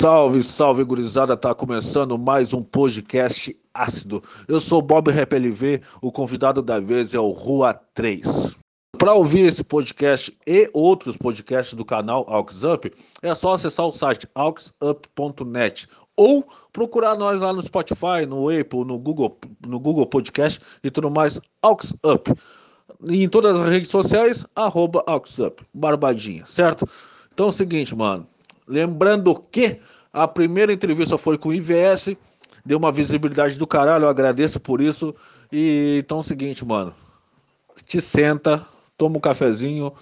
Salve, salve, gurizada! Tá começando mais um podcast ácido. Eu sou Bob RepLV, o convidado da vez é o Rua 3. Para ouvir esse podcast e outros podcasts do canal AuxUp, é só acessar o site auxup.net ou procurar nós lá no Spotify, no Apple, no Google, no Google Podcast e tudo mais, AuxUp. Em todas as redes sociais, arroba AuxUp, barbadinha, certo? Então é o seguinte, mano. Lembrando que a primeira entrevista foi com o IVS, deu uma visibilidade do caralho, eu agradeço por isso. E então é o seguinte, mano. Te senta, toma um cafezinho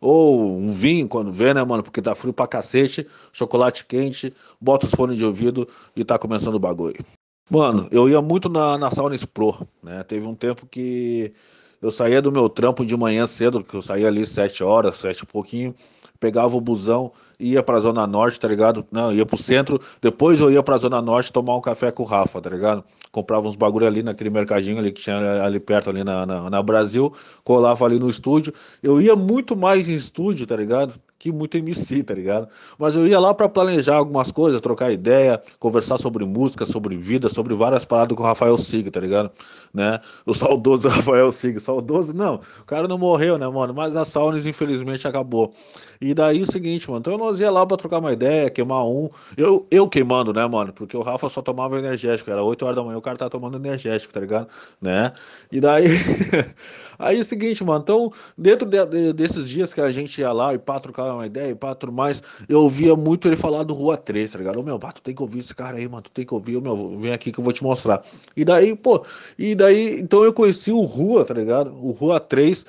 ou um vinho quando vê, né, mano? Porque tá frio pra cacete, chocolate quente, bota os fones de ouvido e tá começando o bagulho. Mano, eu ia muito na, na Saunas Pro, né? Teve um tempo que eu saía do meu trampo de manhã cedo, que eu saía ali sete horas, sete e pouquinho, pegava o busão, ia pra Zona Norte, tá ligado? Não, ia pro centro, depois eu ia pra Zona Norte tomar um café com o Rafa, tá ligado? Comprava uns bagulho ali naquele mercadinho ali que tinha ali perto, ali na, na, na Brasil, colava ali no estúdio. Eu ia muito mais em estúdio, tá ligado? Que muito MC, tá ligado? Mas eu ia lá para planejar algumas coisas, trocar ideia, conversar sobre música, sobre vida, sobre várias paradas com o Rafael Sig, tá ligado? Né? O saudoso Rafael Sig, saudoso, não, o cara não morreu, né, mano? Mas a Saunas infelizmente acabou. E daí o seguinte, mano, então nós ia lá pra trocar uma ideia, queimar um. Eu, eu queimando, né, mano? Porque o Rafa só tomava energético, era 8 horas da manhã, o cara tá tomando energético, tá ligado? Né? E daí. Aí o seguinte, mano, então, dentro de, de, desses dias que a gente ia lá e pá, trocar uma ideia e pá, tudo mais, eu ouvia muito ele falar do Rua 3, tá ligado? Ô, meu, pá, tu tem que ouvir esse cara aí, mano, tu tem que ouvir, meu, vem aqui que eu vou te mostrar. E daí, pô, e daí, então eu conheci o Rua, tá ligado? O Rua 3,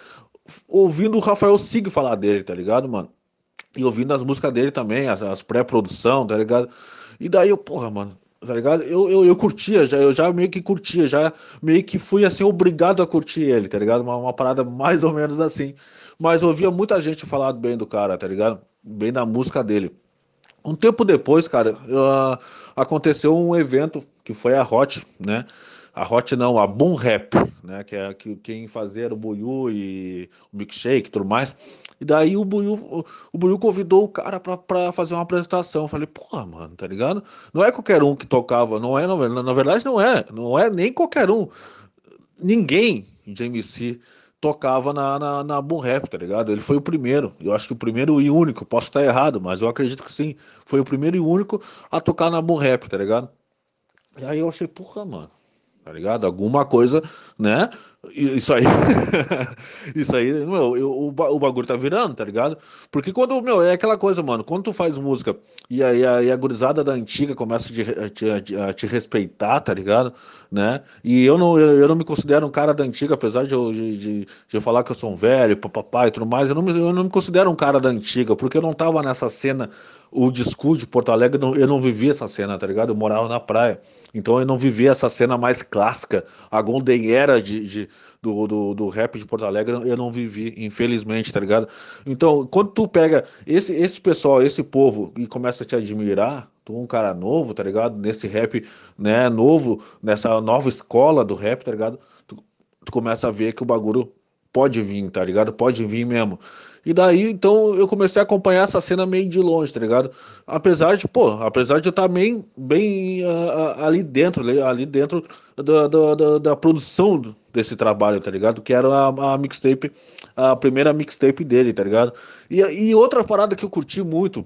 ouvindo o Rafael Sig falar dele, tá ligado, mano? E ouvindo as músicas dele também, as, as pré-produção, tá ligado? E daí eu, porra, mano, tá ligado? Eu, eu, eu curtia, já, eu já meio que curtia, já meio que fui assim, obrigado a curtir ele, tá ligado? Uma, uma parada mais ou menos assim. Mas ouvia muita gente falar bem do cara, tá ligado? Bem da música dele. Um tempo depois, cara, uh, aconteceu um evento que foi a Hot, né? A Hot não, a Boom Rap, né? Que é que quem fazia era o Buiu e o Milkshake e tudo mais. E daí o Buiu, o Buiu convidou o cara pra, pra fazer uma apresentação. Eu falei, porra, mano, tá ligado? Não é qualquer um que tocava, não é, não, na verdade não é, não é nem qualquer um. Ninguém de MC tocava na, na, na Boom Rap, tá ligado? Ele foi o primeiro, eu acho que o primeiro e único, posso estar errado, mas eu acredito que sim, foi o primeiro e único a tocar na Boom Rap, tá ligado? E aí eu achei, porra, mano, tá ligado? Alguma coisa, né? Isso aí, isso aí, meu, eu, o, o bagulho tá virando, tá ligado? Porque quando, meu, é aquela coisa, mano, quando tu faz música e aí a, a gurizada da antiga começa a te, a, te, a te, respeitar, tá ligado? Né? E eu não, eu, eu, não me considero um cara da antiga, apesar de eu, de, de, de eu falar que eu sou um velho, papapá e tudo mais, eu não, me, eu não me considero um cara da antiga, porque eu não tava nessa cena, o disco de Porto Alegre, eu não vivi essa cena, tá ligado? Eu morava na praia. Então eu não vivi essa cena mais clássica, a Golden Era de, de do, do, do, rap de Porto Alegre, eu não vivi, infelizmente, tá ligado? Então, quando tu pega esse, esse pessoal, esse povo, e começa a te admirar, tu é um cara novo, tá ligado? Nesse rap, né, novo, nessa nova escola do rap, tá ligado? Tu, tu começa a ver que o bagulho pode vir, tá ligado? Pode vir mesmo. E daí, então, eu comecei a acompanhar essa cena meio de longe, tá ligado? Apesar de, pô, apesar de eu estar bem, bem uh, ali dentro, ali dentro da, da, da, da, produção desse trabalho, tá ligado? Que era a, a mixtape, a primeira mixtape dele, tá ligado? E, e outra parada que eu curti muito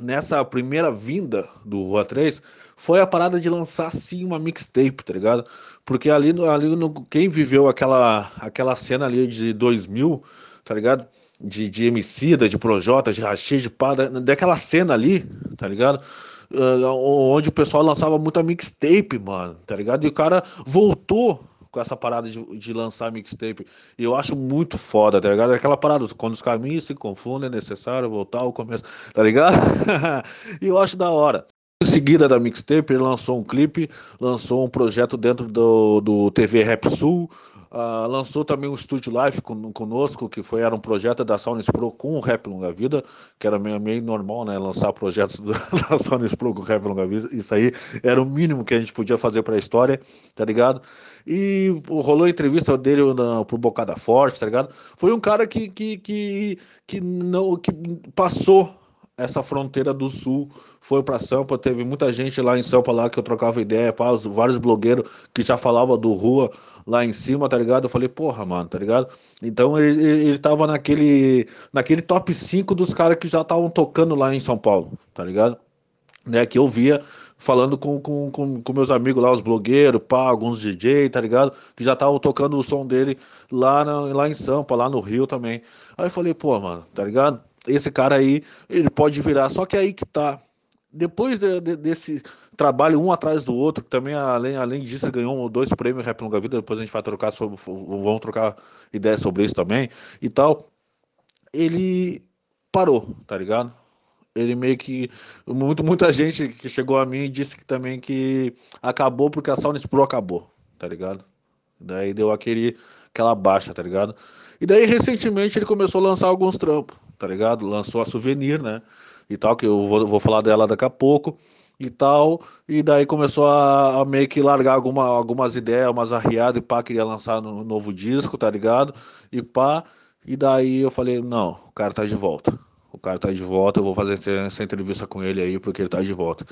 nessa primeira vinda do Rua 3 foi a parada de lançar sim uma mixtape, tá ligado? Porque ali, ali no, quem viveu aquela, aquela cena ali de 2000, tá ligado? de, de Emicida, de Projota, de Rachid, de Pá, daquela cena ali, tá ligado? Uh, onde o pessoal lançava muita mixtape, mano, tá ligado? E o cara voltou com essa parada de, de lançar mixtape. E eu acho muito foda, tá ligado? Aquela parada, quando os caminhos se confundem, é necessário voltar ao começo, tá ligado? e eu acho da hora. Em seguida da mixtape, ele lançou um clipe, lançou um projeto dentro do, do TV Rap Sul, Uh, lançou também um estúdio live con conosco, que foi, era um projeto da Sound Pro com o Rap Longa Vida, que era meio, meio normal, né? Lançar projetos da Sound Pro com o Rap Longa Vida. Isso aí era o mínimo que a gente podia fazer para a história, tá ligado? E rolou a entrevista dele na, pro Bocada Forte, tá ligado? Foi um cara que, que, que, que, não, que passou essa fronteira do sul foi para Sampa, teve muita gente lá em Sampa lá que eu trocava ideia, pá, os, vários blogueiros que já falavam do rua lá em cima, tá ligado? Eu falei, porra, mano, tá ligado? Então ele, ele tava naquele, naquele top 5 dos caras que já estavam tocando lá em São Paulo, tá ligado? Né, que eu via falando com, com, com, com, meus amigos lá, os blogueiros, pá, alguns DJ, tá ligado? Que já estavam tocando o som dele lá, na, lá em Sampa, lá no Rio também. Aí eu falei, pô, mano, tá ligado? Esse cara aí, ele pode virar. Só que aí que tá. Depois de, de, desse trabalho um atrás do outro, também além, além disso, ele ganhou dois prêmios Rap Longa Vida, depois a gente vai trocar sobre, vamos trocar ideias sobre isso também e tal. Ele parou, tá ligado? Ele meio que. Muito, muita gente que chegou a mim disse que também que acabou porque a Sound Pro acabou, tá ligado? Daí deu aquele, aquela baixa, tá ligado? E daí recentemente ele começou a lançar alguns trampos tá ligado? Lançou a Souvenir, né? E tal, que eu vou, vou falar dela daqui a pouco e tal. E daí começou a, a meio que largar alguma, algumas ideias, umas arriadas e pá, queria lançar no, novo disco, tá ligado? E pá. E daí eu falei, não, o cara tá de volta. O cara tá de volta, eu vou fazer essa entrevista com ele aí, porque ele tá de volta.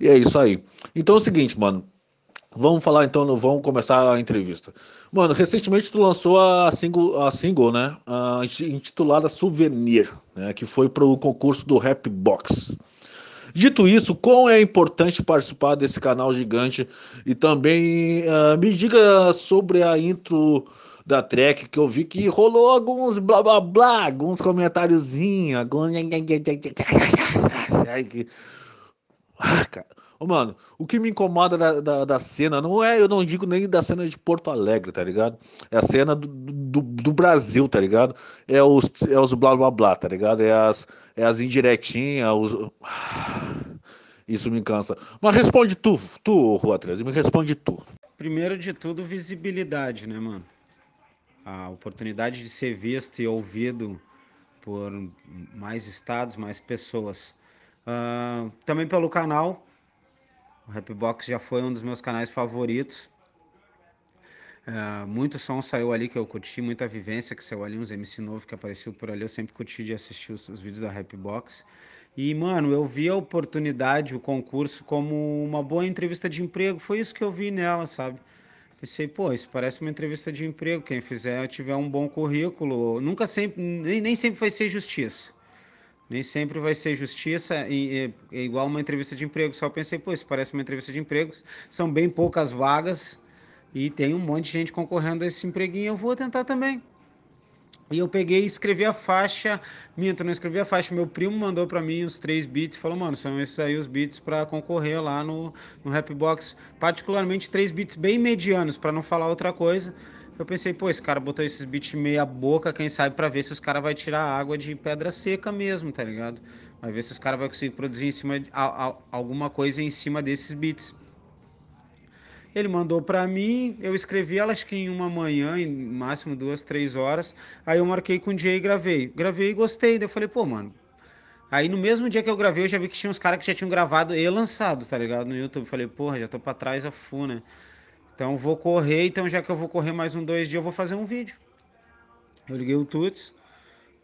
E é isso aí. Então é o seguinte, mano. Vamos falar então, vamos começar a entrevista. Mano, recentemente tu lançou a single, a single né? A, intitulada Souvenir, né? Que foi pro concurso do Rap Box. Dito isso, quão é importante participar desse canal gigante e também uh, me diga sobre a intro da track que eu vi que rolou alguns blá blá blá, alguns comentáriozinhos, alguns. Ah, cara. Mano, o que me incomoda da, da, da, cena não é, eu não digo nem da cena de Porto Alegre, tá ligado? É a cena do, do, do Brasil, tá ligado? É os, é os blá blá blá, tá ligado? É as, é as indiretinhas, os. Isso me cansa. Mas responde tu, tu, Rua 13, me responde tu. Primeiro de tudo, visibilidade, né, mano? A oportunidade de ser visto e ouvido por mais estados, mais pessoas. Uh, também pelo canal, o Rapbox já foi um dos meus canais favoritos. Uh, muito som saiu ali que eu curti, muita vivência que saiu ali, uns MC novo que apareceu por ali. Eu sempre curti de assistir os, os vídeos da Rapbox. E, mano, eu vi a oportunidade, o concurso, como uma boa entrevista de emprego. Foi isso que eu vi nela, sabe? Pensei, pô, isso parece uma entrevista de emprego. Quem fizer tiver um bom currículo, nunca sempre, nem, nem sempre vai ser justiça. Nem sempre vai ser justiça e é igual uma entrevista de emprego. Só pensei, pô, isso parece uma entrevista de empregos. São bem poucas vagas e tem um monte de gente concorrendo a esse empreguinho. Eu vou tentar também. E eu peguei e escrevi a faixa. Minto, não escrevi a faixa. Meu primo mandou para mim os três beats. Falou, mano, são esses aí os beats para concorrer lá no, no Rapbox. Particularmente três beats bem medianos, para não falar outra coisa. Eu pensei, pô, esse cara botou esses beats meia boca, quem sabe para ver se os caras vai tirar água de pedra seca mesmo, tá ligado? Vai ver se os caras vai conseguir produzir em cima de, a, a, alguma coisa em cima desses beats. Ele mandou para mim, eu escrevi ela acho que em uma manhã, em máximo duas, três horas. Aí eu marquei com o dia e gravei. Gravei e gostei. Daí eu falei, pô, mano. Aí no mesmo dia que eu gravei, eu já vi que tinha uns caras que já tinham gravado e lançado, tá ligado? No YouTube. Falei, porra, já tô pra trás a fu, né? Então vou correr, então já que eu vou correr mais um, dois dias, eu vou fazer um vídeo. Eu liguei o Tuts,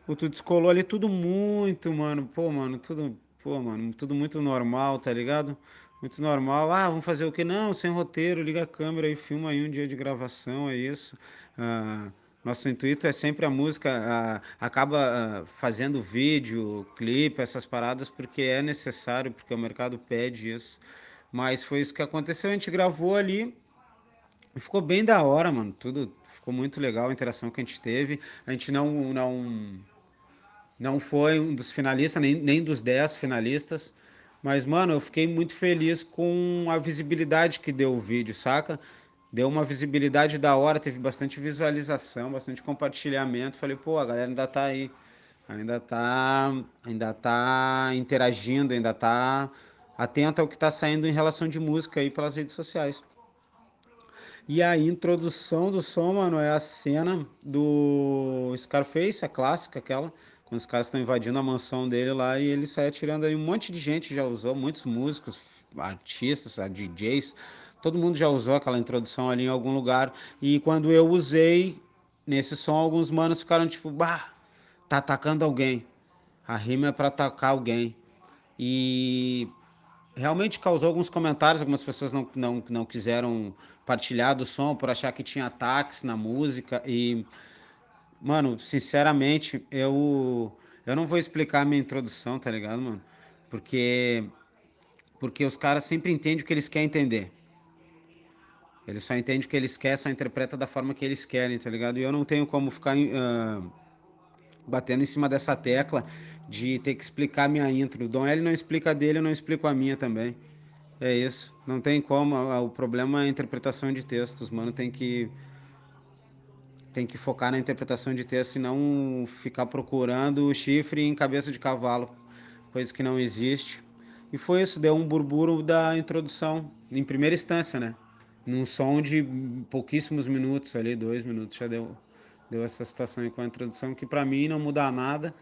o Tuts colou ali tudo muito, mano, pô, mano, tudo, pô, mano, tudo muito normal, tá ligado? Muito normal. Ah, vamos fazer o que? Não, sem roteiro, liga a câmera e filma aí um dia de gravação, é isso. Ah, nosso intuito é sempre a música, acaba ah, fazendo vídeo, clipe, essas paradas, porque é necessário, porque o mercado pede isso. Mas foi isso que aconteceu, a gente gravou ali, Ficou bem da hora, mano. Tudo ficou muito legal a interação que a gente teve. A gente não não não foi um dos finalistas, nem, nem dos 10 finalistas. Mas, mano, eu fiquei muito feliz com a visibilidade que deu o vídeo, saca? Deu uma visibilidade da hora, teve bastante visualização, bastante compartilhamento. Falei, pô, a galera ainda tá aí. Ainda tá, ainda tá interagindo, ainda tá atenta ao que tá saindo em relação de música aí pelas redes sociais. E a introdução do som, mano, é a cena do Scarface, a clássica, aquela, quando os caras estão invadindo a mansão dele lá e ele sai atirando aí. Um monte de gente já usou, muitos músicos, artistas, DJs, todo mundo já usou aquela introdução ali em algum lugar. E quando eu usei nesse som, alguns manos ficaram tipo, bah, tá atacando alguém. A rima é pra atacar alguém. e realmente causou alguns comentários, algumas pessoas não, não, não quiseram partilhar do som por achar que tinha ataques na música e mano, sinceramente, eu eu não vou explicar a minha introdução, tá ligado, mano? Porque porque os caras sempre entendem o que eles querem entender. Eles só entendem o que eles querem, só interpreta da forma que eles querem, tá ligado? E eu não tenho como ficar uh, batendo em cima dessa tecla de ter que explicar minha intro. O Dom L não explica a dele, eu não explico a minha também. É isso. Não tem como. O problema é a interpretação de textos, mano. Tem que tem que focar na interpretação de texto e não ficar procurando o chifre em cabeça de cavalo, coisa que não existe. E foi isso, deu um burburo da introdução, em primeira instância, né? Num som de pouquíssimos minutos ali, dois minutos, já deu, deu essa situação aí com a introdução, que para mim não muda nada,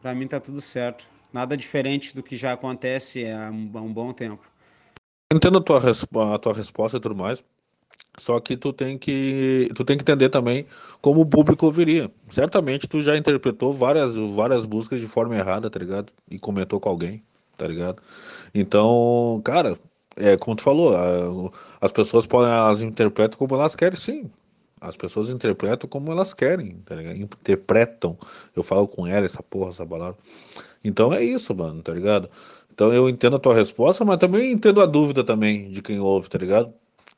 para mim tá tudo certo. Nada diferente do que já acontece há um, há um bom tempo. Entendo a tua, a tua resposta e tudo mais. Só que tu tem que tu tem que entender também como o público ouviria. Certamente tu já interpretou várias várias músicas de forma errada, tá ligado? E comentou com alguém, tá ligado? Então, cara, é como tu falou, as pessoas podem elas interpretam como elas querem, sim. As pessoas interpretam como elas querem, tá ligado? Interpretam. Eu falo com ela essa porra, essa palavra. Então é isso, mano, tá ligado? Então eu entendo a tua resposta, mas também entendo a dúvida também de quem ouve, tá ligado?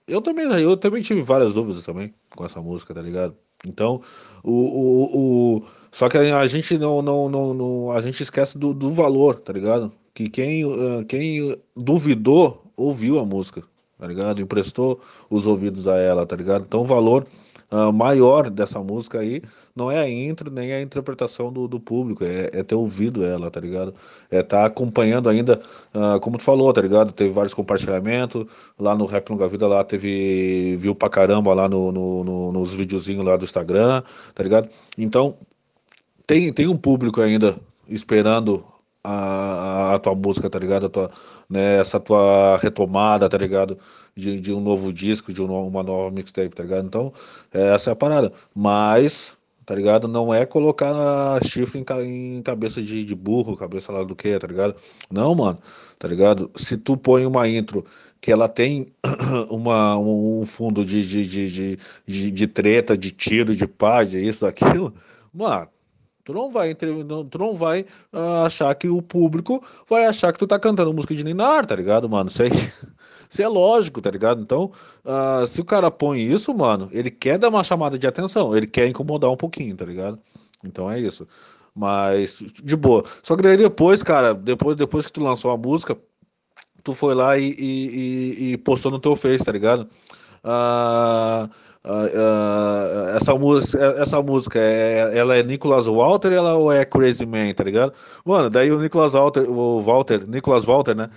Eu também, eu também tive várias dúvidas também com essa música, tá ligado? Então, o, o, o só que a gente não, não, não, não a gente esquece do, do valor, tá ligado? Que quem, eh, quem duvidou ouviu a música, tá ligado? Emprestou os ouvidos a ela, tá ligado? Então, o valor uh, maior dessa música aí não é a intro, nem a interpretação do, do público, é, é, ter ouvido ela, tá ligado? É estar tá acompanhando ainda, uh, como tu falou, tá ligado? Teve vários compartilhamentos, lá no Rap Longa Vida lá teve, viu pra caramba lá no, no, no, nos videozinhos lá do Instagram, tá ligado? Então, tem, tem um público ainda esperando a, a, tua música, tá ligado? A tua, né, essa tua retomada, tá ligado? De, de um novo disco, de um, uma nova mixtape, tá ligado? Então, é, essa é a parada. Mas, tá ligado? Não é colocar chifre em, em cabeça de, de, burro, cabeça lá do que, tá ligado? Não, mano, tá ligado? Se tu põe uma intro que ela tem uma, um fundo de, de, de, de, de treta, de tiro, de paz, de isso, daquilo, mano Tu não vai, tu não vai uh, achar que o público vai achar que tu tá cantando música de Ninar, tá ligado, mano? Isso, aí, isso é lógico, tá ligado? Então, uh, se o cara põe isso, mano, ele quer dar uma chamada de atenção, ele quer incomodar um pouquinho, tá ligado? Então é isso. Mas, de boa. Só que daí depois, cara, depois, depois que tu lançou a música, tu foi lá e, e, e postou no teu Face, tá ligado? Uh, Uh, uh, essa música, essa música é, ela é Nicholas Walter ela ou é Crazy Man, tá ligado? Mano, daí o Nicholas Walter, o Walter, Nicholas Walter, né?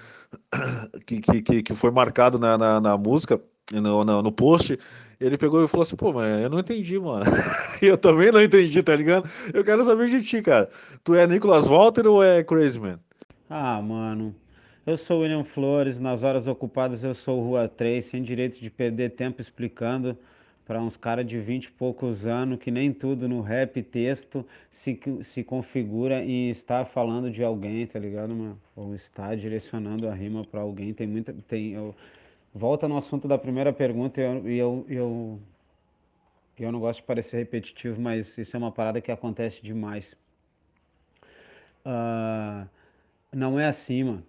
Que, que, que foi marcado na, na, na música, no, no, no, post, ele pegou e falou assim: pô, mas eu não entendi, mano. eu também não entendi, tá ligado? Eu quero saber de ti, cara. Tu é Nicholas Walter ou é Crazy Man? Ah, mano. Eu sou William Flores, nas horas ocupadas eu sou Rua 3, sem direito de perder tempo explicando para uns caras de 20 e poucos anos que nem tudo no rap texto se, se configura em estar falando de alguém, tá ligado, mano? Ou estar direcionando a rima para alguém. Tem muita. Tem, eu, volta no assunto da primeira pergunta e eu, eu, eu, eu não gosto de parecer repetitivo, mas isso é uma parada que acontece demais. Uh, não é assim, mano.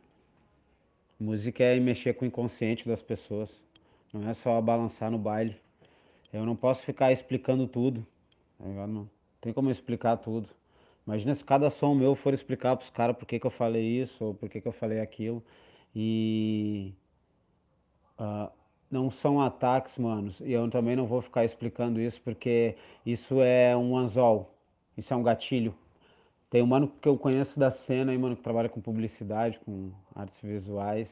Música é mexer com o inconsciente das pessoas. Não é só balançar no baile. Eu não posso ficar explicando tudo, tá ligado? Não tem como explicar tudo. Imagina se cada som meu for explicar pros caras por que, que eu falei isso ou por que, que eu falei aquilo. E uh, não são ataques, manos. E eu também não vou ficar explicando isso porque isso é um anzol. Isso é um gatilho. Tem um mano que eu conheço da cena aí, mano, que trabalha com publicidade, com artes visuais.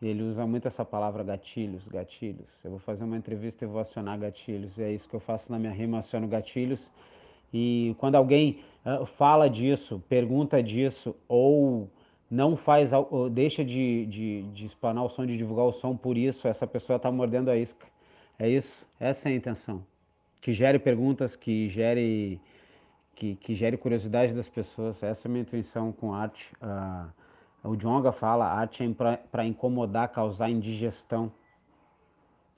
Ele usa muito essa palavra gatilhos, gatilhos. Eu vou fazer uma entrevista e vou acionar gatilhos. É isso que eu faço na minha rima, aciono gatilhos. E quando alguém uh, fala disso, pergunta disso, ou não faz, ou deixa de, de, de espanar o som, de divulgar o som por isso, essa pessoa está mordendo a isca. É isso, essa é a intenção. Que gere perguntas, que gere, que, que gere curiosidade das pessoas. Essa é a minha intenção com arte. Uh, O Jonga fala, arte é para incomodar, causar indigestão.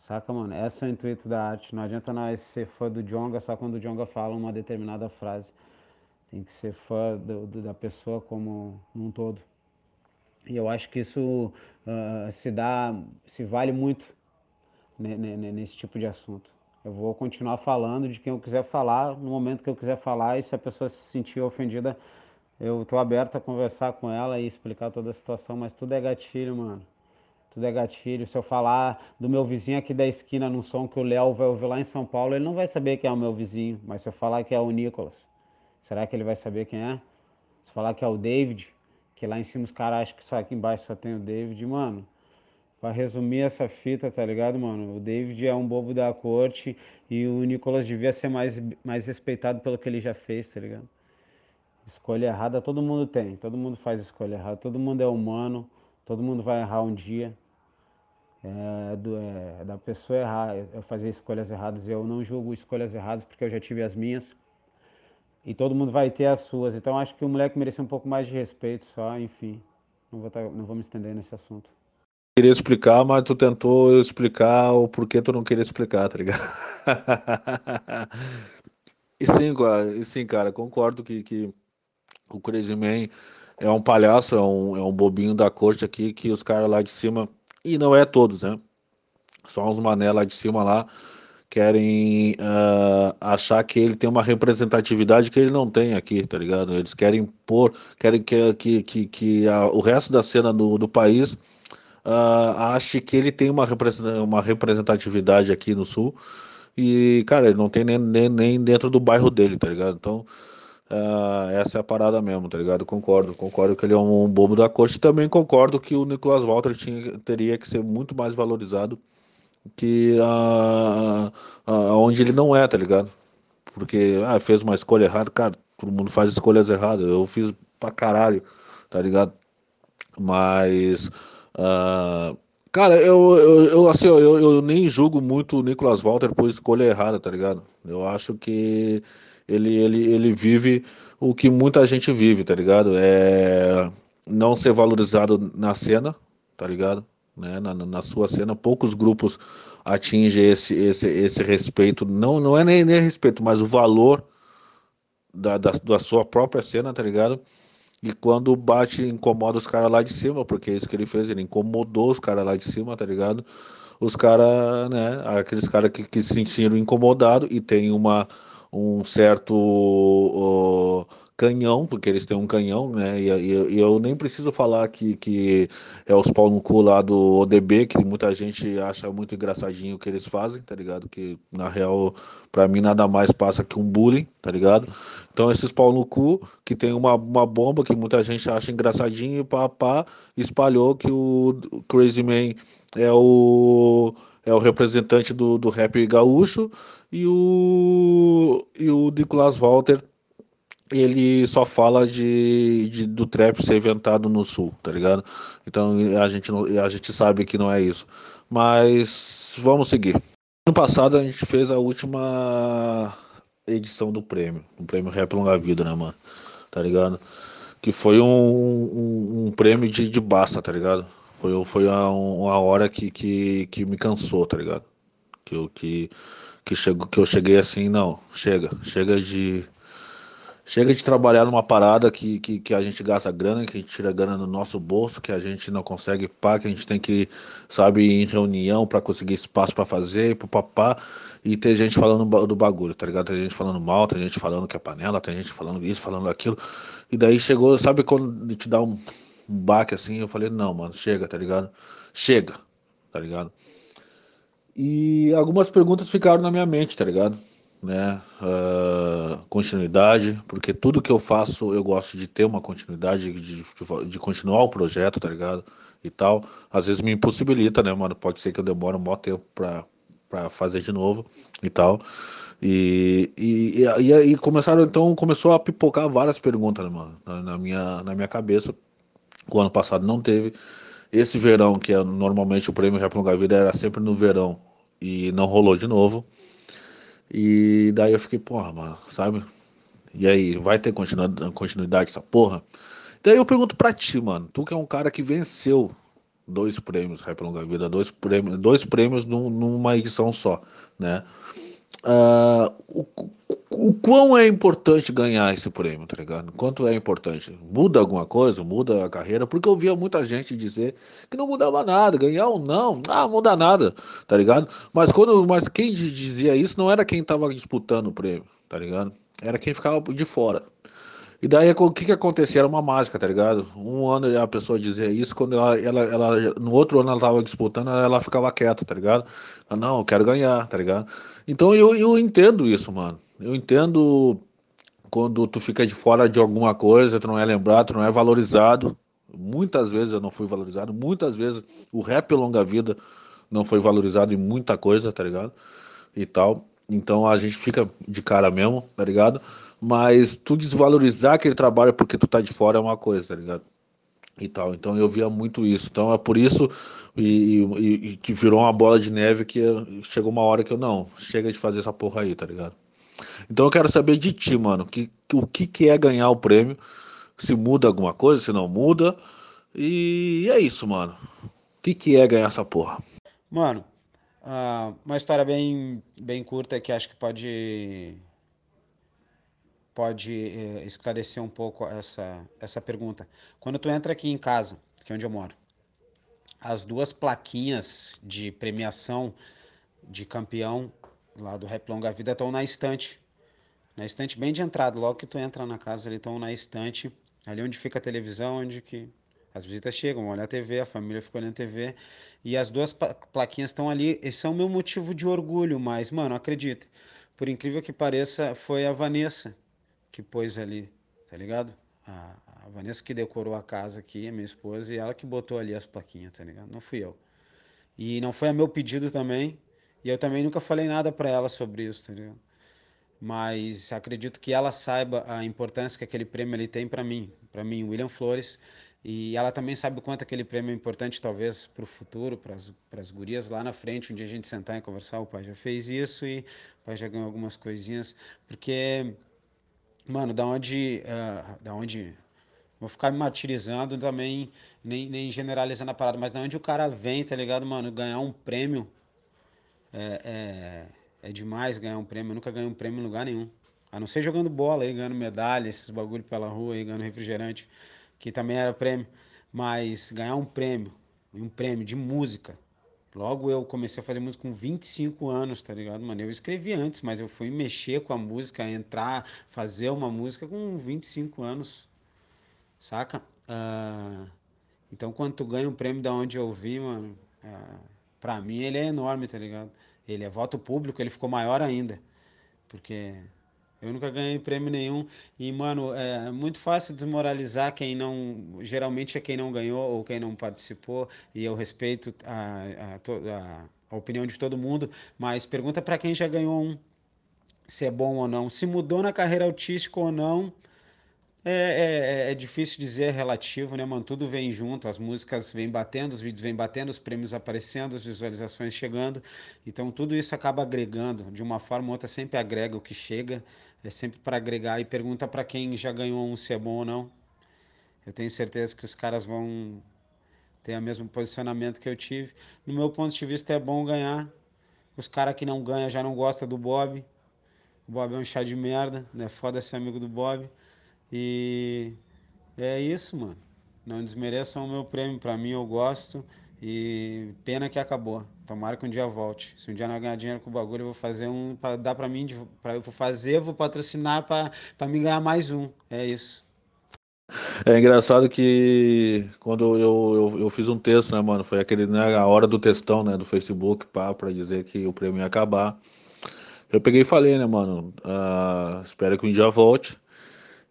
Saca, mano? Esse é o intuito da arte. Não adianta nós ser fã do Jonga só quando o Jonga fala uma determinada frase. Tem que ser fã do, do, da pessoa como um todo. E eu acho que isso uh, se dá, se vale muito nesse tipo de assunto. Eu vou continuar falando de quem eu quiser falar, no momento que eu quiser falar, e se a pessoa se sentir ofendida, eu tô aberto a conversar com ela e explicar toda a situação, mas tudo é gatilho, mano. Tudo é gatilho. Se eu falar do meu vizinho aqui da esquina num som que o Léo vai ouvir lá em São Paulo, ele não vai saber quem é o meu vizinho. Mas se eu falar que é o Nicolas, será que ele vai saber quem é? Se eu falar que é o David, que lá em cima os caras acham que só aqui embaixo só tem o David, mano. Pra resumir essa fita, tá ligado, mano? O David é um bobo da corte e o Nicolas devia ser mais, mais respeitado pelo que ele já fez, tá ligado? Escolha errada todo mundo tem, todo mundo faz escolha errada, todo mundo é humano, todo mundo vai errar um dia. É, do, é, da pessoa errar, eu fazer escolhas erradas, eu não julgo escolhas erradas porque eu já tive as minhas. E todo mundo vai ter as suas. Então acho que o moleque merecia um pouco mais de respeito só, enfim. Não vou, tá, não vou me estender nesse assunto queria explicar, mas tu tentou explicar o porquê tu não queria explicar, tá ligado? e sim, cara, sim, cara concordo que, que o Crazy Man é um palhaço, é um, é um bobinho da corte aqui, que os caras lá de cima, e não é todos, né? Só uns mané lá de cima lá, querem uh, achar que ele tem uma representatividade que ele não tem aqui, tá ligado? Eles querem pôr, querem que, que, que, que a, o resto da cena do, do país uh, ache que ele tem uma, uma representatividade aqui no sul. E, cara, ele não tem nem, nem, nem dentro do bairro dele, tá ligado? Então, uh, essa é a parada mesmo, tá ligado? Concordo, concordo que ele é um, bobo da corte. Também concordo que o Nicolas Walter tinha, teria que ser muito mais valorizado que uh, uh, onde ele não é, tá ligado? Porque ah, fez uma escolha errada, cara, todo mundo faz escolhas erradas. Eu fiz pra caralho, tá ligado? Mas Uh, cara, eu, eu, eu assim, eu, eu, nem julgo muito o Nicolas Walter por escolha errada, tá ligado? Eu acho que ele, ele, ele vive o que muita gente vive, tá ligado? É não ser valorizado na cena, tá ligado? Né? Na, na sua cena, poucos grupos atingem esse, esse, esse respeito, não, não é nem, nem respeito, mas o valor da, da, da sua própria cena, tá ligado? E quando bate, incomoda os caras lá de cima, porque é isso que ele fez, ele incomodou os caras lá de cima, tá ligado? Os caras, né, aqueles caras que, que se sentiram incomodados e tem uma, um certo uh, canhão, porque eles têm um canhão, né? E, e, e, eu nem preciso falar que, que é os pau no cu lá do ODB, que muita gente acha muito engraçadinho o que eles fazem, tá ligado? Que na real, para mim, nada mais passa que um bullying, tá ligado? Então, esses pau no cu, que tem uma, uma bomba que muita gente acha engraçadinho, e pá, pá, espalhou que o Crazy Man é o, é o representante do, do rap gaúcho e o, e o Nicolas Walter ele só fala de, de, do trap ser inventado no sul, tá ligado? Então a gente, a gente sabe que não é isso. Mas vamos seguir. No passado a gente fez a última edição do prêmio, o prêmio Rap Longa Vida, né, mano? Tá ligado? Que foi um, um, um prêmio de, de basta, tá ligado? Foi, foi uma, uma hora que, que, que me cansou, tá ligado? Que eu, que, que, chego, que eu cheguei assim, não, chega, chega de Chega de trabalhar numa parada que, que, que, a gente gasta grana, que a gente tira grana no nosso bolso, que a gente não consegue pá, que a gente tem que, sabe, ir em reunião para conseguir espaço para fazer, papá, e tem gente falando do bagulho, tá ligado? Tem gente falando mal, tem gente falando que é panela, tem gente falando isso, falando aquilo. E daí chegou, sabe quando te dá um, um baque assim? Eu falei, não, mano, chega, tá ligado? Chega, tá ligado? E algumas perguntas ficaram na minha mente, tá ligado? né? Uh, continuidade, porque tudo que eu faço eu gosto de ter uma continuidade, de, de, de, continuar o projeto, tá ligado? E tal. Às vezes me impossibilita, né, mano? Pode ser que eu demore um bom tempo pra, pra fazer de novo e tal. E, e, e, aí começaram, então começou a pipocar várias perguntas, né, mano, na, na, minha, na minha cabeça. O ano passado não teve. Esse verão, que é normalmente o prêmio Rap Longa Vida, era sempre no verão e não rolou de novo. E daí eu fiquei, porra, mano, sabe? E aí, vai ter continuidade essa porra? Daí eu pergunto pra ti, mano, tu que é um cara que venceu dois prêmios Rap Longa Vida, dois prêmios, dois prêmios num, numa edição só, né? Uh, o, o quão é importante ganhar esse prêmio, tá ligado? Quanto é importante? Muda alguma coisa? Muda a carreira? Porque eu via muita gente dizer que não mudava nada, ganhar ou não, ah, muda nada, tá ligado? Mas quando, mas quem dizia isso não era quem tava disputando o prêmio, tá ligado? Era quem ficava de fora. E daí o que que acontecia? Era uma mágica, tá ligado? Um ano a pessoa dizia isso, quando ela, ela, ela no outro ano ela tava disputando, ela ficava quieta, tá ligado? Ela, não, eu quero ganhar, tá ligado? Então eu, eu entendo isso, mano. Eu entendo quando tu fica de fora de alguma coisa, tu não é lembrado, tu não é valorizado. Muitas vezes eu não fui valorizado, muitas vezes o rap longa vida não foi valorizado em muita coisa, tá ligado? E tal. Então a gente fica de cara mesmo, tá ligado? Mas tu desvalorizar aquele trabalho porque tu tá de fora é uma coisa, tá ligado? E tal. Então eu via muito isso. Então é por isso e, e, e que virou uma bola de neve que chegou uma hora que eu não, chega de fazer essa porra aí, tá ligado? Então eu quero saber de ti, mano, que, o que, que é ganhar o prêmio, se muda alguma coisa, se não muda. E é isso, mano. O que, que é ganhar essa porra? Mano, uh, uma história bem, bem curta que acho que pode pode eh, esclarecer um pouco essa, essa pergunta. Quando tu entra aqui em casa, que é onde eu moro, as duas plaquinhas de premiação de campeão lá do Rap Longa Vida estão na estante. Na estante bem de entrada, logo que tu entra na casa, eles estão na estante, ali onde fica a televisão, onde que as visitas chegam, olhar a TV, a família fica olhando a TV, e as duas plaquinhas estão ali, esse é o meu motivo de orgulho, mas, mano, acredita, por incrível que pareça, foi a Vanessa que pôs ali, tá ligado? A, a Vanessa que decorou a casa aqui, a minha esposa, e ela que botou ali as plaquinhas, tá ligado? Não fui eu. E não foi a meu pedido também, e eu também nunca falei nada para ela sobre isso, tá ligado? Mas acredito que ela saiba a importância que aquele prêmio ali tem para mim, para mim, William Flores, e ela também sabe o quanto aquele prêmio é importante, talvez, para o futuro, para as gurias lá na frente, um dia a gente sentar e conversar. O pai já fez isso e o pai já ganhou algumas coisinhas, porque, mano, da onde, uh, da onde Vou ficar me martirizando também, nem, nem generalizando a parada, mas da onde o cara vem, tá ligado, mano? Ganhar um prêmio é, é, é demais ganhar um prêmio. Eu nunca ganhei um prêmio em lugar nenhum. A não ser jogando bola aí, ganhando medalha, esses bagulho pela rua aí, ganhando refrigerante, que também era prêmio. Mas ganhar um prêmio, um prêmio de música. Logo eu comecei a fazer música com 25 anos, tá ligado, mano? Eu escrevi antes, mas eu fui mexer com a música, entrar, fazer uma música com 25 anos saca? Uh, então, quando tu ganha um prêmio da onde eu vi, mano, uh, pra mim ele é enorme, tá ligado? Ele é voto público, ele ficou maior ainda. Porque eu nunca ganhei prêmio nenhum. E, mano, é muito fácil desmoralizar quem não. Geralmente é quem não ganhou ou quem não participou. E eu respeito a, a, a, opinião de todo mundo. Mas pergunta para quem já ganhou um se é bom ou não. Se mudou na carreira artística ou não. É, é, é, difícil dizer é relativo, né, mano? Tudo vem junto, as músicas vêm batendo, os vídeos vêm batendo, os prêmios aparecendo, as visualizações chegando. Então tudo isso acaba agregando, de uma forma ou outra sempre agrega o que chega, é sempre para agregar e pergunta para quem já ganhou um se é bom ou não. Eu tenho certeza que os caras vão ter o mesmo posicionamento que eu tive. No meu ponto de vista é bom ganhar. Os caras que não ganham já não gostam do Bob. O Bob é um chá de merda, né? Foda ser amigo do Bob. E é isso, mano. Não desmereçam o meu prêmio, para mim eu gosto e pena que acabou. Tomara que um dia volte. Se um dia não ganhar dinheiro com o bagulho, eu vou fazer um para dar para mim, para eu vou fazer, vou patrocinar para me ganhar mais um. É isso. É engraçado que quando eu, eu, eu, fiz um texto, né, mano? Foi aquele, né, a hora do textão, né, do Facebook, pá, pra dizer que o prêmio ia acabar. Eu peguei e falei, né, mano? Uh, espero que um dia volte.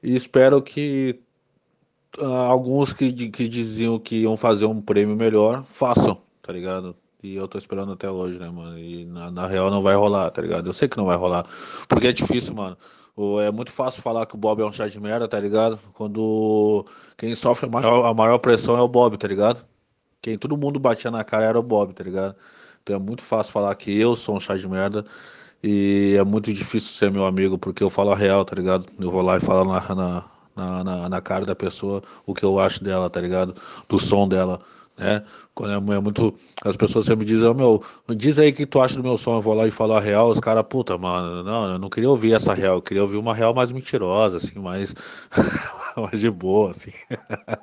E espero que uh, alguns que, que diziam que iam fazer um prêmio melhor, façam, tá ligado? E eu tô esperando até hoje, né, mano? E na, na, real não vai rolar, tá ligado? Eu sei que não vai rolar. Porque é difícil, mano. É muito fácil falar que o Bob é um chá de merda, tá ligado? Quando quem sofre a maior, a maior pressão é o Bob, tá ligado? Quem todo mundo batia na cara era o Bob, tá ligado? Então é muito fácil falar que eu sou um chá de merda. E é muito difícil ser meu amigo, porque eu falo a real, tá ligado? Eu vou lá e falo na, na, na, na, na, cara da pessoa o que eu acho dela, tá ligado? Do som dela, né? Quando é, é muito. As pessoas sempre dizem, oh, meu, diz aí o que tu acha do meu som. Eu vou lá e falo a real, os caras, puta, mano, não, eu não queria ouvir essa real, eu queria ouvir uma real mais mentirosa, assim, mais, mais de boa, assim.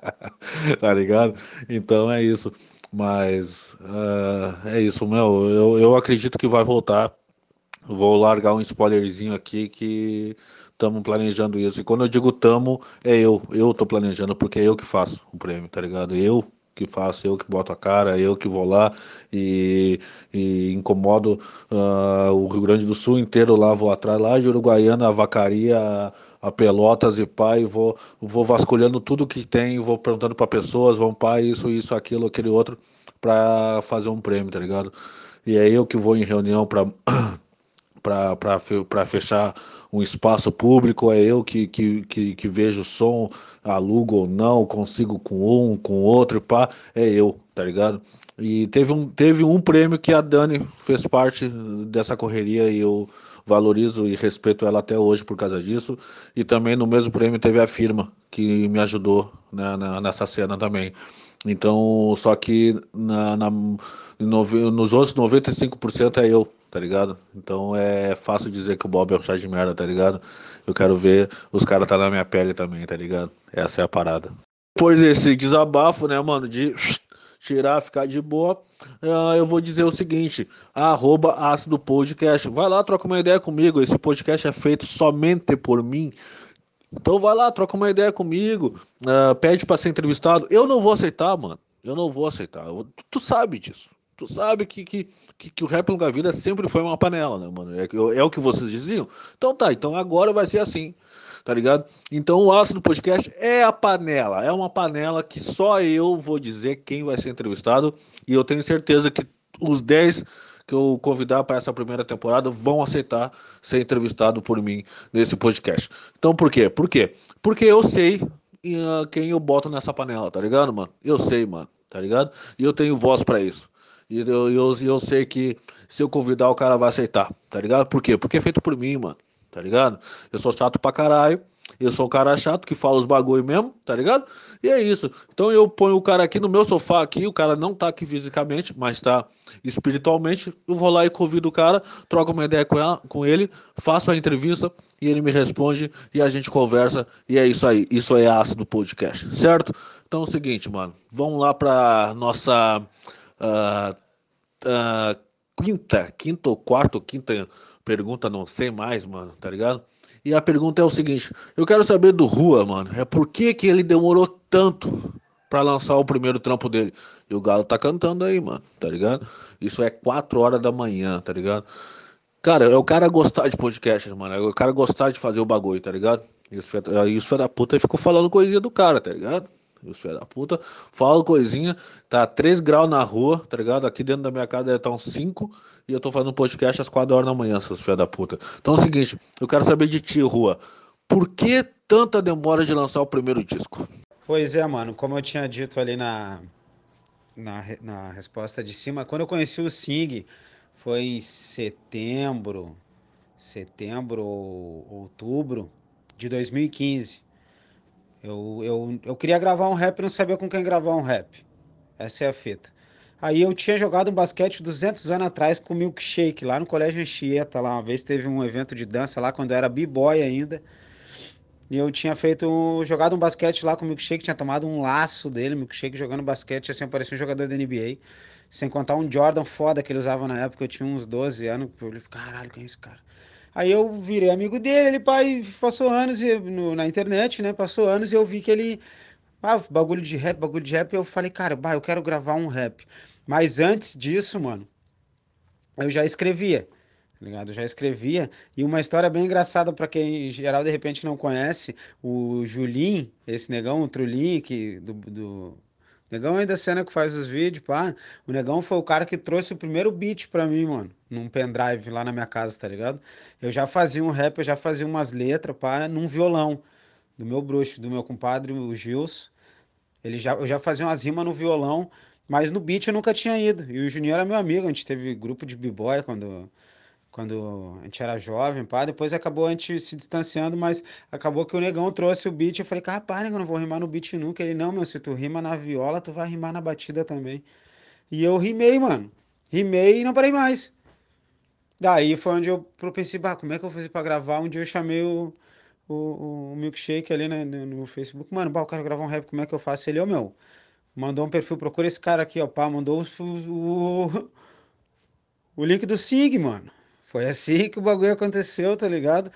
tá ligado? Então é isso. Mas uh, é isso, meu. Eu, eu acredito que vai voltar. Vou largar um spoilerzinho aqui que estamos planejando isso. E quando eu digo tamo, é eu. Eu tô planejando, porque é eu que faço o prêmio, tá ligado? Eu que faço, eu que boto a cara, eu que vou lá e, e incomodo uh, o Rio Grande do Sul inteiro lá, vou atrás lá de Uruguaiana, a Vacaria, a, Pelotas e pai, vou, vou vasculhando tudo que tem, vou perguntando para pessoas, vão pai, isso, isso, aquilo, aquele outro, para fazer um prêmio, tá ligado? E é eu que vou em reunião para para fechar um espaço público, é eu que, que, que, que, vejo o som, alugo ou não, consigo com um, com outro, pá, é eu, tá ligado? E teve um, teve um prêmio que a Dani fez parte dessa correria e eu valorizo e respeito ela até hoje por causa disso. E também no mesmo prêmio teve a firma que me ajudou né, nessa cena também. Então, só que na, na, nos outros 95% é eu, tá ligado? Então é fácil dizer que o Bob é um chá de merda, tá ligado? Eu quero ver os caras tá na minha pele também, tá ligado? Essa é a parada. Depois desse desabafo, né, mano, de tirar, ficar de boa, uh, eu vou dizer o seguinte: arroba ácido podcast. Vai lá, troca uma ideia comigo. Esse podcast é feito somente por mim. Então vai lá, troca uma ideia comigo, uh, pede para ser entrevistado. Eu não vou aceitar, mano. Eu não vou aceitar. Tu sabe disso. Tu sabe que, que, que, que o Rap Longa Vida sempre foi uma panela, né, mano? É, é o que vocês diziam? Então tá, então agora vai ser assim, tá ligado? Então o Ácido Podcast é a panela, é uma panela que só eu vou dizer quem vai ser entrevistado e eu tenho certeza que os 10 que eu convidar para essa primeira temporada vão aceitar ser entrevistado por mim nesse podcast. Então por quê? Por quê? Porque eu sei uh, quem eu boto nessa panela, tá ligado, mano? Eu sei, mano, tá ligado? E eu tenho voz para isso. E eu, eu, eu sei que se eu convidar, o cara vai aceitar, tá ligado? Por quê? Porque é feito por mim, mano, tá ligado? Eu sou chato pra caralho. Eu sou um cara chato que fala os bagulho mesmo, tá ligado? E é isso. Então eu ponho o cara aqui no meu sofá aqui, o cara não tá aqui fisicamente, mas tá espiritualmente. Eu vou lá e convido o cara, troco uma ideia com, ela, com ele, faço a entrevista e ele me responde e a gente conversa. E é isso aí. Isso é ácido podcast, certo? Então é o seguinte, mano. Vamos lá pra nossa Uh, quinta, quinta ou quarta quinta pergunta, não sei mais, mano, tá ligado? E a pergunta é o seguinte: eu quero saber do Rua, mano, é por que, que ele demorou tanto para lançar o primeiro trampo dele? E o Galo tá cantando aí, mano, tá ligado? Isso é 4 horas da manhã, tá ligado? Cara, é o cara gostar de podcast, mano. É o cara gostar de fazer o bagulho, tá ligado? Isso, isso da puta ficou falando coisinha do cara, tá ligado? Os filhos da puta. Falo coisinha, tá 3 graus na rua, tá ligado? Aqui dentro da minha casa deve tá uns 5 e eu tô fazendo podcast às 4 horas da manhã, seus filhos da puta. Então é o seguinte, eu quero saber de ti, Rua. Por que tanta demora de lançar o primeiro disco? Pois é, mano, como eu tinha dito ali na, na, na resposta de cima, quando eu conheci o Sing, foi em setembro, setembro ou outubro de 2015. Eu, eu, eu queria gravar um rap e não sabia com quem gravar um rap. Essa é a fita. Aí eu tinha jogado um basquete 200 anos atrás com milkshake lá no Colégio Anchieta. Lá uma vez teve um evento de dança lá quando eu era b-boy ainda. E eu tinha feito, jogado um basquete lá com o milkshake, tinha tomado um laço dele, milkshake jogando basquete, assim, parecia um jogador da NBA. Sem contar um Jordan foda que ele usava na época, eu tinha uns 12 anos. Eu falei, caralho, quem é esse cara? Aí eu virei amigo dele, ele pai passou anos no, na internet, né? Passou anos e eu vi que ele. Ah, bagulho de rap, bagulho de rap. Eu falei, cara, bah, eu quero gravar um rap. Mas antes disso, mano, eu já escrevia. Tá ligado? Eu já escrevia. E uma história bem engraçada para quem em geral de repente não conhece, o Julim, esse negão, o Trulin, que do, do Negão é da cena que faz os vídeos, pá. O Negão foi o cara que trouxe o primeiro beat pra mim, mano. Num pendrive lá na minha casa, tá ligado? Eu já fazia um rap, eu já fazia umas letras, pá, num violão. Do meu bruxo, do meu compadre, o Gils. Ele já, eu já fazia umas rimas no violão, mas no beat eu nunca tinha ido. E o Juninho era meu amigo, a gente teve grupo de b-boy quando, quando a gente era jovem, pá. Depois acabou a gente se distanciando, mas acabou que o negão trouxe o beat. Eu falei, rapaz, eu não vou rimar no beat nunca. Ele, não, meu, se tu rima na viola, tu vai rimar na batida também. E eu rimei, mano. Rimei e não parei mais. Daí foi onde eu pensei, bah, como é que eu vou fazer pra gravar? Um dia eu chamei o, o, o Milkshake ali né, no Facebook. Mano, bah, eu quero gravar um rap, como é que eu faço? Ele, ô, meu, mandou um perfil, procura esse cara aqui, ó, pá, mandou o, o, o link do SIG, mano. Foi assim que o bagulho aconteceu, tá ligado?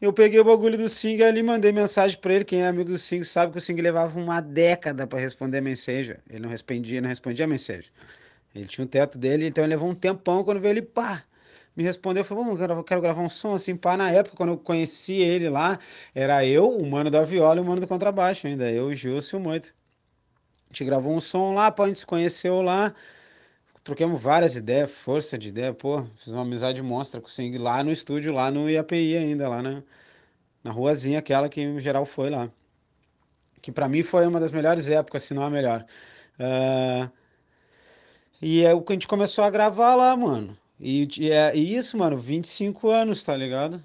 Eu peguei o bagulho do Sing ali, mandei mensagem para ele. Quem é amigo do Sing sabe que o Sing levava uma década para responder a mensagem. Ele não respondia, não respondia a mensagem. Ele tinha o teto dele, então ele levou um tempão. Quando veio ele, pá, me respondeu. Eu falei, bom, eu quero gravar um som assim, pá. Na época, quando eu conheci ele lá, era eu, o mano da viola e o mano do contrabaixo ainda. Eu, o Gilson e o Moito. A gente gravou um som lá, pá, a gente se conheceu lá troquemos várias ideias, força de ideia, pô, fiz uma amizade monstra com o lá no estúdio, lá no IAPI ainda, lá na, na ruazinha aquela que em geral foi lá. Que para mim foi uma das melhores épocas, se não a melhor. Uh, e é o que a gente começou a gravar lá, mano. E, e, é, e isso, mano, 25 anos, tá ligado?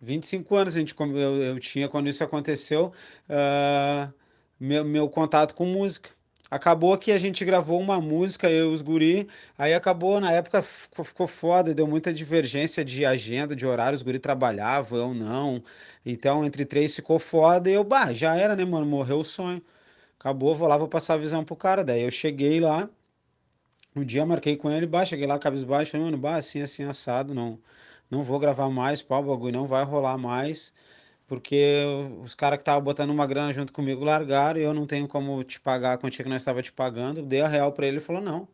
25 anos a gente, eu, eu tinha quando isso aconteceu, uh, meu, meu contato com música. Acabou que a gente gravou uma música, eu e os guri, aí acabou, na época ficou, ficou foda, deu muita divergência de agenda, de horário, os guri trabalhavam, eu não. Então, entre três ficou foda e eu, bah, já era, né, mano, morreu o sonho. Acabou, vou lá, vou passar a visão pro cara. Daí eu cheguei lá, um dia marquei com ele, bah, cheguei lá, cabisbaixo, falei, mano, bah, assim, assim, assado, não, não vou gravar mais, pau, bagulho não vai rolar mais porque os caras que estavam botando uma grana junto comigo largaram e eu não tenho como te pagar a quantia que nós estava te pagando. Dei a real para ele e falou: não,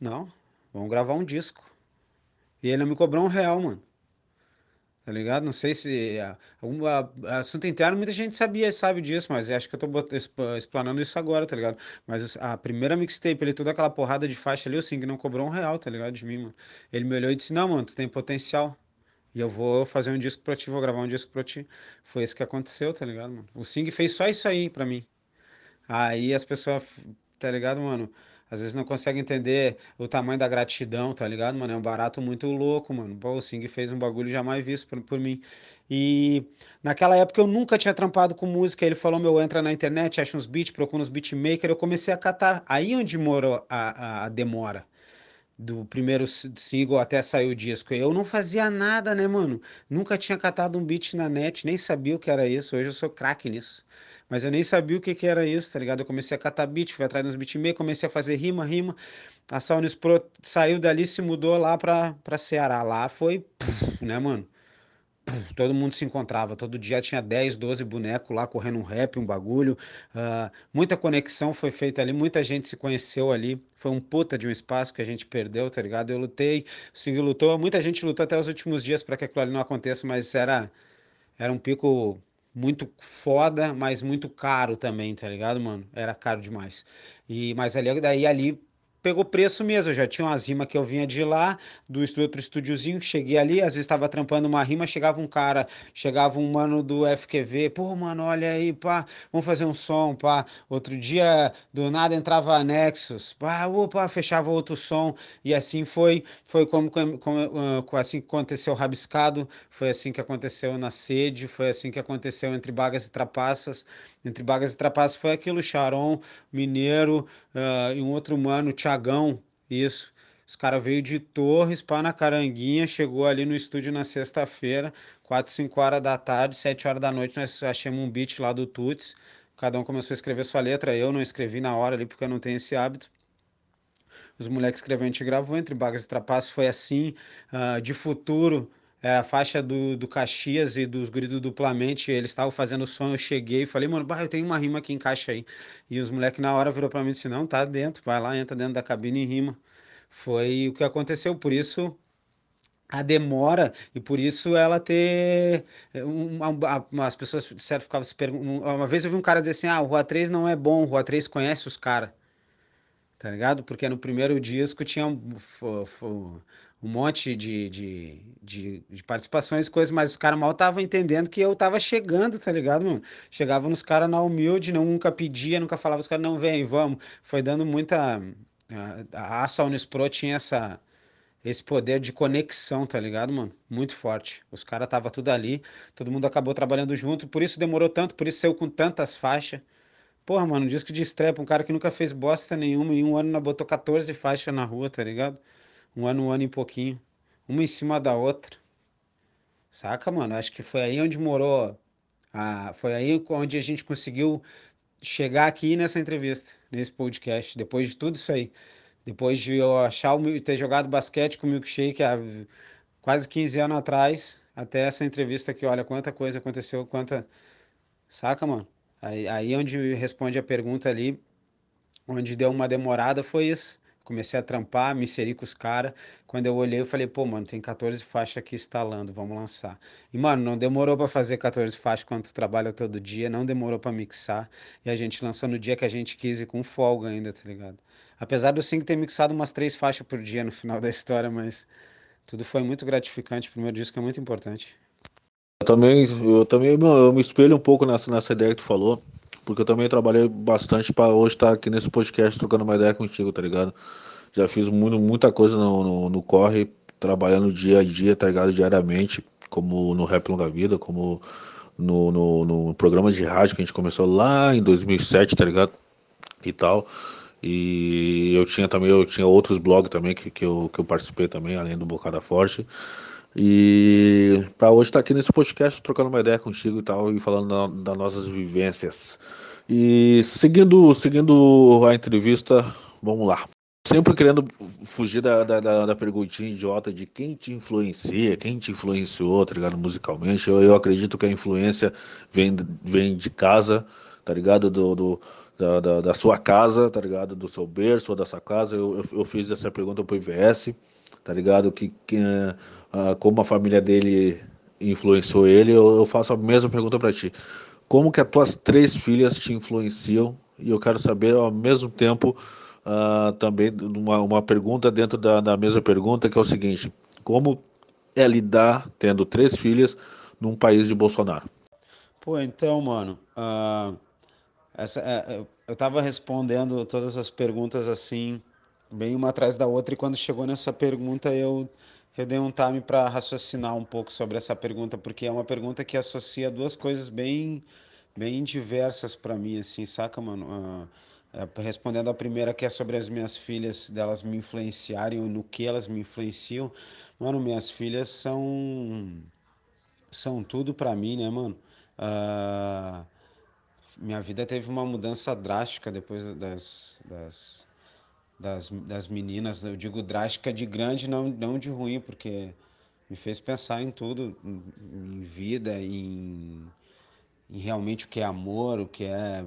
não, vamos gravar um disco. E ele me cobrou um real, mano. Tá ligado? Não sei se. Algum assunto interno, muita gente sabia, sabe disso, mas acho que eu tô explanando isso agora, tá ligado? Mas a primeira mixtape ali, toda aquela porrada de faixa ali, o Sing não cobrou um real, tá ligado? De mim, mano. Ele me olhou e disse: Não, mano, tu tem potencial. E eu vou fazer um disco pra ti, vou gravar um disco pra ti. Foi isso que aconteceu, tá ligado, mano? O Sing fez só isso aí pra mim. Aí as pessoas, tá ligado, mano? Às vezes não conseguem entender o tamanho da gratidão, tá ligado, mano? É um barato muito louco, mano. Pô, o Sing fez um bagulho jamais visto por, por mim. E naquela época eu nunca tinha trampado com música. Ele falou: meu, entra na internet, acha uns beats, procura uns beatmakers. Eu comecei a catar. Aí onde morou a, a, a demora do primeiro single até sair o disco. Eu não fazia nada, né, mano? Nunca tinha catado um beat na net, nem sabia o que era isso. Hoje eu sou craque nisso. Mas eu nem sabia o que, que era isso, tá ligado? Eu comecei a catar beat, fui atrás dos beatmakers, comecei a fazer rima, rima. A Sounds Pro saiu dali, se mudou lá pra, pra Ceará. Lá foi, né, mano? todo mundo se encontrava, todo dia tinha 10, 12 bonecos lá correndo um rap, um bagulho. Uh, muita conexão foi feita ali, muita gente se conheceu ali. Foi um puta de um espaço que a gente perdeu, tá ligado? Eu lutei, o Sing lutou, muita gente lutou até os últimos dias para que aquilo ali não aconteça, mas era, era um pico muito foda, mas muito caro também, tá ligado, mano? Era caro demais. E, mas ali, daí ali pegou preço mesmo. Eu já tinha umas rimas que eu vinha de lá, do outro estúdiozinho, cheguei ali, às vezes estava trampando uma rima, chegava um cara, chegava um mano do FQV, pô, mano, olha aí, pá, vamos fazer um som, pá. Outro dia, do nada, entrava Nexus, pá, opa, fechava outro som, e assim foi, foi como, como, assim que aconteceu Rabiscado, foi assim que aconteceu na Sede, foi assim que aconteceu entre Bagas e Trapaças, entre Bagas e Trapaças foi aquilo, Charon, Mineiro uh, e um outro mano, Tiagão, isso. Os caras veio de Torres para na Caranguinha, chegou ali no estúdio na sexta-feira, 4, 5 horas da tarde, 7 horas da noite, nós achamos um beat lá do Tuts. Cada um começou a escrever sua letra, eu não escrevi na hora ali porque eu não tenho esse hábito. Os moleques escreveram, a gente gravou entre Bagas e Trapaços, foi assim. Uh, de futuro, é, a faixa do, do Caxias e dos gritos duplamente, eles estavam fazendo som, eu cheguei e falei, mano, bah, eu tenho uma rima que encaixa aí. E os moleques na hora virou pra mim e disse, não, tá dentro, vai lá, entra dentro da cabine e rima. Foi o que aconteceu, por isso a demora e por isso ela ter uma, uma, as pessoas certo ficavam se perguntando uma vez eu vi um cara dizer assim ah o Rua 3 não é bom o Rua 3 conhece os caras tá ligado porque no primeiro disco tinha um, um monte de, de, de, de participações coisas, mas os caras mal estavam entendendo que eu tava chegando, tá ligado, mano? Chegava nos caras na humilde, nunca pedia, nunca falava, os caras, não, vem, vamos. Foi dando muita. A, a Aça Unispro tinha essa, esse poder de conexão, tá ligado, mano? Muito forte. Os caras tava tudo ali, todo mundo acabou trabalhando junto, por isso demorou tanto, por isso saiu com tantas faixas. Porra, mano, um disco de estreia pra um cara que nunca fez bosta nenhuma, em um ano botou 14 faixas na rua, tá ligado? Um ano, um ano e pouquinho. Uma em cima da outra. Saca, mano? Acho que foi aí onde morou. A... Foi aí onde a gente conseguiu chegar aqui nessa entrevista, nesse podcast, depois de tudo isso aí. Depois de eu achar o, ter jogado basquete com o Milkshake há quase 15 anos atrás, até essa entrevista aqui, olha quanta coisa aconteceu, quanta. Saca, mano? Aí, aí onde responde a pergunta ali, onde deu uma demorada foi isso. Comecei a trampar, me inseri com os caras. Quando eu olhei, eu falei, pô, mano, tem 14 faixas aqui instalando, vamos lançar. E, mano, não demorou para fazer 14 faixas quando tu trabalha todo dia, não demorou para mixar. E a gente lançou no dia que a gente quis e com folga ainda, tá ligado? Apesar do Sing ter mixado umas três faixas por dia no final da história, mas tudo foi muito gratificante. O primeiro disco é muito importante. Eu também, eu também eu me espelho um pouco nessa, nessa ideia que tu falou, porque eu também trabalhei bastante para hoje estar aqui nesse podcast trocando uma ideia contigo, tá ligado? Já fiz muito, muita coisa no, no, no corre, trabalhando dia a dia, tá ligado? Diariamente, como no Rap Longa Vida, como no, no, no programa de rádio que a gente começou lá em 2007, tá ligado? E tal. E eu tinha também, eu tinha outros blogs também que, que, eu, que eu participei também, além do Bocada Forte. E para hoje estar tá aqui nesse podcast, trocando uma ideia contigo e tal, e falando da, das nossas vivências. E seguindo, seguindo a entrevista, vamos lá. Sempre querendo fugir da, da, da, perguntinha idiota de quem te influencia, quem te influenciou, tá ligado? Musicalmente. Eu, eu acredito que a influência vem, vem de casa, tá ligado? Do, do da, da, da, sua casa, tá ligado? Do seu berço ou da sua casa. Eu, eu, eu fiz essa pergunta pro IVS, tá ligado? Que, que uh, como a família dele influenciou ele, eu, eu faço a mesma pergunta para ti. Como que as tuas três filhas te influenciam? E eu quero saber ao mesmo tempo uh, também uma, uma pergunta dentro da, da mesma pergunta, que é o seguinte: como é lidar tendo três filhas num país de Bolsonaro? Pô, então, mano, uh, essa, uh, eu tava respondendo todas as perguntas assim, bem uma atrás da outra, e quando chegou nessa pergunta eu, eu dei um time para raciocinar um pouco sobre essa pergunta, porque é uma pergunta que associa duas coisas bem, bem diversas para mim, assim, saca, mano? Uh, respondendo a primeira, que é sobre as minhas filhas, delas me influenciarem, no que elas me influenciam. Mano, minhas filhas são, são tudo para mim, né, mano? Uh, minha vida teve uma mudança drástica depois das, das, das, das meninas. Eu digo drástica de grande, não, não de ruim, porque me fez pensar em tudo, em, em vida, em, em realmente o que é amor, o que é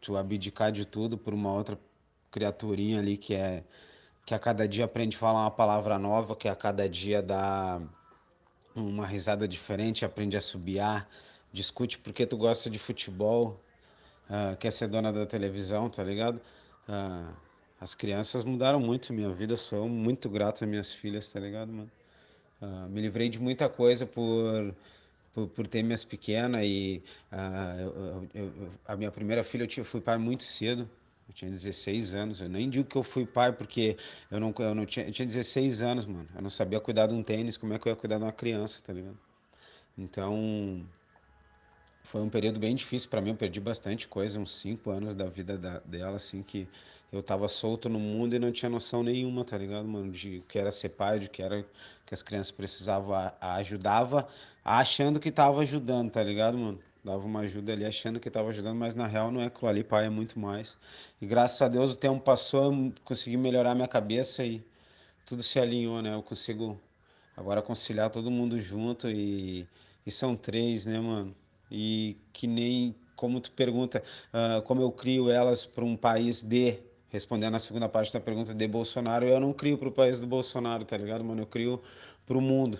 tu abdicar de tudo por uma outra criaturinha ali que é que a cada dia aprende a falar uma palavra nova, que a cada dia dá uma risada diferente, aprende a subiar, discute porque tu gosta de futebol, uh, quer ser dona da televisão, tá ligado? Uh, as crianças mudaram muito minha vida, sou muito grato às minhas filhas, tá ligado, mano? Uh, me livrei de muita coisa por, por, por ter minhas pequenas e eu, eu, eu, a minha primeira filha eu fui pai muito cedo, eu tinha 16 anos, eu nem digo que eu fui pai porque eu não, eu não tinha, eu tinha 16 anos, mano. Eu não sabia cuidar de um tênis, como é que eu ia cuidar de uma criança, tá ligado? Então, foi um período bem difícil para mim, eu perdi bastante coisa, uns cinco anos da vida da, dela, assim, que eu tava solto no mundo e não tinha noção nenhuma, tá ligado, mano, de que era ser pai, de que era que as crianças precisavam, ajudava, achando que tava ajudando, tá ligado, mano? Dava uma ajuda ali achando que tava ajudando, mas na real não é aquilo ali, pai é muito mais. E graças a Deus o tempo passou, eu consegui melhorar minha cabeça e tudo se alinhou, né? Eu consigo agora conciliar todo mundo junto e, e são três, né, mano? e que nem como tu pergunta, uh, como eu crio elas para um país de, respondendo a segunda parte da pergunta de Bolsonaro, eu não crio para o país do Bolsonaro, tá ligado, mano? Eu crio para o mundo.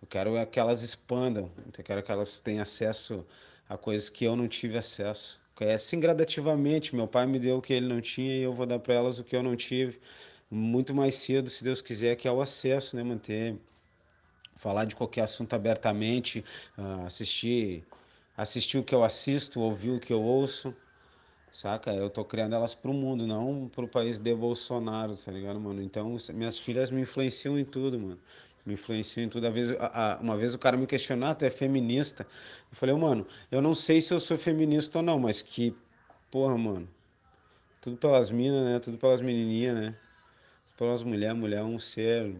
Eu quero é que elas expandam, eu quero que elas tenham acesso a coisas que eu não tive acesso. É assim gradativamente, meu pai me deu o que ele não tinha e eu vou dar para elas o que eu não tive muito mais cedo, se Deus quiser, que é o acesso, né, manter falar de qualquer assunto abertamente, uh, assistir assistir o que eu assisto, ouvir o que eu ouço, Saca? Eu tô criando elas pro mundo, não pro país de Bolsonaro, tá ligado, mano? Então, minhas filhas me influenciam em tudo, mano. Me influenciam em tudo. Às vezes, a, a, uma vez o cara me questionou, ah, tu é feminista? Eu falei, mano, eu não sei se eu sou feminista ou não, mas que, porra, mano. Tudo pelas minas, né? Tudo pelas menininhas, né? Tudo pelas mulheres. Mulher é um ser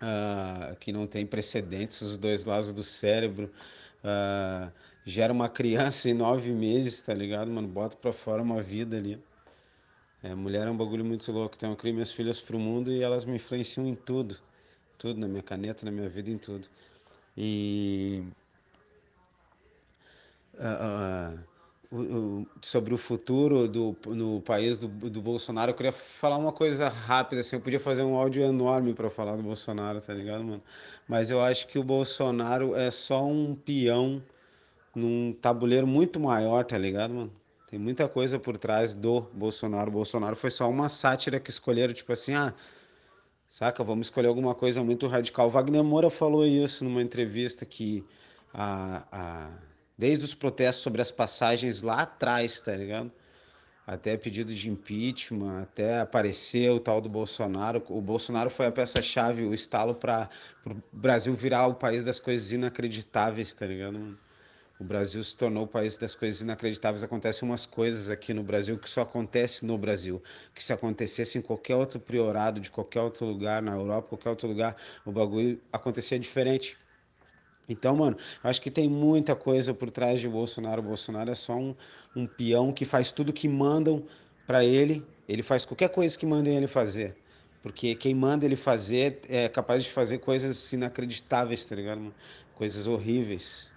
uh, que não tem precedentes, os dois lados do cérebro. Uh, gera uma criança em nove meses, tá ligado, mano? Bota pra fora uma vida ali. É, mulher é um bagulho muito louco. Então eu criei minhas filhas pro mundo e elas me influenciam em tudo. Tudo, na minha caneta, na minha vida, em tudo. E. Uh, uh, sobre o futuro do, no país do, do Bolsonaro, eu queria falar uma coisa rápida, assim, eu podia fazer um áudio enorme para falar do Bolsonaro, tá ligado, mano? Mas eu acho que o Bolsonaro é só um peão num tabuleiro muito maior, tá ligado, mano? Tem muita coisa por trás do Bolsonaro. O Bolsonaro foi só uma sátira que escolheram, tipo assim, ah, saca, vamos escolher alguma coisa muito radical. Wagner Moura falou isso numa entrevista que a, a, desde os protestos sobre as passagens lá atrás, tá ligado? Até pedido de impeachment, até aparecer o tal do Bolsonaro. O Bolsonaro foi a peça-chave, o estalo para o Brasil virar o país das coisas inacreditáveis, tá ligado? O Brasil se tornou o país das coisas inacreditáveis. Acontecem umas coisas aqui no Brasil que só acontece no Brasil. Que se acontecesse em qualquer outro priorado, de qualquer outro lugar, na Europa, qualquer outro lugar, o bagulho acontecia diferente. Então, mano, acho que tem muita coisa por trás de Bolsonaro. O Bolsonaro é só um, um peão que faz tudo que mandam para ele. Ele faz qualquer coisa que mandem ele fazer. Porque quem manda ele fazer é capaz de fazer coisas inacreditáveis, tá ligado? Mano? Coisas horríveis.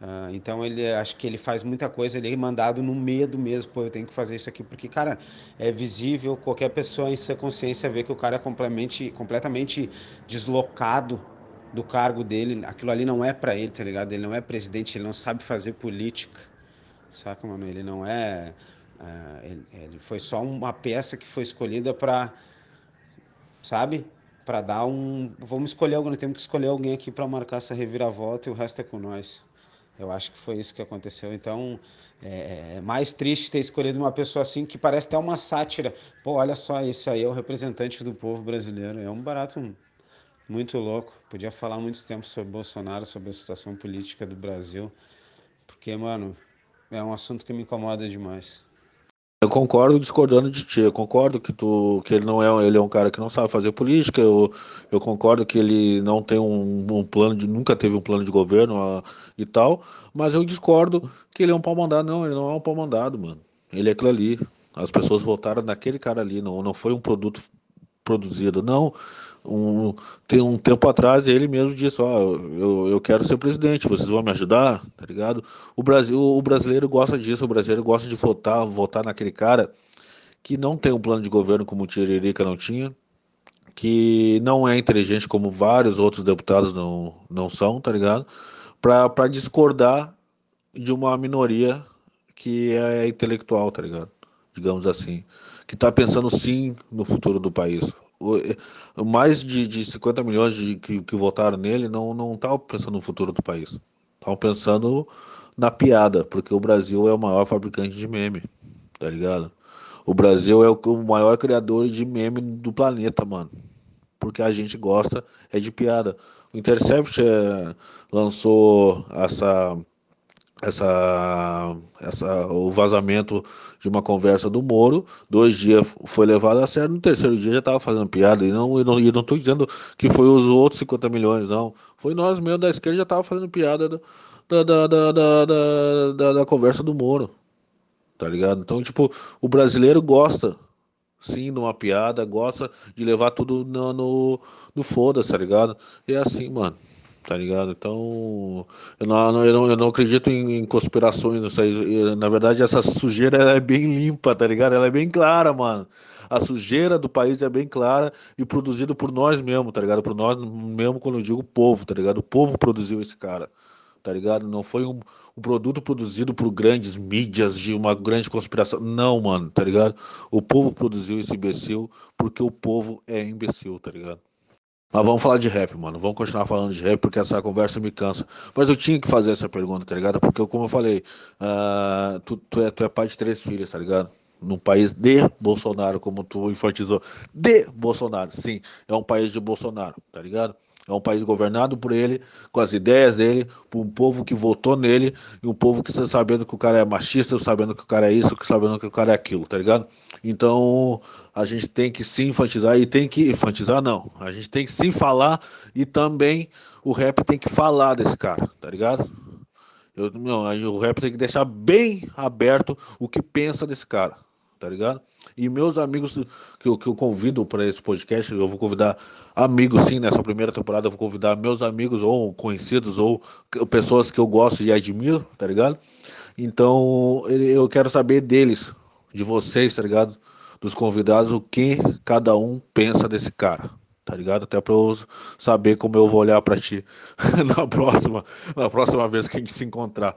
Uh, então ele acho que ele faz muita coisa, ele é mandado no medo mesmo, pô, eu tenho que fazer isso aqui, porque, cara, é visível, qualquer pessoa em sua consciência vê que o cara é completamente, completamente deslocado do cargo dele, aquilo ali não é para ele, tá ligado? Ele não é presidente, ele não sabe fazer política, saca, mano? Ele não é. Uh, ele, ele foi só uma peça que foi escolhida para, sabe? Para dar um. Vamos escolher alguém, temos que escolher alguém aqui para marcar essa reviravolta e o resto é com nós. Eu acho que foi isso que aconteceu. Então, é, é mais triste ter escolhido uma pessoa assim que parece até uma sátira. Pô, olha só, esse aí é o representante do povo brasileiro. É um barato muito louco. Podia falar muito tempo sobre Bolsonaro, sobre a situação política do Brasil, porque, mano, é um assunto que me incomoda demais. Eu concordo discordando de ti. Eu concordo que tu que ele não é ele é um cara que não sabe fazer política. Eu, eu concordo que ele não tem um, um plano de nunca teve um plano de governo uh, e tal. Mas eu discordo que ele é um pau mandado. Não, ele não é um pau mandado, mano. Ele é aquilo ali. As pessoas votaram naquele cara ali. Não, não foi um produto produzido. Não. Um, tem um tempo atrás ele mesmo disse, ó, eu, eu quero ser presidente, vocês vão me ajudar, tá ligado? O Brasil, o brasileiro gosta disso, o brasileiro gosta de votar, votar naquele cara que não tem um plano de governo como o Tiririca não tinha, que não é inteligente como vários outros deputados não, não são, tá ligado? Para discordar de uma minoria que é intelectual, tá ligado? Digamos assim, que tá pensando sim no futuro do país mais de, de 50 milhões de, que, que votaram nele não não estavam pensando no futuro do país. Estavam pensando na piada, porque o Brasil é o maior fabricante de meme, tá ligado? O Brasil é o, maior criador de meme do planeta, mano. Porque a gente gosta é de piada. O Intercept é, lançou essa essa, essa, o vazamento de uma conversa do Moro. Dois dias foi levado a sério, no terceiro dia já estava fazendo piada. E não estou não, não dizendo que foi os outros 50 milhões, não. Foi nós mesmo da esquerda já estava fazendo piada da, da, da, da, da, conversa do Moro. Tá ligado? Então, tipo, o brasileiro gosta sim de uma piada, gosta de levar tudo no, no, no foda-se, tá ligado? E é assim, mano tá ligado? Então, eu não, eu não, eu não acredito em, em conspirações, aí. Na verdade, essa sujeira é bem limpa, tá ligado? Ela é bem clara, mano. A sujeira do país é bem clara e produzido por nós mesmos, tá ligado? Por nós mesmo, quando eu digo povo, tá ligado? O povo produziu esse cara, tá ligado? Não foi um, um produto produzido por grandes mídias de uma grande conspiração. Não, mano, tá ligado? O povo produziu esse imbecil porque o povo é imbecil, tá ligado? Mas vamos falar de rap, mano. Vamos continuar falando de rap porque essa conversa me cansa. Mas eu tinha que fazer essa pergunta, tá ligado? Porque, como eu falei, uh, tu, tu, é, tu é pai de três filhos, tá ligado? Num país de Bolsonaro, como tu enfatizou. De Bolsonaro, sim. É um país de Bolsonaro, tá ligado? É um país governado por ele, com as ideias dele, por um povo que votou nele, e um povo que está sabendo que o cara é machista, sabendo que o cara é isso, sabendo que o cara é aquilo, tá ligado? Então a gente tem que se enfatizar e tem que. Enfatizar não. A gente tem que sim falar e também o rap tem que falar desse cara, tá ligado? Eu, meu, o rap tem que deixar bem aberto o que pensa desse cara, tá ligado? E meus amigos que eu, que eu convido para esse podcast, eu vou convidar amigos sim, nessa primeira temporada eu vou convidar meus amigos ou conhecidos ou pessoas que eu gosto e admiro, tá ligado? Então eu quero saber deles, de vocês, tá ligado? Dos convidados, o que cada um pensa desse cara, tá ligado? Até para eu saber como eu vou olhar para ti na próxima, na próxima vez que a gente se encontrar.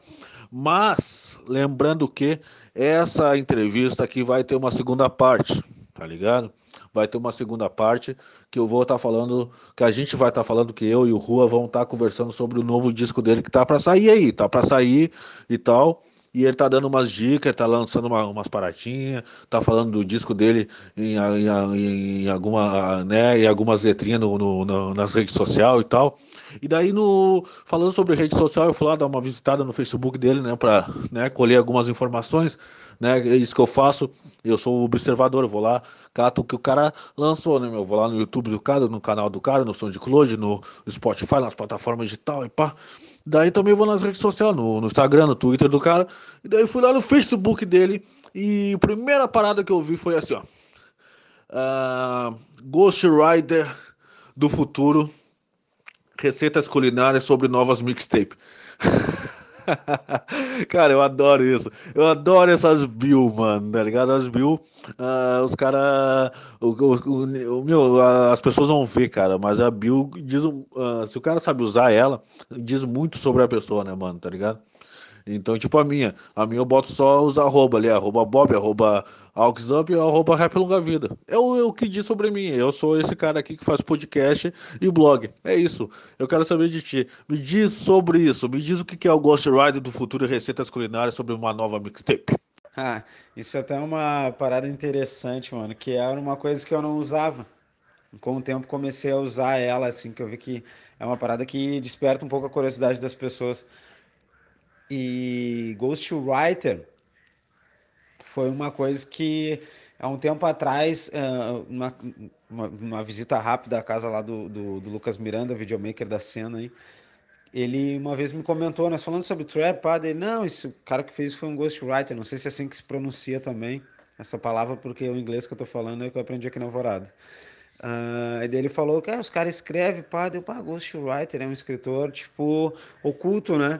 Mas, lembrando que essa entrevista aqui vai ter uma segunda parte, tá ligado? Vai ter uma segunda parte que eu vou estar tá falando, que a gente vai estar tá falando que eu e o Rua vão estar tá conversando sobre o novo disco dele que tá para sair aí, tá para sair e tal. E ele tá dando umas dicas, tá lançando uma, umas paratinhas, tá falando do disco dele em, em, em alguma, né, em algumas letrinhas no, no, no, nas redes sociais e tal. E daí, no, falando sobre rede social, eu fui lá dar uma visitada no Facebook dele, né, para né, colher algumas informações, né, é isso que eu faço. Eu sou observador, eu vou lá, cato o que o cara lançou, né, meu? Eu vou lá no YouTube do cara, no canal do cara, no SoundCloud, no Spotify, nas plataformas digital e pá. Daí também vou nas redes sociais, no, no Instagram, no Twitter do cara. E daí fui lá no Facebook dele. E a primeira parada que eu vi foi assim, ó. Uh, Ghost Rider do futuro receitas culinárias sobre novas mixtape. cara, eu adoro isso. Eu adoro essas Bill, mano, tá ligado? As Bill, uh, os caras. O, o, o, meu, as pessoas vão ver, cara, mas a Bill diz. Uh, se o cara sabe usar ela, diz muito sobre a pessoa, né, mano, tá ligado? Então, tipo a minha. A minha eu boto só os arroba ali, arroba Bob, arroba e arroba Rap Longa Vida. É o, é o que diz sobre mim. Eu sou esse cara aqui que faz podcast e blog. É isso. Eu quero saber de ti. Me diz sobre isso. Me diz o que é o Ghost Rider do futuro e receitas culinárias sobre uma nova mixtape. Ah, isso é até é uma parada interessante, mano, que era uma coisa que eu não usava. Com o tempo comecei a usar ela, assim, que eu vi que é uma parada que desperta um pouco a curiosidade das pessoas e Ghostwriter foi uma coisa que há um tempo atrás, uma, uma, uma visita rápida à casa lá do, do, do, Lucas Miranda, videomaker da cena aí, ele uma vez me comentou, nós falando sobre trap, pá, dele, não, esse cara que fez foi um ghostwriter, não sei se é assim que se pronuncia também essa palavra, porque o inglês que eu tô falando é que eu aprendi aqui na Alvorada. Uh, e daí ele falou que ah, os caras escrevem, pá, deu, pá, ghostwriter é um escritor, tipo, oculto, né?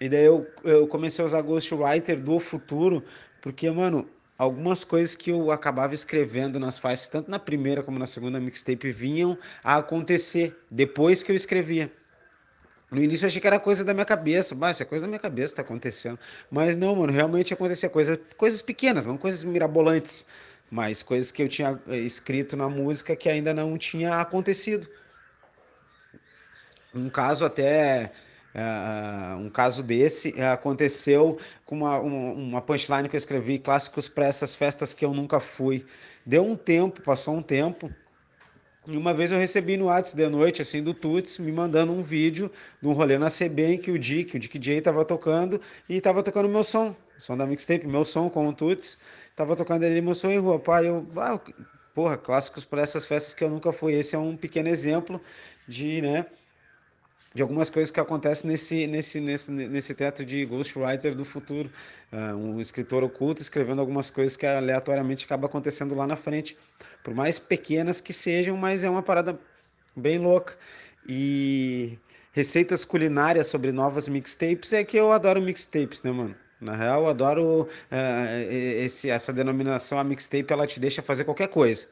E daí eu, eu comecei a usar Ghostwriter do futuro, porque, mano, algumas coisas que eu acabava escrevendo nas faixas, tanto na primeira como na segunda mixtape, vinham a acontecer depois que eu escrevia. No início eu achei que era coisa da minha cabeça, mas é coisa da minha cabeça tá acontecendo. Mas não, mano, realmente acontecia coisa, coisas pequenas, não coisas mirabolantes, mas coisas que eu tinha eh, escrito na música que ainda não tinha acontecido. Um caso até Uh, um caso desse uh, aconteceu com uma, uma, punchline que eu escrevi, clássicos para essas festas que eu nunca fui. Deu um tempo, passou um tempo, e uma vez eu recebi no WhatsApp de noite, assim, do Tuts, me mandando um vídeo de um rolê na CB em que o Dick, o Dick J tava tocando e tava tocando meu som, o som da mixtape, meu som com o Tuts, tava tocando ele meu som em rua, pai, eu, ah, porra, clássicos para essas festas que eu nunca fui. Esse é um pequeno exemplo de, né, de algumas coisas que acontecem nesse, nesse, nesse, nesse teatro de ghostwriter do futuro. Uh, um escritor oculto escrevendo algumas coisas que aleatoriamente acaba acontecendo lá na frente. Por mais pequenas que sejam, mas é uma parada bem louca. E receitas culinárias sobre novas mixtapes é que eu adoro mixtapes, né, mano? Na real, eu adoro uh, esse, essa denominação, a mixtape, ela te deixa fazer qualquer coisa.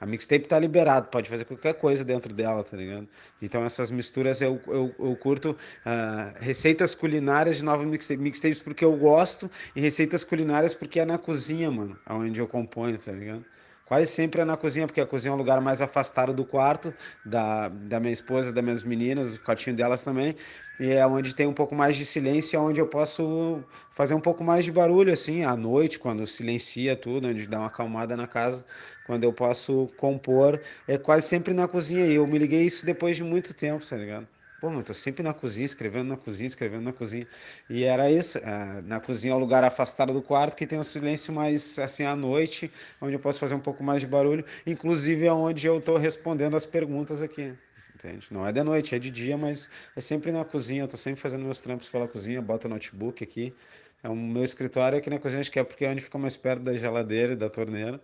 A mixtape tá liberado, pode fazer qualquer coisa dentro dela, tá ligado? Então essas misturas eu, eu, eu curto uh, receitas culinárias de novos mixtape, mixtapes porque eu gosto e receitas culinárias porque é na cozinha, mano, onde eu componho, tá ligado? Quase sempre é na cozinha, porque a cozinha é um lugar mais afastado do quarto, da, da minha esposa, das minhas meninas, o quartinho delas também. E é onde tem um pouco mais de silêncio, onde eu posso fazer um pouco mais de barulho, assim, à noite, quando silencia tudo, onde dá uma acalmada na casa, quando eu posso compor. É quase sempre na cozinha. E eu me liguei isso depois de muito tempo, tá ligado? Pô, eu tô sempre na cozinha, escrevendo na cozinha, escrevendo na cozinha. E era isso. É, na cozinha é o lugar afastado do quarto, que tem um silêncio mais assim à noite, onde eu posso fazer um pouco mais de barulho. Inclusive é onde eu tô respondendo as perguntas aqui. Entende? Não é de noite, é de dia, mas é sempre na cozinha. Eu tô sempre fazendo meus trampos pela cozinha, boto notebook aqui. É o meu escritório aqui na cozinha, acho que é porque é onde fica mais perto da geladeira e da torneira.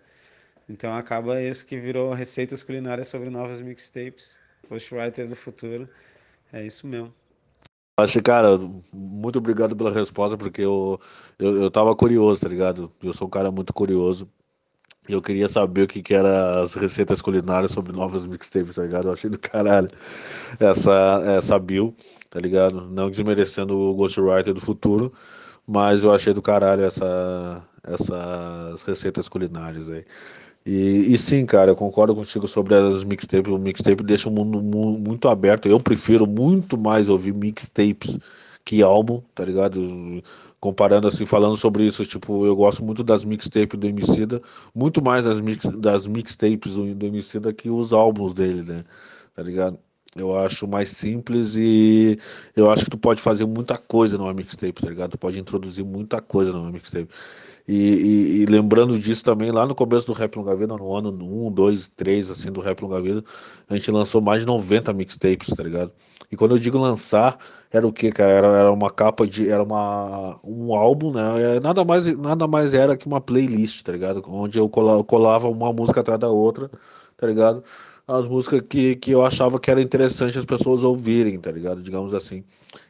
Então acaba esse que virou receitas culinárias sobre novas mixtapes, Ghostwriter do futuro. É isso mesmo. Acho, cara, muito obrigado pela resposta, porque eu, eu, eu tava curioso, tá ligado? Eu sou um cara muito curioso. E eu queria saber o que, que eram as receitas culinárias sobre novas mixtapes, tá ligado? Eu achei do caralho essa, essa bill, tá ligado? Não desmerecendo o Ghostwriter do futuro, mas eu achei do caralho essa, essas receitas culinárias aí. E, e, sim, cara, eu concordo contigo sobre as mixtapes. O mixtape deixa o mundo muito aberto. Eu prefiro muito mais ouvir mixtapes que álbum, tá ligado? Comparando assim, falando sobre isso, tipo, eu gosto muito das mixtapes do Emicida, muito mais das, mix, das mixtapes do, do Emicida que os álbuns dele, né? Tá ligado? Eu acho mais simples e eu acho que tu pode fazer muita coisa numa mixtape, tá ligado? Tu pode introduzir muita coisa numa mixtape. E, e, e, lembrando disso também, lá no começo do Rap Longa Vida, no ano 1, 2, 3, assim, do Rap Longa Vida, a gente lançou mais de 90 mixtapes, tá ligado? E quando eu digo lançar, era o que, cara? Era, era uma capa de. Era uma, um álbum, né? É, nada mais, nada mais era que uma playlist, tá ligado? Onde eu colava uma música atrás da outra, tá ligado? As músicas que, que eu achava que era interessante as pessoas ouvirem, tá ligado? Digamos assim.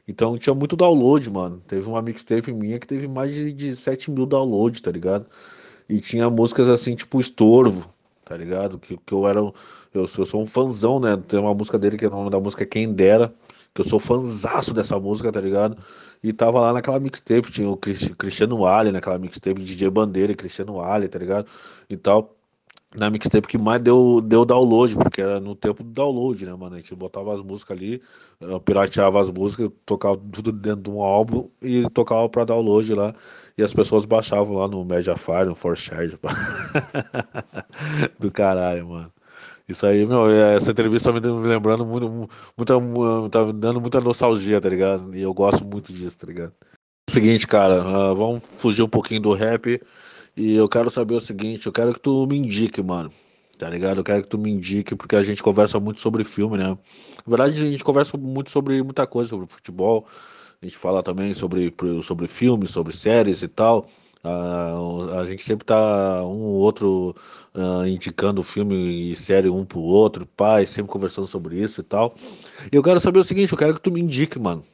Então tinha muito download, mano. Teve uma mixtape minha que teve mais de, de 7 mil downloads, tá ligado? E tinha músicas assim, tipo Estorvo, tá ligado? Que, que eu era. Eu, eu sou um fãzão, né? Tem uma música dele que é o nome da música Quem Dera. Que eu sou fãzaço dessa música, tá ligado? E tava lá naquela mixtape, tinha o Cristiano Ali naquela mixtape, DJ Bandeira Cristiano Ali, tá ligado? E tal na mixtape que mais deu, deu download, porque era no tempo do download, né, mano? A gente botava as músicas ali, pirateava as músicas, tocava tudo dentro de um álbum e tocava pra download lá. E as pessoas baixavam lá no Mediafire, no Forcharge. do caralho, mano. Isso aí, meu, essa entrevista tá me lembrando muito, muito, tá me dando muita nostalgia, tá ligado? E eu gosto muito disso, tá ligado? Seguinte, cara, uh, vamos fugir um pouquinho do rap e eu quero saber o seguinte, eu quero que tu me indique, mano. Tá ligado? Eu quero que tu me indique, porque a gente conversa muito sobre filme, né? Na verdade, a gente conversa muito sobre muita coisa, sobre futebol. A gente fala também sobre, sobre filmes, sobre séries e tal. Uh, a gente sempre tá um ou outro uh, indicando filme e série um pro outro, pai, sempre conversando sobre isso e tal. E eu quero saber o seguinte, eu quero que tu me indique, mano.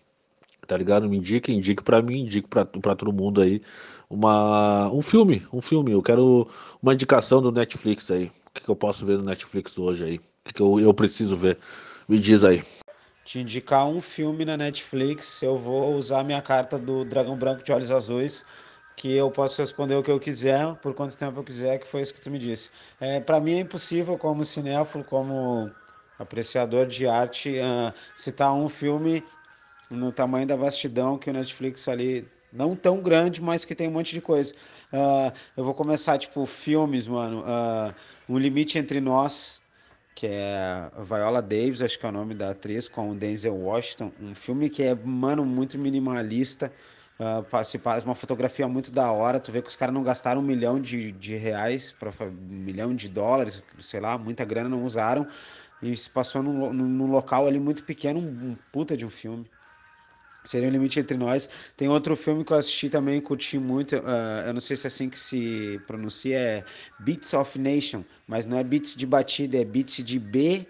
Tá ligado? Me indique, indique pra mim, indique pra, pra todo mundo aí uma, um filme, um filme. Eu quero uma indicação do Netflix aí. O que, que eu posso ver no Netflix hoje aí? O que, que eu, eu preciso ver? Me diz aí. Te indicar um filme na Netflix, eu vou usar minha carta do Dragão Branco de Olhos Azuis, que eu posso responder o que eu quiser, por quanto tempo eu quiser, que foi isso que tu me disse. É, para mim é impossível, como cinéfilo, como apreciador de arte, uh, citar um filme no tamanho da vastidão que o Netflix ali não tão grande, mas que tem um monte de coisa. Uh, eu vou começar, tipo, filmes, mano. Uh, um Limite Entre Nós, que é Viola Davis, acho que é o nome da atriz, com o Denzel Washington. Um filme que é, mano, muito minimalista. Uh, se uma fotografia muito da hora. Tu vê que os caras não gastaram um milhão de, de reais, pra, um milhão de dólares, sei lá, muita grana não usaram. E se passou num, num local ali muito pequeno, um, um puta de um filme. Seria o Limite Entre Nós. Tem outro filme que eu assisti também, curti muito. Uh, eu não sei se é assim que se pronuncia, é Beats of Nation, mas não é beats de batida, é beats de B-E-A-S-T-S.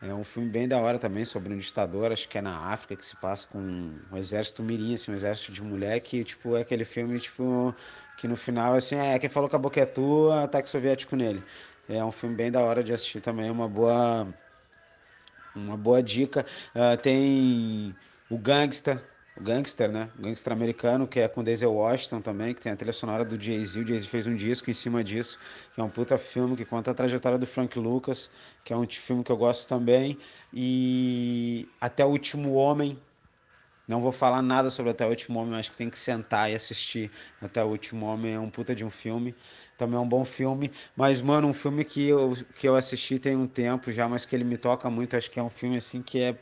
É um filme bem da hora também sobre um ditador, acho que é na África que se passa com um exército mirim, assim, um exército de mulher que, tipo, é aquele filme, tipo, que no final, assim, é, quem falou que a boca é tua, ataque soviético nele. É um filme bem da hora de assistir também, uma boa uma boa dica. Uh, tem o Gangsta, Gangster, né? Gangster americano, que é com Denzel Washington também, que tem a trilha sonora do Jay-Z. O Jay-Z fez um disco em cima disso, que é um puta filme que conta a trajetória do Frank Lucas, que é um filme que eu gosto também. E Até o Último Homem. Não vou falar nada sobre Até o Último Homem, acho que tem que sentar e assistir. Até o Último Homem é um puta de um filme. Também é um bom filme. Mas, mano, um filme que eu, que eu assisti tem um tempo já, mas que ele me toca muito. Acho que é um filme assim que é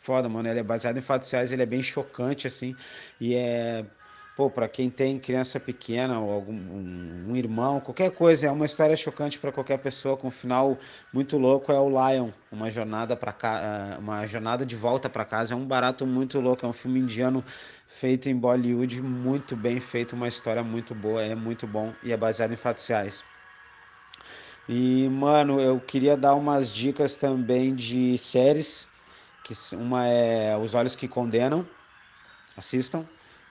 foda, mano. Ele é baseado em fatos reais, ele é bem chocante, assim. E é. Pô, pra quem tem criança pequena ou algum um, um irmão, qualquer coisa, é uma história chocante para qualquer pessoa, com um final muito louco. É o Lion, uma jornada para cá, uma jornada de volta para casa. É um barato muito louco, é um filme indiano feito em Bollywood, muito bem feito, uma história muito boa, é muito bom e é baseado em fatos reais. E, mano, eu queria dar umas dicas também de séries que uma é Os Olhos que Condenam, assistam,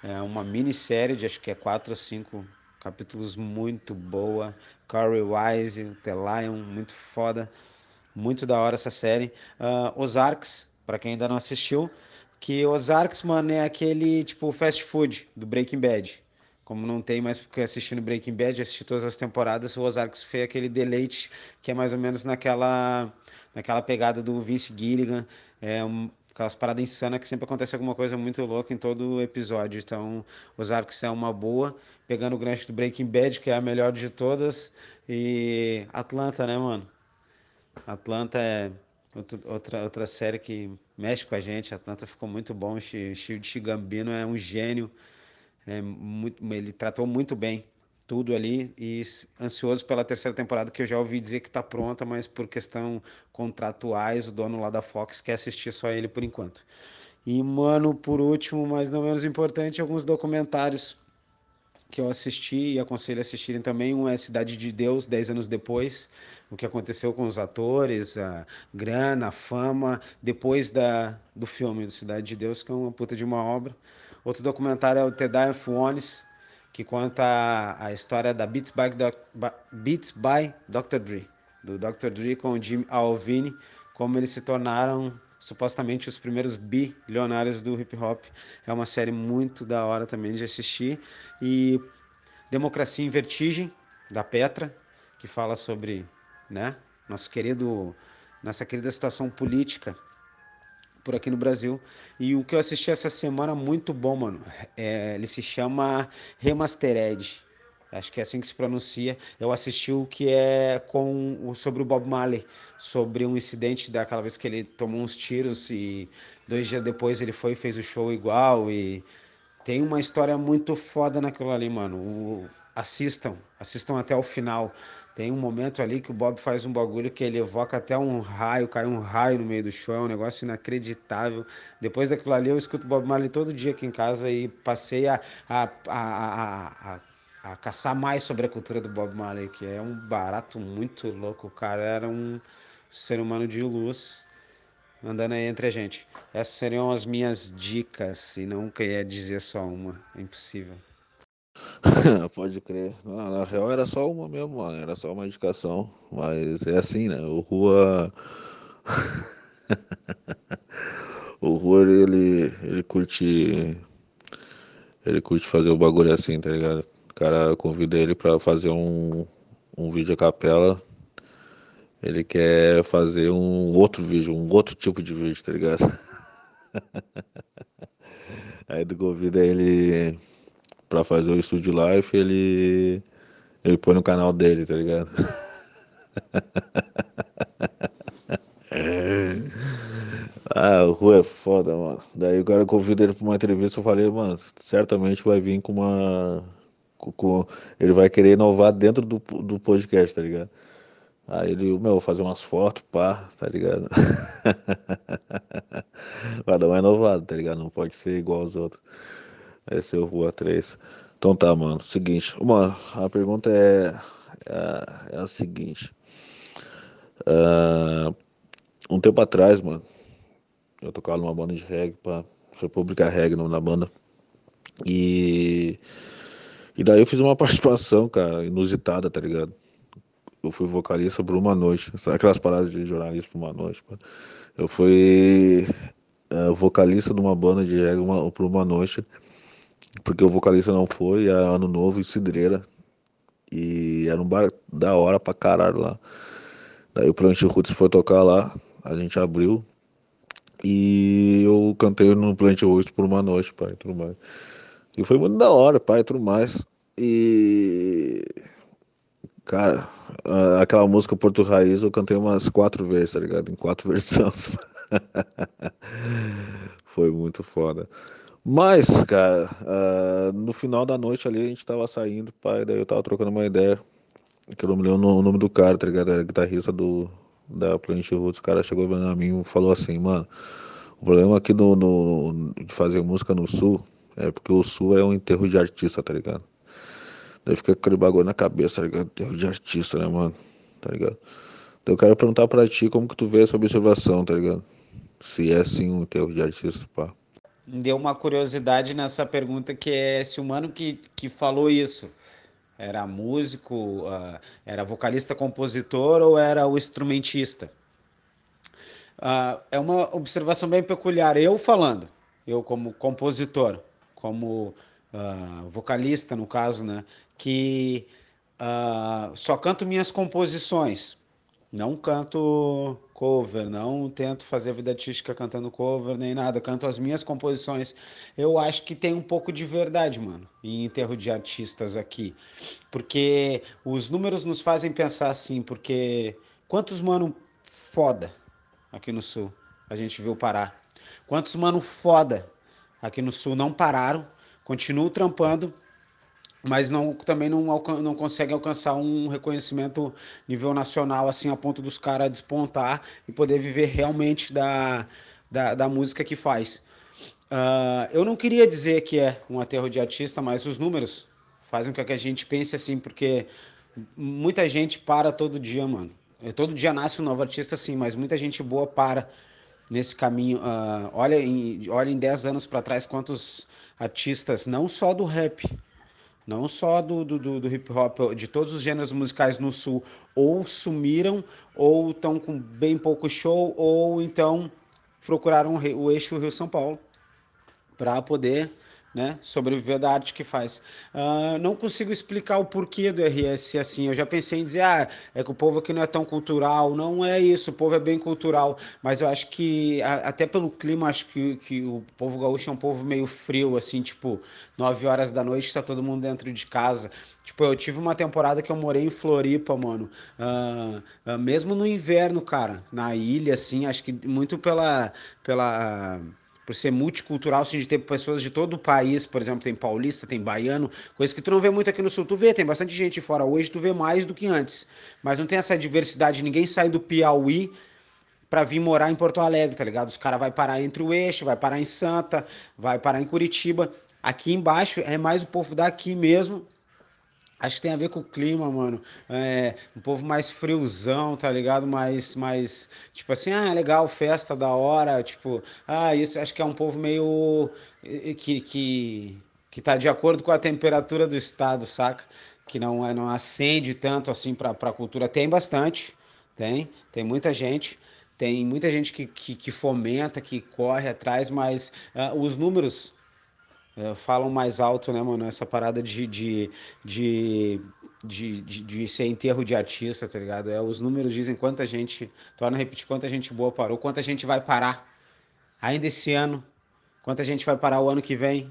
é uma minissérie de acho que é quatro ou cinco capítulos muito boa, Corey Wise, The Lion, muito foda, muito da hora essa série. Uh, Ozarks, para quem ainda não assistiu, que Ozarks, mano, é aquele tipo fast food do Breaking Bad. Como não tem mais porque assistindo Breaking Bad, assisti todas as temporadas, o Ozarks foi aquele deleite que é mais ou menos naquela naquela pegada do Vince Gilligan, é um, aquelas paradas insanas que sempre acontece alguma coisa muito louca em todo episódio. Então, os arcos é uma boa, pegando o gancho do Breaking Bad, que é a melhor de todas, e Atlanta, né, mano? Atlanta é outra, outra série que mexe com a gente. Atlanta ficou muito bom. O Shield Gambino é um gênio. É muito, ele tratou muito bem tudo ali e ansioso pela terceira temporada que eu já ouvi dizer que está pronta, mas por questão contratuais o dono lá da Fox quer assistir só ele por enquanto. E mano, por último, mas não menos importante, alguns documentários que eu assisti e aconselho a assistirem também. Um é Cidade de Deus, 10 anos depois, o que aconteceu com os atores, a grana, a fama, depois da, do filme do Cidade de Deus, que é uma puta de uma obra. Outro documentário é o The of Ones, que conta a, história da Beats by, Doc, Beats by Dr. Dre, do Dr. Dre com o Jim Alvini, como eles se tornaram supostamente os primeiros bilionários do hip hop. É uma série muito da hora também de assistir. E Democracia em Vertigem, da Petra, que fala sobre né, nosso querido, nossa querida situação política por aqui no Brasil. E o que eu assisti essa semana, muito bom, mano. É, ele se chama Remastered. Acho que é assim que se pronuncia. Eu assisti o que é com sobre o Bob Marley, sobre um incidente daquela vez que ele tomou uns tiros e dois dias depois ele foi e fez o show igual. E tem uma história muito foda naquilo ali, mano. O, assistam, assistam até o final. Tem um momento ali que o Bob faz um bagulho que ele evoca até um raio, cai um raio no meio do show, é um negócio inacreditável. Depois daquilo ali, eu escuto Bob Marley todo dia aqui em casa e passei a, a, a, a, a caçar mais sobre a cultura do Bob Marley, que é um barato muito louco. O cara era um ser humano de luz andando aí entre a gente. Essas seriam as minhas dicas, e não queria dizer só uma, é impossível. Pode crer. Não, na real era só uma mesmo, mano. Era só uma indicação. Mas é assim, né? O Rua. o Rua, ele, ele curte. Ele curte fazer o bagulho assim, tá ligado? O cara convida ele pra fazer um, um vídeo a capela. Ele quer fazer um outro vídeo, um outro tipo de vídeo, tá ligado? Aí do convida ele pra fazer o estúdio live, ele. Ele põe no canal dele, tá ligado? ah, o Rua é foda, mano. Daí o cara convida ele pra uma entrevista, eu falei, mano, certamente vai vir com uma. Com, com... ele vai querer inovar dentro do, do podcast, tá ligado? Aí ele, meu, vou fazer umas fotos, pá, tá ligado? Vai dar uma inovada, tá ligado? Não pode ser igual aos outros. É o Rua 3. Então tá, mano. Seguinte. Uma, a pergunta é, é, é a seguinte. Uh, um tempo atrás, mano, eu tocava numa banda de reggae, pra República Reggae, nome da banda. E. E daí eu fiz uma participação, cara, inusitada, tá ligado? Eu fui vocalista por uma noite. Sabe aquelas paradas de jornalista por uma noite? Mano? Eu fui é, vocalista de uma banda de reggae uma, por uma noite, porque o vocalista não foi, era ano novo em Cidreira, e era um bar da hora pra caralho lá. Daí o Plant Roots foi tocar lá, a gente abriu, e eu cantei no Plant Roots por uma noite, pai, e tudo mais. E foi muito da hora, pai, e tudo mais. E Cara, aquela música Porto Raiz eu cantei umas quatro vezes, tá ligado? Em quatro versões. Foi muito foda. Mas, cara, uh, no final da noite ali a gente tava saindo, pai, daí eu tava trocando uma ideia. Que eu não me lembro o nome do cara, tá ligado? Era guitarrista do, da Planet Roots. O cara chegou pra mim e falou assim, mano, o problema aqui no, no, de fazer música no sul é porque o sul é um enterro de artista, tá ligado? Daí fica aquele bagulho na cabeça, tá ligado? Terro de artista, né, mano? Tá ligado? Daí eu quero perguntar pra ti como que tu vê essa observação, tá ligado? Se é sim um terro de artista, pá. Deu uma curiosidade nessa pergunta que é se o mano que, que falou isso era músico, uh, era vocalista, compositor ou era o instrumentista? Uh, é uma observação bem peculiar. Eu falando, eu como compositor, como uh, vocalista no caso, né? Que só canto minhas composições, não canto cover, não tento fazer vida artística cantando cover nem nada, canto as minhas composições. Eu acho que tem um pouco de verdade, mano, em enterro de artistas aqui, porque os números nos fazem pensar assim, porque quantos mano foda aqui no sul a gente viu parar? Quantos mano foda aqui no sul não pararam continuo trampando, mas não, também não, não consegue alcançar um reconhecimento nível nacional, assim, a ponto dos caras despontar e poder viver realmente da, da, da música que faz. Uh, eu não queria dizer que é um aterro de artista, mas os números fazem com que a gente pense assim, porque muita gente para todo dia, mano. Todo dia nasce um novo artista, sim, mas muita gente boa para nesse caminho. Uh, olha, em, olha em 10 anos para trás quantos artistas, não só do rap, não só do, do, do, hip hop, de todos os gêneros musicais no sul, ou sumiram, ou estão com bem pouco show, ou então procuraram o eixo Rio-São Paulo para poder né? Sobreviver da arte que faz. Uh, não consigo explicar o porquê do RS assim. Eu já pensei em dizer, ah, é que o povo aqui não é tão cultural. Não é isso, o povo é bem cultural. Mas eu acho que, a, até pelo clima, acho que, que o povo gaúcho é um povo meio frio, assim, tipo, 9 horas da noite está todo mundo dentro de casa. Tipo, eu tive uma temporada que eu morei em Floripa, mano. Uh, uh, mesmo no inverno, cara, na ilha, assim, acho que muito pela. pela por ser multicultural, assim, de ter pessoas de todo o país, por exemplo, tem paulista, tem baiano, coisa que tu não vê muito aqui no sul. Tu vê, tem bastante gente fora hoje, tu vê mais do que antes. Mas não tem essa diversidade, ninguém sai do Piauí para vir morar em Porto Alegre, tá ligado? Os caras vai parar entre o eixo, vai parar em Santa, vai parar em Curitiba. Aqui embaixo é mais o povo daqui mesmo Acho que tem a ver com o clima, mano. É, um povo mais friozão, tá ligado? Mais, mais, tipo assim, ah, legal, festa da hora. Tipo, ah, isso acho que é um povo meio. que, que, que tá de acordo com a temperatura do estado, saca? Que não, é, não acende tanto assim pra, pra cultura. Tem bastante, tem, tem muita gente. Tem muita gente que, que, que fomenta, que corre atrás, mas uh, os números falam mais alto, né, mano? Essa parada de, de, de, de, de, de ser enterro de artista, tá ligado? É, os números dizem quanta gente, torna a repetir, quanta gente boa parou, quanta gente vai parar ainda esse ano, quanta gente vai parar o ano que vem,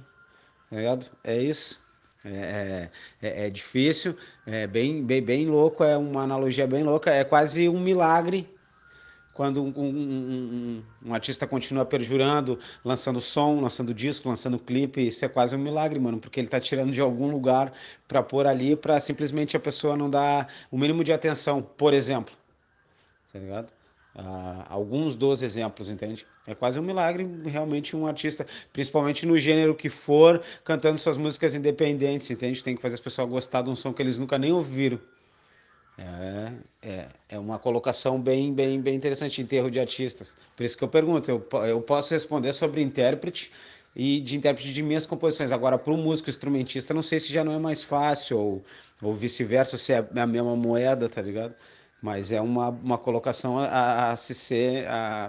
tá ligado? É isso. É, é, é, é difícil, é bem, bem, bem louco, é uma analogia bem louca, é quase um milagre quando um, um, um, um, artista continua perjurando, lançando som, lançando disco, lançando clipe, isso é quase um milagre, mano, porque ele tá tirando de algum lugar para pôr ali para simplesmente a pessoa não dar o mínimo de atenção, por exemplo. Tá ligado? Ah, alguns dos exemplos, entende? É quase um milagre realmente um artista, principalmente no gênero que for, cantando suas músicas independentes, entende? Tem que fazer as pessoas gostar de um som que eles nunca nem ouviram. É, é, é uma colocação bem, bem, bem interessante, enterro de artistas. Por isso que eu pergunto, eu, eu posso responder sobre intérprete e de intérprete de minhas composições. Agora, para o músico instrumentista, não sei se já não é mais fácil, ou, ou vice-versa, se é a mesma moeda, tá ligado? Mas é uma, uma colocação a, a se ser,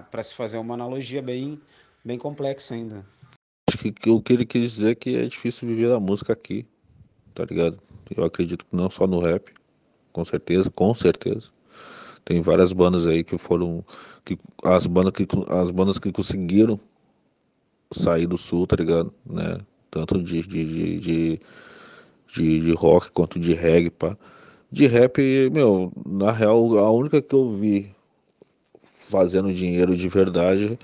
para se fazer uma analogia bem, bem complexa ainda. Acho que, que o que ele quis dizer é que é difícil viver a música aqui, tá ligado? Eu acredito que não só no rap, com certeza, com certeza. Tem várias bandas aí que foram. Que, as, bandas que, as bandas que conseguiram sair do sul, tá ligado? Né? Tanto de, de, de, de, de, rock quanto de reggae, pá. De rap, meu, na real, a única que eu vi fazendo dinheiro de verdade,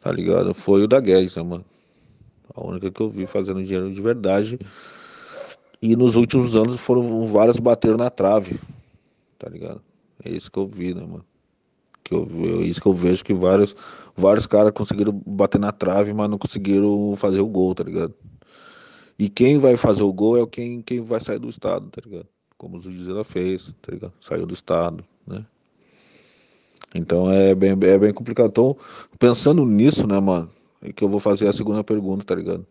tá ligado? Foi o da Guedes, né, mano? A única que eu vi fazendo dinheiro de verdade. E nos últimos anos foram vários bater na trave, tá ligado? É isso que eu vi, né, mano? Que eu, é isso que eu vejo que vários, vários caras conseguiram bater na trave, mas não conseguiram fazer o gol, tá ligado? E quem vai fazer o gol é quem, quem vai sair do estado, tá ligado? Como o Zuzela fez, tá ligado? Saiu do estado, né? Então é bem, é bem complicado. Então, pensando nisso, né, mano, é que eu vou fazer a segunda pergunta, tá ligado?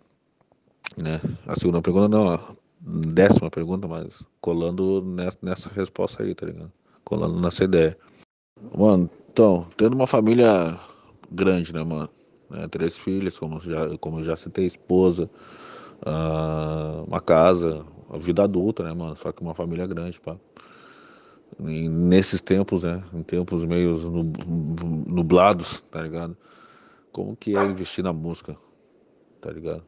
Né? A segunda pergunta não, a décima pergunta, mas colando nessa, nessa resposta aí, tá ligado? Colando nessa ideia. Mano, então, tendo uma família grande, né, mano? Né, três filhos, como já, como já citei, esposa, uh, uma casa, a vida adulta, né, mano? Só que uma família grande, pá. E nesses tempos, né? Em tempos meio nublados, tá ligado? Como que é investir na música, tá ligado?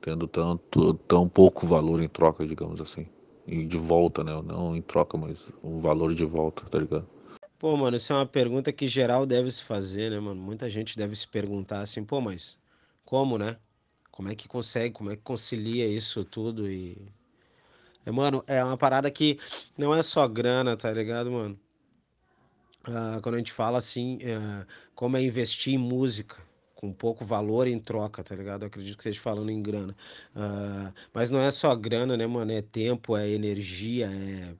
Tendo tanto, tão pouco valor em troca, digamos assim. E de volta, né? Não em troca, mas o valor de volta, tá ligado? Pô, mano, isso é uma pergunta que geral deve se fazer, né, mano? Muita gente deve se perguntar assim, pô, mas como, né? Como é que consegue, como é que concilia isso tudo e. É, mano, é uma parada que não é só grana, tá ligado, mano? Ah, quando a gente fala assim, é, como é investir em música, com pouco valor em troca, tá ligado? Eu acredito que esteja falando em grana. Ah, mas não é só grana, né, mano? É tempo, é energia, é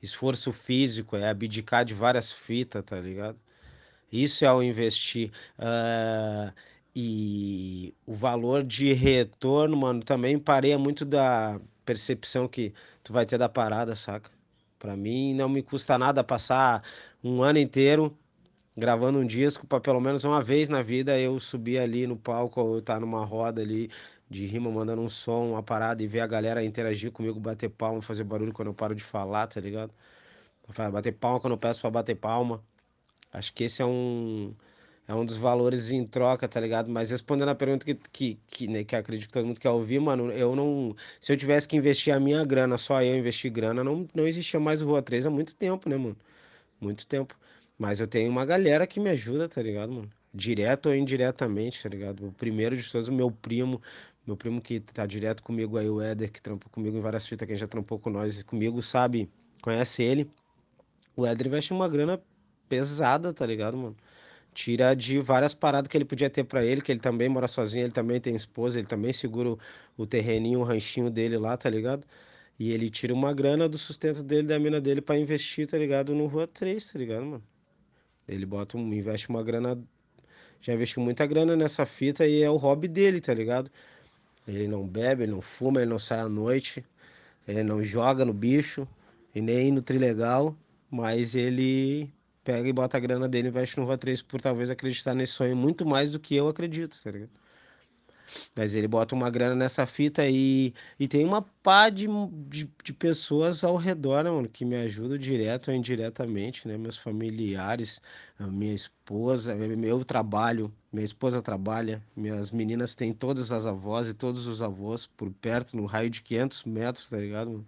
esforço físico, é abdicar de várias fitas, tá ligado? Isso é o investir. Uh, e o valor de retorno, mano, também pareia muito da percepção que tu vai ter da parada, saca? Pra mim não me custa nada passar um ano inteiro gravando um disco para pelo menos uma vez na vida eu subir ali no palco ou estar tá numa roda ali de rima, mandando um som, uma parada e ver a galera interagir comigo, bater palma, fazer barulho quando eu paro de falar, tá ligado? Bater palma quando eu peço pra bater palma. Acho que esse é um, é um dos valores em troca, tá ligado? Mas respondendo a pergunta que, que, que, né, que acredito que todo mundo quer ouvir, mano, eu não. Se eu tivesse que investir a minha grana, só eu investir grana, não, não existia mais o Rua 3 há muito tempo, né, mano? Muito tempo. Mas eu tenho uma galera que me ajuda, tá ligado, mano? Direto ou indiretamente, tá ligado? O primeiro de todos, o meu primo, meu primo que tá direto comigo aí, o Éder, que trampou comigo em várias fitas, quem já trampou com nós comigo, sabe, conhece ele. O Éder investe uma grana pesada, tá ligado, mano? Tira de várias paradas que ele podia ter para ele, que ele também mora sozinho, ele também tem esposa, ele também segura o, o terreninho, o ranchinho dele lá, tá ligado? E ele tira uma grana do sustento dele, da mina dele, para investir, tá ligado? No Rua 3, tá ligado, mano? Ele bota um, investe uma grana, já investiu muita grana nessa fita e é o hobby dele, tá ligado? Ele não bebe, ele não fuma, ele não sai à noite, ele não joga no bicho e nem no trilegal, mas ele pega e bota a grana dele e investe no Rua 3 por talvez acreditar nesse sonho muito mais do que eu acredito, tá ligado? Mas ele bota uma grana nessa fita e, e tem uma pá de, de, de, pessoas ao redor, né, mano, que me ajudam direto ou indiretamente, né? Meus familiares, minha esposa, meu trabalho, minha esposa trabalha, minhas meninas têm todas as avós e todos os avós por perto, no raio de 500 metros, tá ligado, mano?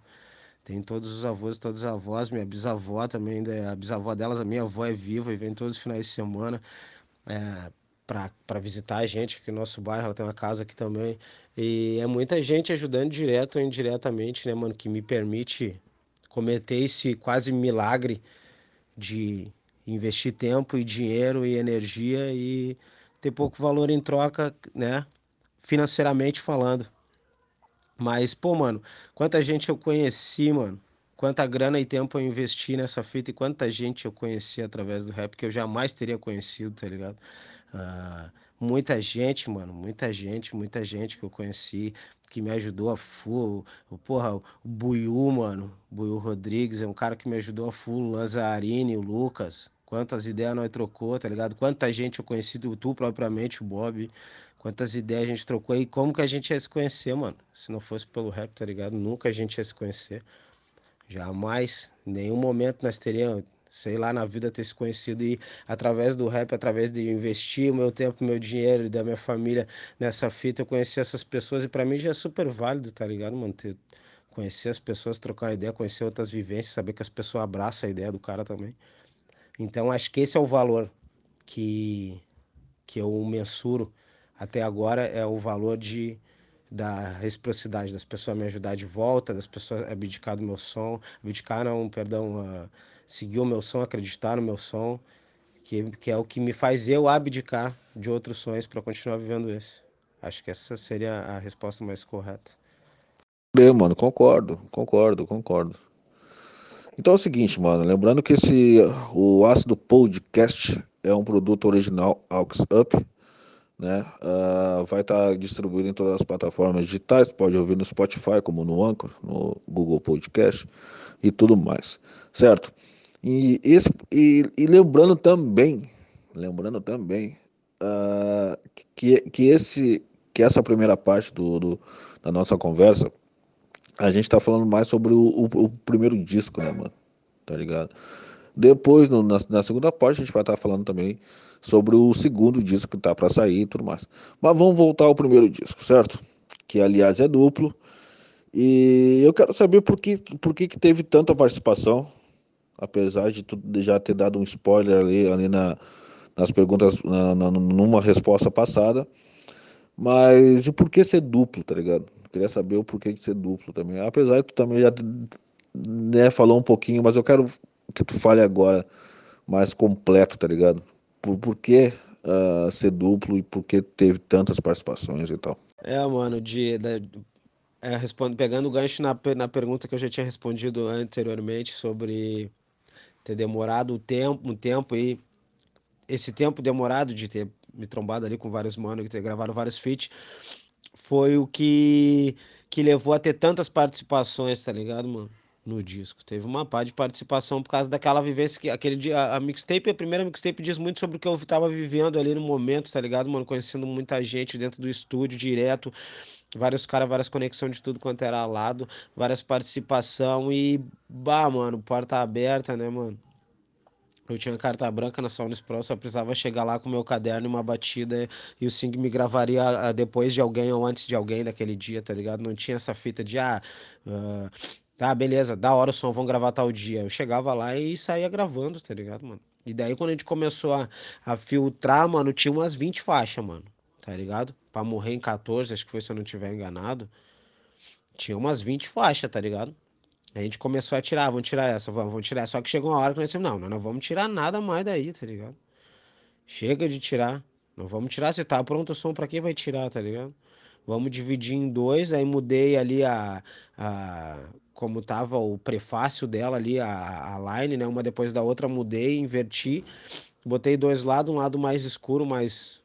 Tem todos os avós, todas as avós, minha bisavó também, a bisavó delas, a minha avó é viva e vem todos os finais de semana. É, para visitar a gente no nosso bairro, ela tem uma casa aqui também. E é muita gente ajudando direto ou indiretamente, né, mano, que me permite cometer esse quase milagre de investir tempo e dinheiro e energia e ter pouco valor em troca, né, financeiramente falando. Mas, pô, mano, quanta gente eu conheci, mano, quanta grana e tempo eu investi nessa fita e quanta gente eu conheci através do rap que eu jamais teria conhecido, tá ligado? Uh, muita gente, mano, muita gente, muita gente que eu conheci, que me ajudou a full. O, porra, o Buiu, mano, Buiu Rodrigues é um cara que me ajudou a full. O Lanzarini, o Lucas, Quantas ideias nós trocou, tá ligado? Quanta gente eu conheci, tu propriamente, o Bob. Quantas ideias a gente trocou e como que a gente ia se conhecer, mano? Se não fosse pelo rap, tá ligado? Nunca a gente ia se conhecer. Jamais, em nenhum momento nós teríamos, sei lá, na vida ter se conhecido e através do rap, através de investir o meu tempo, meu dinheiro e da minha família nessa fita, eu conheci essas pessoas e para mim já é super válido, tá ligado, mano? Ter, conhecer as pessoas, trocar ideia, conhecer outras vivências, saber que as pessoas abraçam a ideia do cara também. Então acho que esse é o valor que, que eu mensuro até agora, é o valor de da reciprocidade, das pessoas me ajudar de volta, das pessoas abdicar do meu som, abdicar não, perdão, uh, seguir o meu som, acreditar no meu som, que, que é o que me faz eu abdicar de outros sonhos para continuar vivendo esse. Acho que essa seria a resposta mais correta. Bem, mano, concordo, concordo, concordo. Então é o seguinte, mano, lembrando que esse o Ácido Podcast é um produto original Aux Up né? Uh, vai estar tá distribuído em todas as plataformas digitais, pode ouvir no Spotify, como no Anchor, no Google Podcast e tudo mais, certo? E, esse, e, e lembrando também, lembrando também uh, que, que, esse, que essa primeira parte do, do da nossa conversa, a gente está falando mais sobre o, o, o, primeiro disco, né, mano? Tá ligado? Depois, no, na, na segunda parte, a gente vai estar tá falando também sobre o segundo disco que tá para sair e tudo mais. Mas vamos voltar ao primeiro disco, certo? Que aliás é duplo. E eu quero saber por que, por que, que teve tanta participação, apesar de tudo já ter dado um spoiler ali, ali na, nas perguntas, na, na, numa resposta passada. Mas e por que ser duplo, tá ligado? queria saber o porquê de ser duplo também. Apesar de tu também já né, falou um pouquinho, mas eu quero que tu fale agora mais completo, tá ligado? Por, por que uh, ser duplo e por que teve tantas participações e tal. É, mano, de, de é, respondo, pegando o gancho na, na pergunta que eu já tinha respondido anteriormente sobre ter demorado o tempo, um tempo e esse tempo demorado de ter me trombado ali com vários manos, de ter gravado vários feats, foi o que, que levou a ter tantas participações, tá ligado, mano? No disco. Teve uma pá de participação por causa daquela vivência que aquele dia a mixtape, a primeira mixtape diz muito sobre o que eu tava vivendo ali no momento, tá ligado, mano? Conhecendo muita gente dentro do estúdio direto, vários caras, várias conexões de tudo quanto era lado, várias participação e bah, mano, porta aberta, né, mano? Eu tinha carta branca na Sonos Pro, só precisava chegar lá com meu caderno e uma batida e o Sing me gravaria ah, depois de alguém ou antes de alguém daquele dia, tá ligado? Não tinha essa fita de, ah, uh, Tá, beleza, da hora o som, vamos gravar tal dia. Eu chegava lá e saía gravando, tá ligado, mano? E daí quando a gente começou a, a filtrar, mano, tinha umas 20 faixas, mano, tá ligado? Pra morrer em 14, acho que foi se eu não tiver enganado. Tinha umas 20 faixas, tá ligado? A gente começou a tirar, vamos tirar essa, vamos, vamos tirar. Só que chegou uma hora que nós dissemos, não, não vamos tirar nada mais daí, tá ligado? Chega de tirar. Não vamos tirar, se tá pronto o som, pra quem vai tirar, tá ligado? Vamos dividir em dois, aí mudei ali a, a como tava o prefácio dela ali, a, a line, né? Uma depois da outra, mudei, inverti, botei dois lados, um lado mais escuro, mais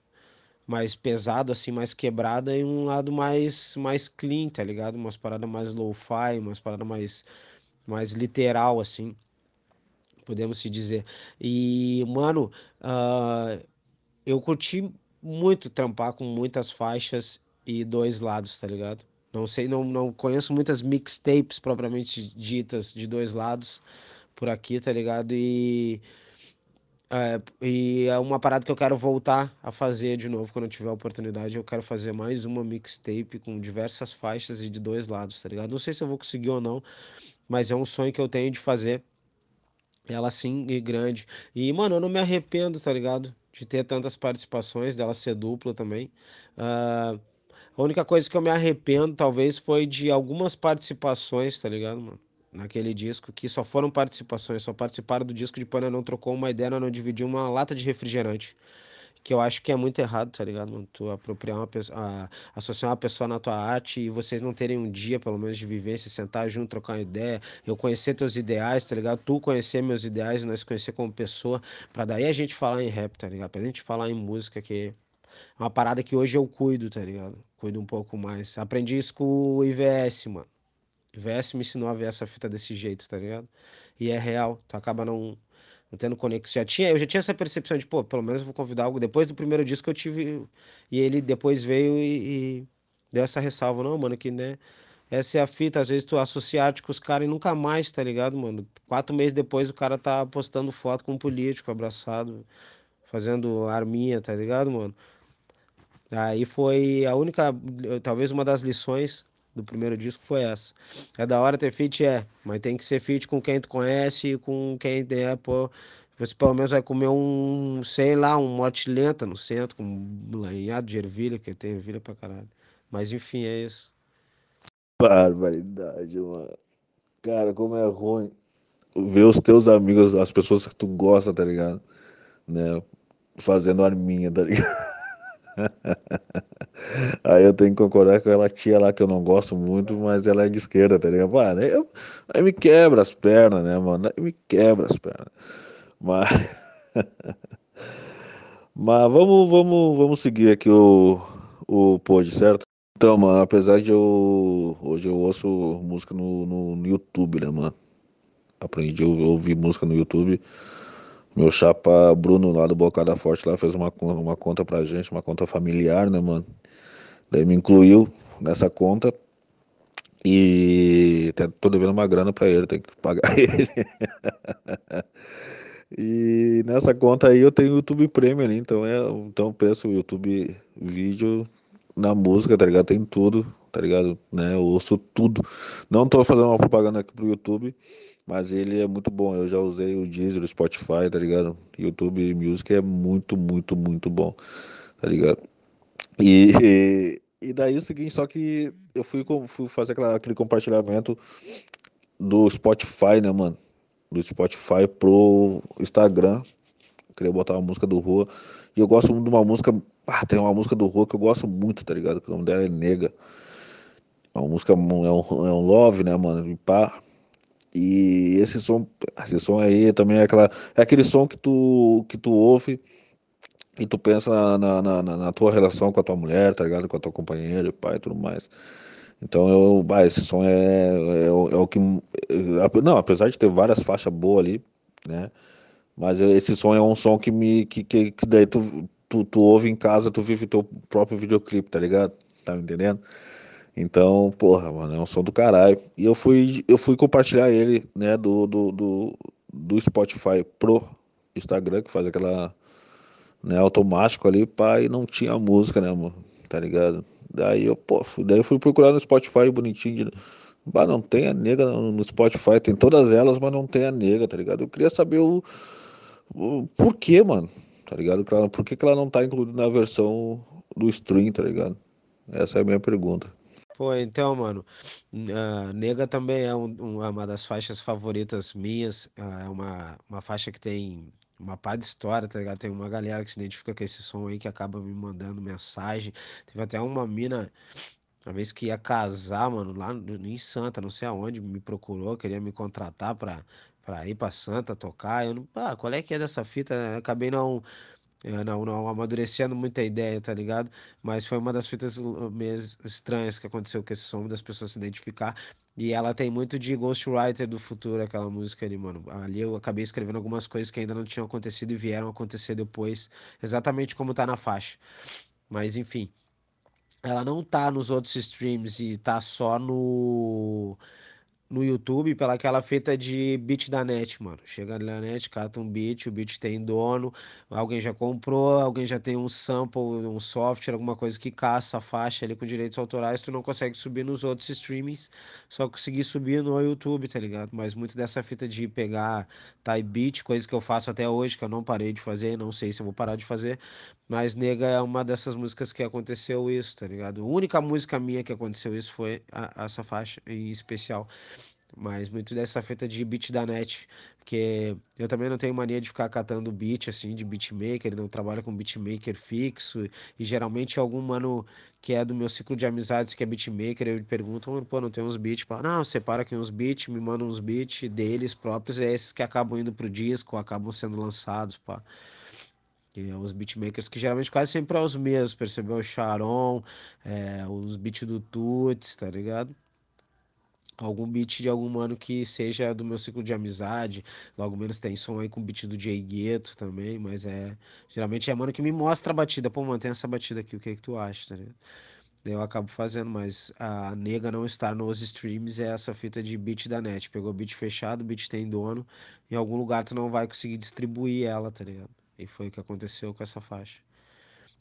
mais pesado, assim, mais quebrada, e um lado mais, mais clean, tá ligado? Umas paradas mais low-fi, umas paradas mais, mais literal, assim, podemos se dizer. E, mano, uh, eu curti muito trampar com muitas faixas e dois lados, tá ligado? Não sei, não, não conheço muitas mixtapes propriamente ditas de dois lados por aqui, tá ligado? E é, e é uma parada que eu quero voltar a fazer de novo quando eu tiver a oportunidade. Eu quero fazer mais uma mixtape com diversas faixas e de dois lados, tá ligado? Não sei se eu vou conseguir ou não, mas é um sonho que eu tenho de fazer ela assim e grande. E, mano, eu não me arrependo, tá ligado? De ter tantas participações, dela ser dupla também. Uh, a única coisa que eu me arrependo, talvez, foi de algumas participações, tá ligado, mano? Naquele disco, que só foram participações, só participaram do disco, depois não trocou uma ideia, não dividiu uma lata de refrigerante. Que eu acho que é muito errado, tá ligado, mano? Tu apropriar uma pessoa, a, associar uma pessoa na tua arte e vocês não terem um dia, pelo menos, de vivência, sentar junto, trocar uma ideia, eu conhecer teus ideais, tá ligado? Tu conhecer meus ideais, nós conhecer como pessoa, pra daí a gente falar em rap, tá ligado? Pra gente falar em música, que é uma parada que hoje eu cuido, tá ligado? Cuido um pouco mais. Aprendi isso com o IVS, mano. O IVS me ensinou a ver essa fita desse jeito, tá ligado? E é real. Tu acaba não, não tendo conexão. Já tinha, eu já tinha essa percepção de, pô, pelo menos eu vou convidar algo. Depois do primeiro disco eu tive. E ele depois veio e, e deu essa ressalva, não, mano, que né. Essa é a fita, às vezes tu associa arte com os caras e nunca mais, tá ligado, mano? Quatro meses depois o cara tá postando foto com um político abraçado, fazendo arminha, tá ligado, mano? Aí foi a única, talvez uma das lições do primeiro disco foi essa. É da hora ter feat, é, mas tem que ser feat com quem tu conhece com quem é, pô. Você pelo menos vai comer um, sei lá, um morte lenta no centro, com um lanhado de ervilha, que tem ervilha pra caralho. Mas enfim, é isso. Barbaridade, mano. Cara, como é ruim ver os teus amigos, as pessoas que tu gosta, tá ligado? Né? Fazendo arminha, tá ligado? Aí eu tenho que concordar com aquela tia lá que eu não gosto muito, mas ela é de esquerda, tá ligado? Mano, aí, eu, aí me quebra as pernas, né, mano? Aí me quebra as pernas. Mas. mas vamos, vamos, vamos seguir aqui o, o pod, certo? Então, mano, apesar de eu. Hoje eu ouço música no, no, no YouTube, né, mano? Aprendi a ouvir música no YouTube. Meu chapa Bruno lá do Bocada Forte lá fez uma, uma conta pra gente, uma conta familiar, né, mano? Daí me incluiu nessa conta. E tô devendo uma grana pra ele, tem que pagar ele. e nessa conta aí eu tenho YouTube Premium ali, então é, então penso YouTube vídeo na música, tá ligado? Tem tudo, tá ligado? Né? Eu ouço tudo. Não tô fazendo uma propaganda aqui pro YouTube, mas ele é muito bom. Eu já usei o Deezer, o Spotify, tá ligado? YouTube Music é muito, muito, muito bom, tá ligado? E, e daí é o seguinte, só que eu fui, fui fazer aquela, aquele compartilhamento do Spotify, né, mano? Do Spotify pro Instagram. Eu queria botar uma música do Rua. E eu gosto muito de uma música ah, tem uma música do Rua que eu gosto muito, tá ligado? Que o nome dela é Nega. Uma música, é um, é um love, né, mano? E pá. E esse som, esse som aí também é aquela, é aquele som que tu, que tu ouve e tu pensa na, na, na, na tua relação com a tua mulher, tá ligado? Com a tua companheira, pai e tudo mais. Então eu, bah, esse som é, é, é, o que. Não, apesar de ter várias faixas boas ali, né? Mas esse som é um som que me. que, que, que daí tu, tu, tu ouve em casa, tu vive teu próprio videoclipe, tá ligado? Tá me entendendo? Então, porra, mano, é um som do caralho. E eu fui, eu fui compartilhar ele, né, do, do, do, do Spotify pro Instagram, que faz aquela, né, automático ali, e não tinha música, né, mano, tá ligado? Daí eu, pô, fui, daí eu fui procurar no Spotify bonitinho, de, bah, não tem a nega no, no Spotify, tem todas elas, mas não tem a nega, tá ligado? Eu queria saber o, o porquê, mano, tá ligado? Por que, que ela não tá incluída na versão do stream, tá ligado? Essa é a minha pergunta. Então, mano, uh, Nega também é um, uma das faixas favoritas minhas. Uh, é uma, uma faixa que tem uma pá de história, tá ligado? Tem uma galera que se identifica com esse som aí que acaba me mandando mensagem. Teve até uma mina, uma vez que ia casar, mano, lá em Santa, não sei aonde, me procurou, queria me contratar pra pra ir pra Santa tocar. Eu não, ah, qual é que é dessa fita? Acabei não, eh, não, não amadurecendo muita ideia, tá ligado? Mas foi uma das fitas uh, meio estranhas que aconteceu com esse som, das pessoas se identificar. E ela tem muito de Ghostwriter do futuro, aquela música ali, mano. Ali eu acabei escrevendo algumas coisas que ainda não tinham acontecido e vieram acontecer depois, exatamente como tá na faixa. Mas enfim, ela não tá nos outros streams e tá só no no YouTube pela aquela fita de beat da net, mano. Chega na net, cata um beat, o beat tem dono, alguém já comprou, alguém já tem um sample, um software, alguma coisa que caça a faixa ali com direitos autorais, tu não consegue subir nos outros streamings, só conseguir subir no YouTube, tá ligado? Mas muito dessa fita de pegar type beat, coisa que eu faço até hoje, que eu não parei de fazer, não sei se eu vou parar de fazer, mas Nega é uma dessas músicas que aconteceu isso, tá ligado? A única música minha que aconteceu isso foi a, essa faixa em especial. Mas muito dessa fita de beat da net, porque eu também não tenho mania de ficar catando beat, assim, de beatmaker, não trabalho com beatmaker fixo, e geralmente algum mano que é do meu ciclo de amizades, que é beatmaker, eu pergunto, pô, não tem uns beats? Não, separa aqui uns beats, me manda uns beats deles próprios, é esses que acabam indo pro disco, acabam sendo lançados, pá. Que é os beatmakers que geralmente quase sempre é os mesmos, percebeu? O Charon, é, os beats do Tuts, tá ligado? Algum beat de algum mano que seja do meu ciclo de amizade. Logo menos tem som aí com beat do Jay Gueto também, mas é. Geralmente é mano que me mostra a batida. Pô, mantém essa batida aqui, o que é que tu acha, tá ligado? eu acabo fazendo, mas a nega não estar nos streams é essa fita de beat da net. Pegou beat fechado, beat tem dono, em algum lugar tu não vai conseguir distribuir ela, tá ligado? E foi o que aconteceu com essa faixa.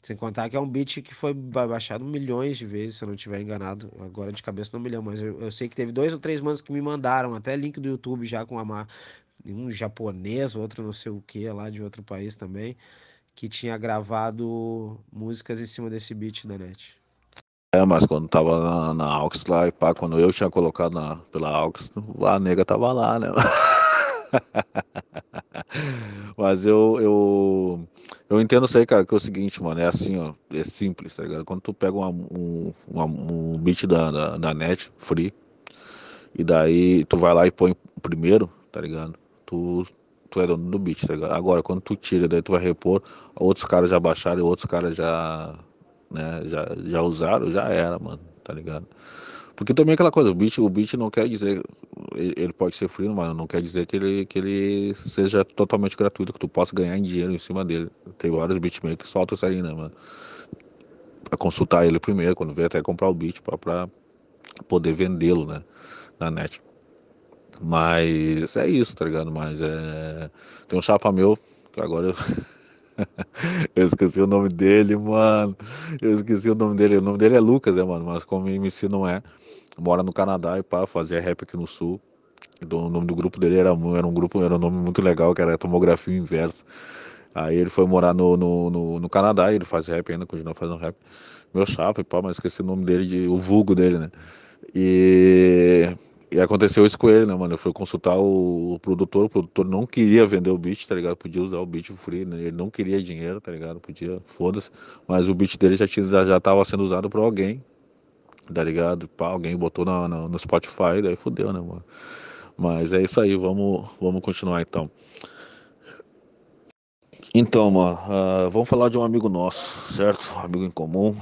Sem contar que é um beat que foi baixado milhões de vezes, se eu não estiver enganado. Agora de cabeça não me lembro, mas eu, eu, sei que teve dois ou três manos que me mandaram, até link do YouTube já com a um japonês, outro não sei o que lá de outro país também, que tinha gravado músicas em cima desse beat da net. É, mas quando tava na, na Aux lá, e pá, quando eu tinha colocado na, pela Aux, a nega tava lá, né? mas eu, eu, eu entendo isso aí, cara, que é o seguinte, mano, é assim, ó, é simples, tá ligado? Quando tu pega uma, um, uma, um beat da, da, da, net, free, e daí tu vai lá e põe primeiro, tá ligado? Tu, tu é dono do beat, tá ligado? Agora, quando tu tira, daí tu vai repor, outros caras já baixaram outros caras já né? Já, já usaram, já era, mano, tá ligado? Porque também é aquela coisa, o beat, o beat não quer dizer, ele pode ser free, mas não quer dizer que ele, que ele seja totalmente gratuito, que tu possa ganhar em dinheiro em cima dele. Tem vários beatmakers que soltam isso aí, né, mano? Pra consultar ele primeiro, quando vem até comprar o beat, pra, pra poder vendê-lo, né, na net. Mas é isso, tá ligado? Mas é. Tem um chapa meu, que agora eu. eu esqueci o nome dele, mano. Eu esqueci o nome dele. O nome dele é Lucas, né, mano? Mas como MC não é. Mora no Canadá e pá, fazia rap aqui no sul. O nome do grupo dele era, era um grupo, era um nome muito legal, que era Tomografia Inversa. Aí ele foi morar no, no, no, no Canadá ele faz rap ainda, continua fazendo rap. Meu chapa e pá, mas esqueci o nome dele, de, o vulgo dele, né? E e aconteceu isso com ele, né, mano? Eu fui consultar o, o, produtor, o produtor não queria vender o beat, tá ligado? Podia usar o beat free, né? Ele não queria dinheiro, tá ligado? Podia, foda-se. Mas o beat dele já, tinha, já tava sendo usado por alguém, tá ligado? Pá, alguém botou na, na, no Spotify, daí fudeu, né, mano? Mas é isso aí, vamos, vamos continuar então. Então, mano, uh, vamos falar de um amigo nosso, certo? Um amigo em comum,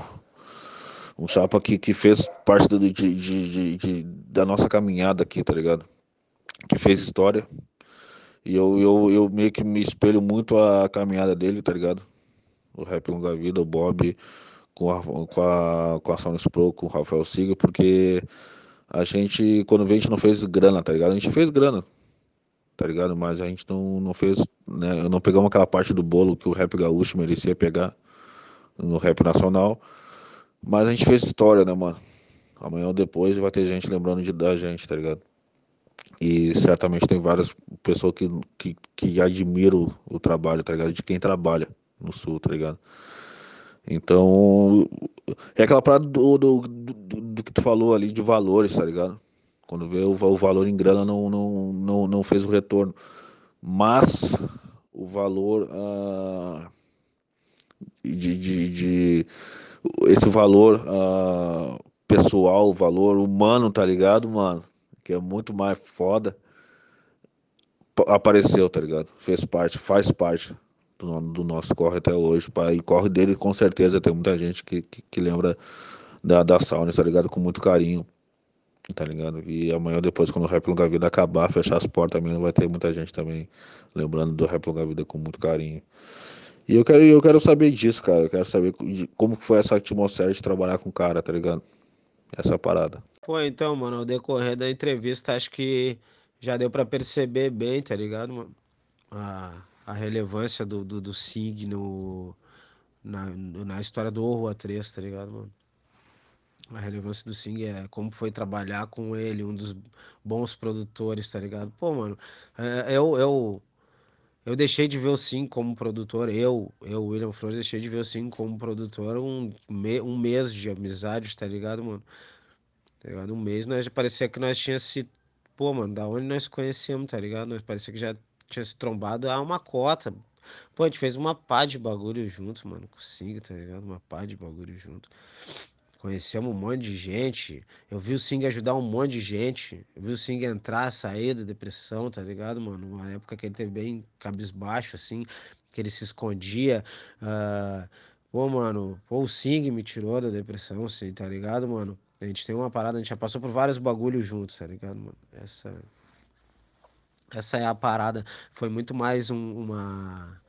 um chapa que, que fez parte do, de, de, de, da nossa caminhada aqui, tá ligado? Que fez história. E eu, eu, eu meio que me espelho muito a caminhada dele, tá ligado? O Rap Longa Vida, o Bob, com a, com a, com a Sound Pro, com o Rafael Siga, porque a gente, quando veio, a gente não fez grana, tá ligado? A gente fez grana, tá ligado? Mas a gente não, não fez, né? Não pegamos aquela parte do bolo que o rap gaúcho merecia pegar no rap nacional. Mas a gente fez história, né, mano? Amanhã ou depois vai ter gente lembrando de, da gente, tá ligado? E certamente tem várias pessoas que, que, que admiram o trabalho, tá ligado? De quem trabalha no sul, tá ligado? Então, é aquela parada do, do, do, do, que tu falou ali de valores, tá ligado? Quando vê o, o valor em grana não, não, não, não fez o retorno. Mas o valor ah, de, de, de esse valor uh, pessoal, valor humano, tá ligado, mano? Que é muito mais foda. Apareceu, tá ligado? Fez parte, faz parte do, nosso corre até hoje. Pá. E corre dele, com certeza, tem muita gente que, que, que lembra da, da sauna, tá ligado? Com muito carinho tá ligado? E amanhã depois, quando o Rap Longa Vida acabar, fechar as portas também, vai ter muita gente também lembrando do Rap Longa Vida com muito carinho. E eu quero, eu quero saber disso, cara. Eu quero saber como foi essa atmosfera de trabalhar com o cara, tá ligado? Essa parada. Pô, então, mano, ao decorrer da entrevista, acho que já deu para perceber bem, tá ligado, mano? A, a relevância do, do, do SIG no, na, na história do Rua 3, tá ligado, mano? A relevância do Sing é como foi trabalhar com ele, um dos bons produtores, tá ligado? Pô, mano, é, eu, eu, eu deixei de ver o Sim como produtor, eu, eu, William Flores, deixei de ver o Sim como produtor um, me, um mês de amizade, tá ligado, mano? Tá ligado? Um mês, nós parecia que nós tínhamos se. Pô, mano, da onde nós conhecemos, tá ligado? Nós parecia que já tinha se trombado a uma cota. Pô, a gente fez uma pá de bagulho junto, mano, com o Sing, tá ligado? Uma pá de bagulho junto. Conhecemos um monte de gente. Eu vi o Sing ajudar um monte de gente. Eu vi o Sing entrar, sair da depressão, tá ligado, mano? Uma época que ele teve bem cabisbaixo, assim, que ele se escondia. Uh, pô, mano, pô, o Sing me tirou da depressão, assim, tá ligado, mano? A gente tem uma parada, a gente já passou por vários bagulhos juntos, tá ligado, mano? Essa. Essa é a parada. Foi muito mais um, uma.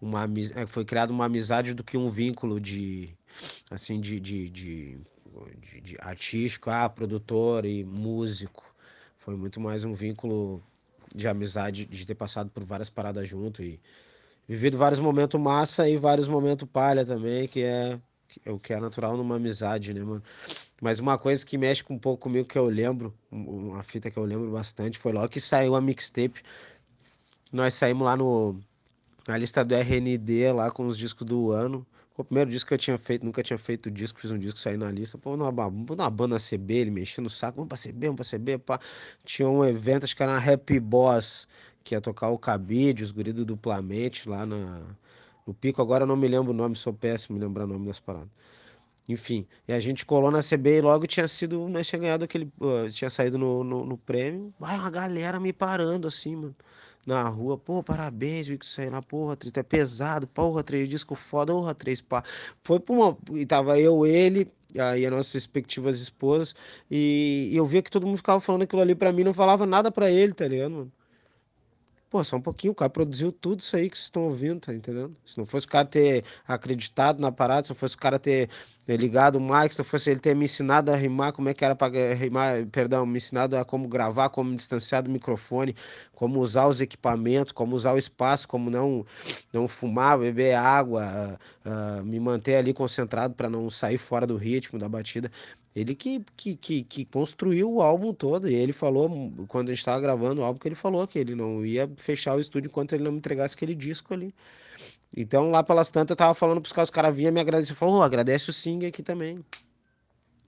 uma é, foi criada uma amizade do que um vínculo de. Assim, de, de, de, de, de artístico, ah, produtor e músico. Foi muito mais um vínculo de amizade, de ter passado por várias paradas junto e vivido vários momentos massa e vários momentos palha também, que é, é o que é natural numa amizade, né, mano? Mas uma coisa que mexe com um pouco comigo que eu lembro, uma fita que eu lembro bastante, foi logo que saiu a mixtape. Nós saímos lá no na lista do RND lá com os discos do ano. Foi o primeiro disco que eu tinha feito, nunca tinha feito disco, fiz um disco sair na lista. Pô, numa, numa banda CB, ele mexendo no saco, vamos pra CB, vamos pra CB, pá. Tinha um evento, acho que era na Happy Boss, que ia tocar o Cabide, os guridos duplamente lá na, no Pico. Agora eu não me lembro o nome, sou péssimo em lembrar o nome das paradas. Enfim, e a gente colou na CB e logo tinha sido, nós tinha ganhado aquele, uh, tinha saído no, no, no prêmio. Vai uma galera me parando assim, mano na rua, pô, parabéns, vi que aí lá, porra, três, é pesado, porra, três disco foda, porra, três pá. Foi pra uma. E tava eu, ele, aí as nossas respectivas esposas, e, e eu via que todo mundo ficava falando aquilo ali pra mim, não falava nada pra ele, tá ligado, mano? Pô, só um pouquinho, o cara produziu tudo isso aí que vocês estão ouvindo, tá entendendo? Se não fosse o cara ter acreditado na parada, se não fosse o cara ter ligado o Mike, se não fosse ele ter me ensinado a rimar, como é que era para rimar, perdão, me ensinado a como gravar, como distanciar do microfone, como usar os equipamentos, como usar o espaço, como não não fumar, beber água, uh, uh, me manter ali concentrado para não sair fora do ritmo da batida. Ele que, que, que, que, construiu o álbum todo. E ele falou, quando a gente estava gravando o álbum, que ele falou que ele não ia fechar o estúdio enquanto ele não me entregasse aquele disco ali. Então, lá pelas tantas, eu tava falando pros caras, os caras vinham me agradecer. Falou, oh, agradece o Sing aqui também.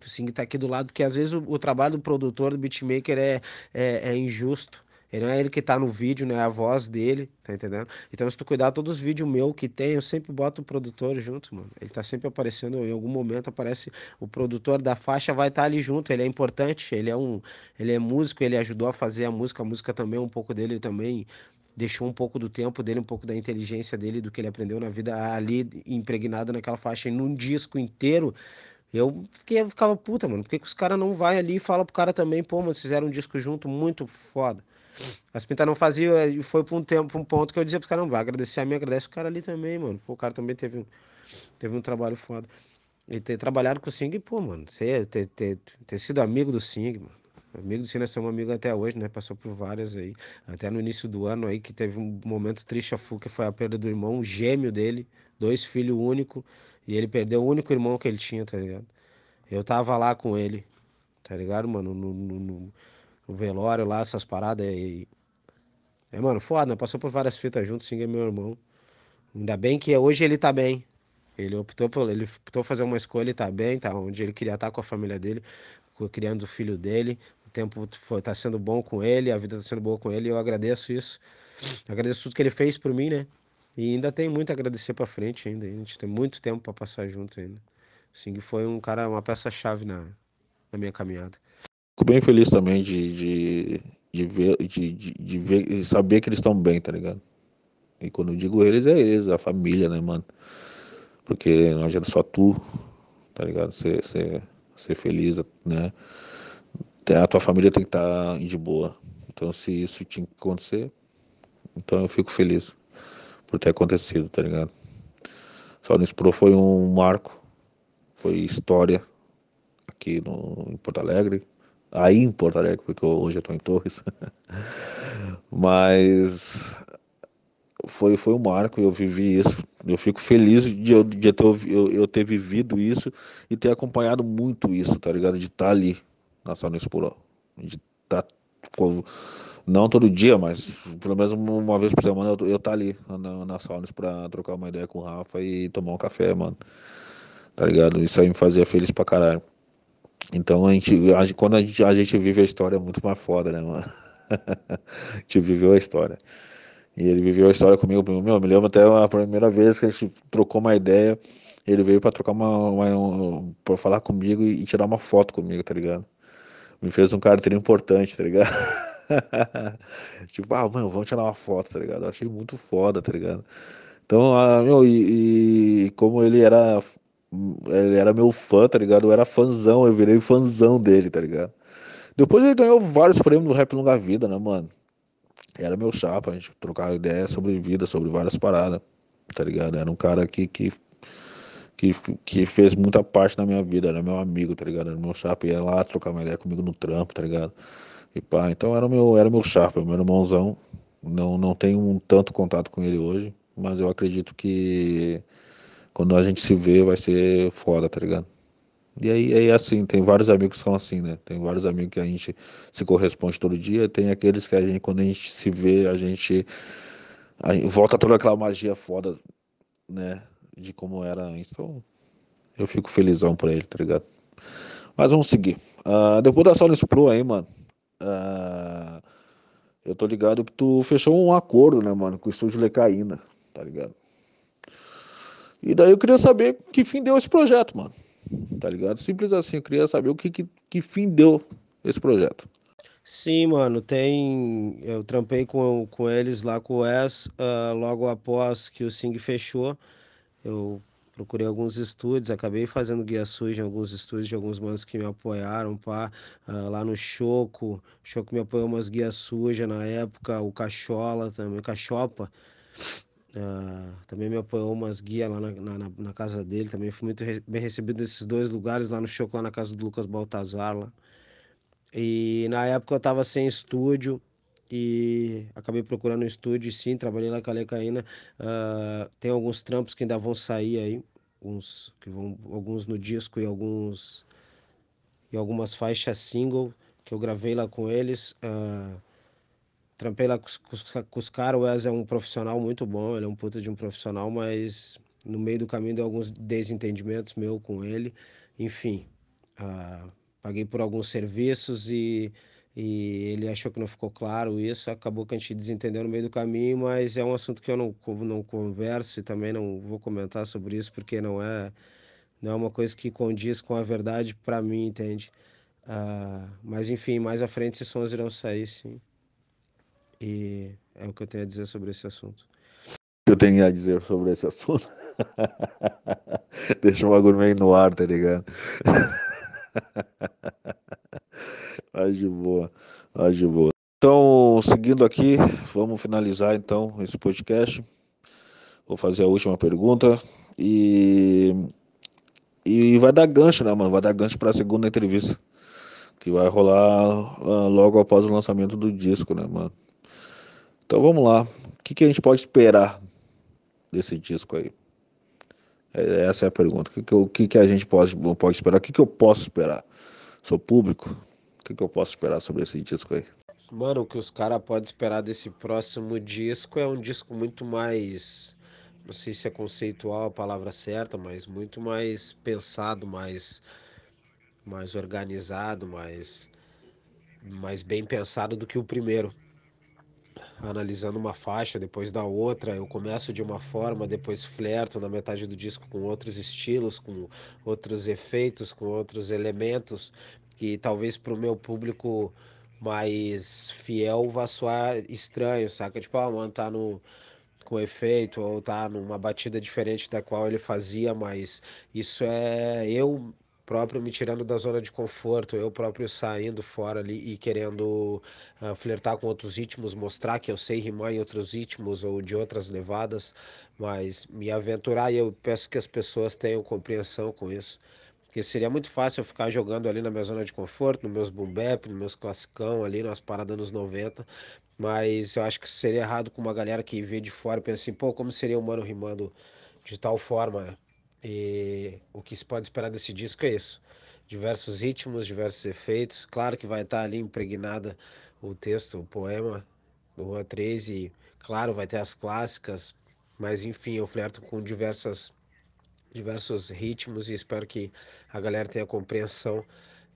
O Sing tá aqui do lado, porque às vezes o, o trabalho do produtor, do beatmaker é, é, é injusto. Ele não é ele que tá no vídeo, né? É a voz dele, tá entendendo? Então, se tu cuidar todos os vídeos meu que tem, eu sempre boto o produtor junto, mano. Ele tá sempre aparecendo, em algum momento aparece o produtor da faixa vai estar tá ali junto. Ele é importante, ele é um, ele é músico, ele ajudou a fazer a música, a música também um pouco dele também deixou um pouco do tempo dele, um pouco da inteligência dele, do que ele aprendeu na vida ali impregnado naquela faixa e num disco inteiro. Eu, fiquei, eu ficava puta, mano. Por que, que os caras não vai ali e fala pro cara também, pô, mano, fizeram um disco junto muito foda. As pintas não faziam, eh, e foi pra um tempo, pra um ponto que eu dizia pros caras, não, vai agradecer a mim, agradece o cara ali também, mano. Pô, o cara também teve um, teve um trabalho foda. E ter trabalhado com o Sing, pô, mano, ter, ter, ter, ter sido amigo do Sing, mano. Amigo do nós somos amigos até hoje, né? Passou por várias aí. Até no início do ano aí, que teve um momento triste a Fuca, foi a perda do irmão, um gêmeo dele, dois filhos únicos. E ele perdeu o único irmão que ele tinha, tá ligado? Eu tava lá com ele, tá ligado, mano? No, no, no, o velório lá, essas paradas. E... É, mano, foda? Passou por várias fitas juntos, é meu irmão. Ainda bem que hoje ele tá bem. Ele optou por ele optou fazer uma escolha e tá bem, tá onde ele queria estar com a família dele, criando o filho dele. O tempo foi, tá sendo bom com ele, a vida tá sendo boa com ele, e eu agradeço isso. Eu agradeço tudo que ele fez por mim, né? E ainda tem muito a agradecer para frente ainda. A gente tem muito tempo para passar junto ainda. O Sing foi um cara, uma peça-chave na, na minha caminhada. Fico bem feliz também de, de, de ver, de, de, de ver, saber que eles estão bem, tá ligado? E quando eu digo eles, é eles, a família, né, mano? Porque não adianta só tu, tá ligado? Ser, ser, ser feliz, né? A tua família tem que estar tá de boa. Então, se isso tinha que acontecer, então eu fico feliz por ter acontecido, tá ligado? Só no Pro foi um marco, foi história aqui no, em Porto Alegre, aí em Porto Alegre, porque hoje eu estou em Torres. Mas foi, foi um marco, eu vivi isso. Eu fico feliz de, eu, de ter, eu, eu, ter vivido isso e ter acompanhado muito isso, tá ligado? De estar tá ali na Sauna Explorou. De estar. Tá, não todo dia, mas pelo menos uma vez por semana eu, eu tá ali na, na Saunas pra trocar uma ideia com o Rafa e tomar um café, mano. Tá ligado? Isso aí me fazia feliz pra caralho. Então a gente, a, quando a gente, a gente vive a história é muito mais foda, né, mano? a gente viveu a história. E ele viveu a história comigo. Meu, eu me lembro até a primeira vez que a gente trocou uma ideia. Ele veio pra trocar uma. uma um, pra falar comigo e, e, tirar uma foto comigo, tá ligado? Me fez um carteiro importante, tá ligado? tipo, ah, mano, vamos tirar uma foto, tá ligado? Eu achei muito foda, tá ligado? Então, ah, meu, e, e como ele era Ele era meu fã, tá ligado? Eu era fãzão, eu virei fãzão dele, tá ligado? Depois ele ganhou vários prêmios do Rap Longa Vida, né, mano? Era meu chapa, a gente trocava ideia sobre vida, sobre várias paradas, tá ligado? Era um cara que, que, que, que fez muita parte na minha vida, era meu amigo, tá ligado? Era meu chapa, ia lá trocar uma ideia comigo no trampo, tá ligado? E pá, então era meu, era meu chapa, meu irmãozão. Não, não tenho um tanto contato com ele hoje, mas eu acredito que quando a gente se vê vai ser foda, tá ligado? E aí, aí assim, tem vários amigos que são assim, né? Tem vários amigos que a gente se corresponde todo dia, tem aqueles que a gente, quando a gente se vê, a gente, a gente volta toda aquela magia foda, né? De como era antes. Então, eu fico felizão por ele, tá ligado? Mas vamos seguir. Uh, depois da Silence Pro aí, mano. Uh, eu tô ligado que tu fechou um acordo, né, mano, com o estúdio Lecaína, tá ligado? E daí eu queria saber que fim deu esse projeto, mano. Tá ligado? Simples assim, eu queria saber o que, que, que fim deu esse projeto. Sim, mano, tem. Eu trampei com, com eles lá com o Wes, uh, logo após que o Sing fechou. Eu procurei alguns estúdios, acabei fazendo guia suja em alguns estúdios de alguns manos que me apoiaram, pá, uh, lá no Choco, o Choco me apoiou umas guias sujas na época, o Cachola também, Cachopa, uh, também me apoiou umas guias lá na, na, na, casa dele, também fui muito re bem recebido nesses dois lugares, lá no Choco, lá na casa do Lucas Baltazar, lá. E na época eu tava sem estúdio, e acabei procurando um estúdio, sim, trabalhei lá com a Lecaína. Uh, tem alguns trampos que ainda vão sair aí, uns que vão, alguns no disco e alguns e algumas faixas single que eu gravei lá com eles. Uh, trampei lá com, os caras. O Wes é um profissional muito bom, ele é um puta de um profissional, mas no meio do caminho deu alguns desentendimentos meu com ele. Enfim, uh, paguei por alguns serviços e e ele achou que não ficou claro isso, acabou que a gente desentendeu no meio do caminho, mas é um assunto que eu não, não converso e também não vou comentar sobre isso, porque não é, não é uma coisa que condiz com a verdade para mim, entende? Uh, mas enfim, mais à frente esses sons irão sair, sim. E é o que eu tenho a dizer sobre esse assunto. Eu tenho a dizer sobre esse assunto. Deixa o bagulho meio no ar, tá ligado? Vai de boa, vai de boa. Então, seguindo aqui, vamos finalizar então esse podcast. Vou fazer a última pergunta e e vai dar gancho, né, mano? Vai dar gancho para a segunda entrevista que vai rolar uh, logo após o lançamento do disco, né, mano? Então vamos lá. O que, que a gente pode esperar desse disco aí? É, essa é a pergunta. O que, que, o que, a gente pode, pode esperar? O que, que eu posso esperar? Sou público? que, que eu posso esperar sobre esse disco aí? Mano, o que os caras podem esperar desse próximo disco é um disco muito mais. Não sei se é conceitual a palavra certa, mas muito mais pensado, mais, mais organizado, mais, mais bem pensado do que o primeiro analisando uma faixa depois da outra. Eu começo de uma forma, depois flerto na metade do disco com outros estilos, com outros efeitos, com outros elementos que talvez para o meu público mais fiel vá soar estranho, saca? Tipo, ah, mano, tá no com efeito ou tá numa batida diferente da qual ele fazia, mas isso é eu próprio me tirando da zona de conforto, eu próprio saindo fora ali e querendo uh, flertar com outros ritmos, mostrar que eu sei rimar em outros ritmos ou de outras levadas, mas me aventurar e eu peço que as pessoas tenham compreensão com isso. Porque seria muito fácil eu ficar jogando ali na minha zona de conforto, nos meus boom bap, nos meus classicão ali, nas paradas nos 90. Mas eu acho que seria errado com uma galera que vê de fora e pensa assim, pô, como seria o mano rimando de tal forma, né? E o que se pode esperar desse disco é isso. Diversos ritmos, diversos efeitos. Claro que vai estar ali impregnada o texto, o poema do Rua 3 e, claro, vai ter as clássicas. Mas, enfim, eu flerto com diversas diversos ritmos e espero que a galera tenha compreensão.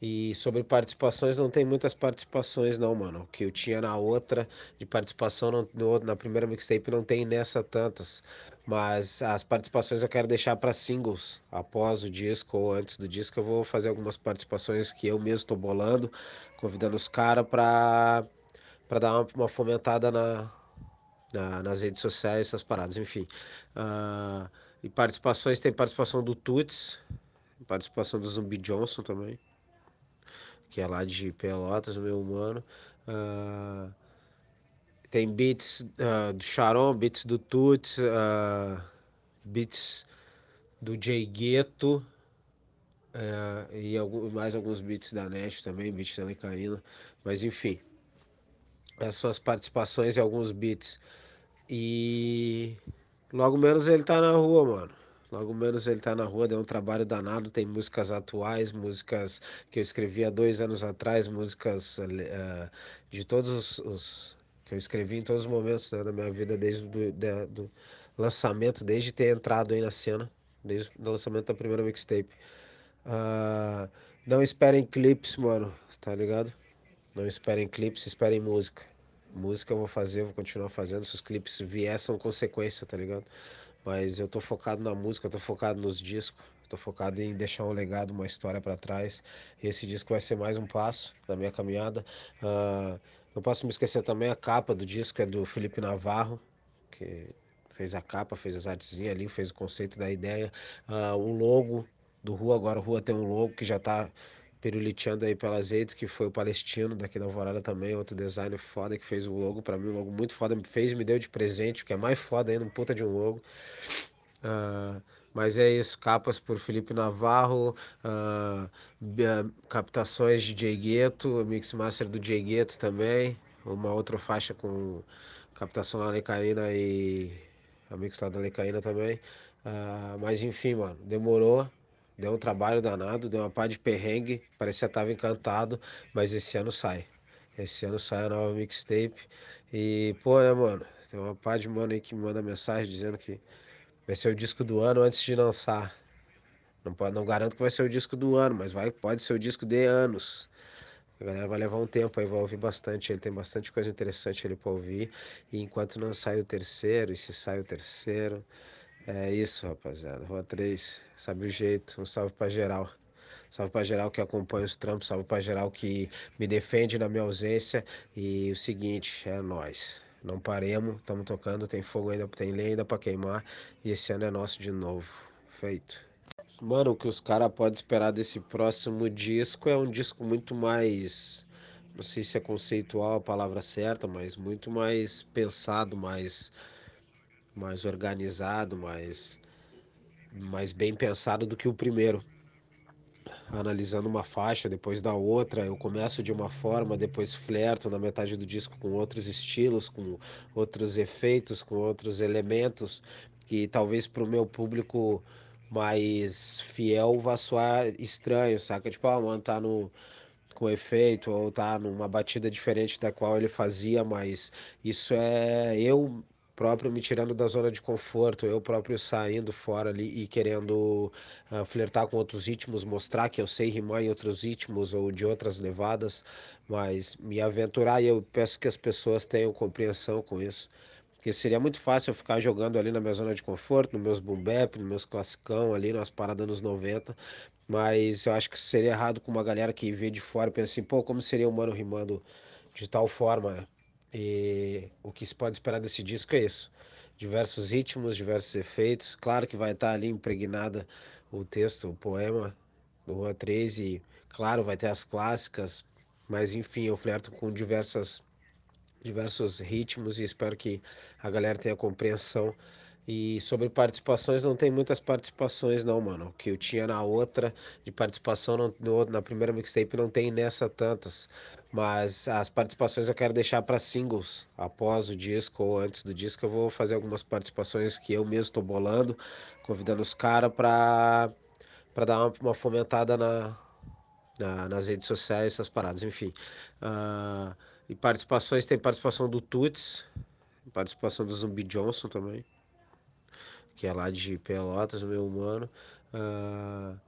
E sobre participações, não tem muitas participações não, mano. O que eu tinha na outra de participação, no, na primeira mixtape, não tem nessa tantas. Mas as participações eu quero deixar para singles. Após o disco ou antes do disco, eu vou fazer algumas participações que eu mesmo estou bolando, convidando os caras para para dar uma, uma fomentada na, na, nas redes sociais, essas paradas, enfim. Uh, e participações, tem participação do Tuts, participação do Zumbi Johnson também, que é lá de Pelotas, meu humano. Uh, tem beats uh, do Sharon, beats do Tuts, uh, beats do Jay Gueto, uh, e algum, mais alguns beats da Nash também, beats da Lecaína, mas enfim, as suas participações e alguns beats. E logo menos ele tá na rua, mano. Logo menos ele tá na rua, deu um trabalho danado. Tem músicas atuais, músicas que eu escrevi há dois anos atrás, músicas uh, de todos os, os que eu escrevi em todos os momentos né, da minha vida, desde do, do lançamento, desde ter entrado aí na cena, desde o lançamento da primeira mixtape. Uh, não esperem clipes, mano, tá ligado? Não esperem clipes, esperem música. Música eu vou fazer, vou continuar fazendo. Se os clipes vier, são consequência, tá ligado? Mas eu tô focado na música, eu tô focado nos discos, tô focado em deixar um legado, uma história para trás. Esse disco vai ser mais um passo na minha caminhada. Uh, não posso me esquecer também a capa do disco é do Felipe Navarro, que fez a capa, fez as artezinhas ali, fez o conceito da ideia. Uh, o logo do Rua, agora o Rua tem um logo que já está piruliteando aí pelas redes, que foi o Palestino daqui da Alvorada também, outro designer foda que fez o logo para mim, um logo muito foda, fez me deu de presente, que é mais foda ainda, um puta de um logo. Uh, mas é isso, capas por Felipe Navarro, uh, captações de Jay Gueto, mix master do Jay Gueto também, uma outra faixa com captação da Lecaína e a mix lá da Lecaína também. Uh, mas enfim, mano, demorou, deu um trabalho danado, deu uma pá de perrengue, parecia que tava encantado, mas esse ano sai. Esse ano sai a nova mixtape. E, pô, né, mano, tem uma pá de mano aí que me manda mensagem dizendo que Vai ser o disco do ano antes de lançar. Não, pode, não garanto que vai ser o disco do ano, mas vai, pode ser o disco de anos. A galera vai levar um tempo aí, vai ouvir bastante. Ele tem bastante coisa interessante ali para ouvir. E enquanto não sai o terceiro, e se sai o terceiro, é isso, rapaziada. Rua 3, sabe o jeito. Um salve pra geral. Salve pra geral que acompanha os trampos, salve pra geral que me defende na minha ausência. E o seguinte, é nós. Não paremos, estamos tocando, tem fogo ainda, tem lenha ainda para queimar e esse ano é nosso de novo. Feito. Mano, o que os caras podem esperar desse próximo disco é um disco muito mais. Não sei se é conceitual a palavra certa, mas muito mais pensado, mais, mais organizado, mais, mais bem pensado do que o primeiro analisando uma faixa, depois da outra. Eu começo de uma forma, depois flerto na metade do disco com outros estilos, com outros efeitos, com outros elementos que talvez para o meu público mais fiel vá soar estranho, saca? Tipo, ah, mano, tá no com efeito ou tá numa batida diferente da qual ele fazia, mas isso é eu próprio me tirando da zona de conforto, eu próprio saindo fora ali e querendo uh, flertar com outros ritmos, mostrar que eu sei rimar em outros ritmos ou de outras levadas, mas me aventurar e eu peço que as pessoas tenham compreensão com isso. Porque seria muito fácil eu ficar jogando ali na minha zona de conforto, nos meus boom bap, nos meus classicão ali, nas paradas nos 90, mas eu acho que seria errado com uma galera que vê de fora e pensa assim, pô, como seria o mano rimando de tal forma, né? E o que se pode esperar desse disco é isso. Diversos ritmos, diversos efeitos. Claro que vai estar ali impregnada o texto, o poema do Rua 3 e claro, vai ter as clássicas, mas enfim, eu flerto com diversas diversos ritmos e espero que a galera tenha compreensão e sobre participações, não tem muitas participações, não, mano. O que eu tinha na outra de participação, não, no, na primeira mixtape, não tem nessa tantas. Mas as participações eu quero deixar para singles. Após o disco ou antes do disco, eu vou fazer algumas participações que eu mesmo estou bolando, convidando os caras para para dar uma, uma fomentada na, na, nas redes sociais, essas paradas, enfim. Uh, e participações, tem participação do Tuts, participação do Zumbi Johnson também que é lá de Pelotas, meu humano. Uh,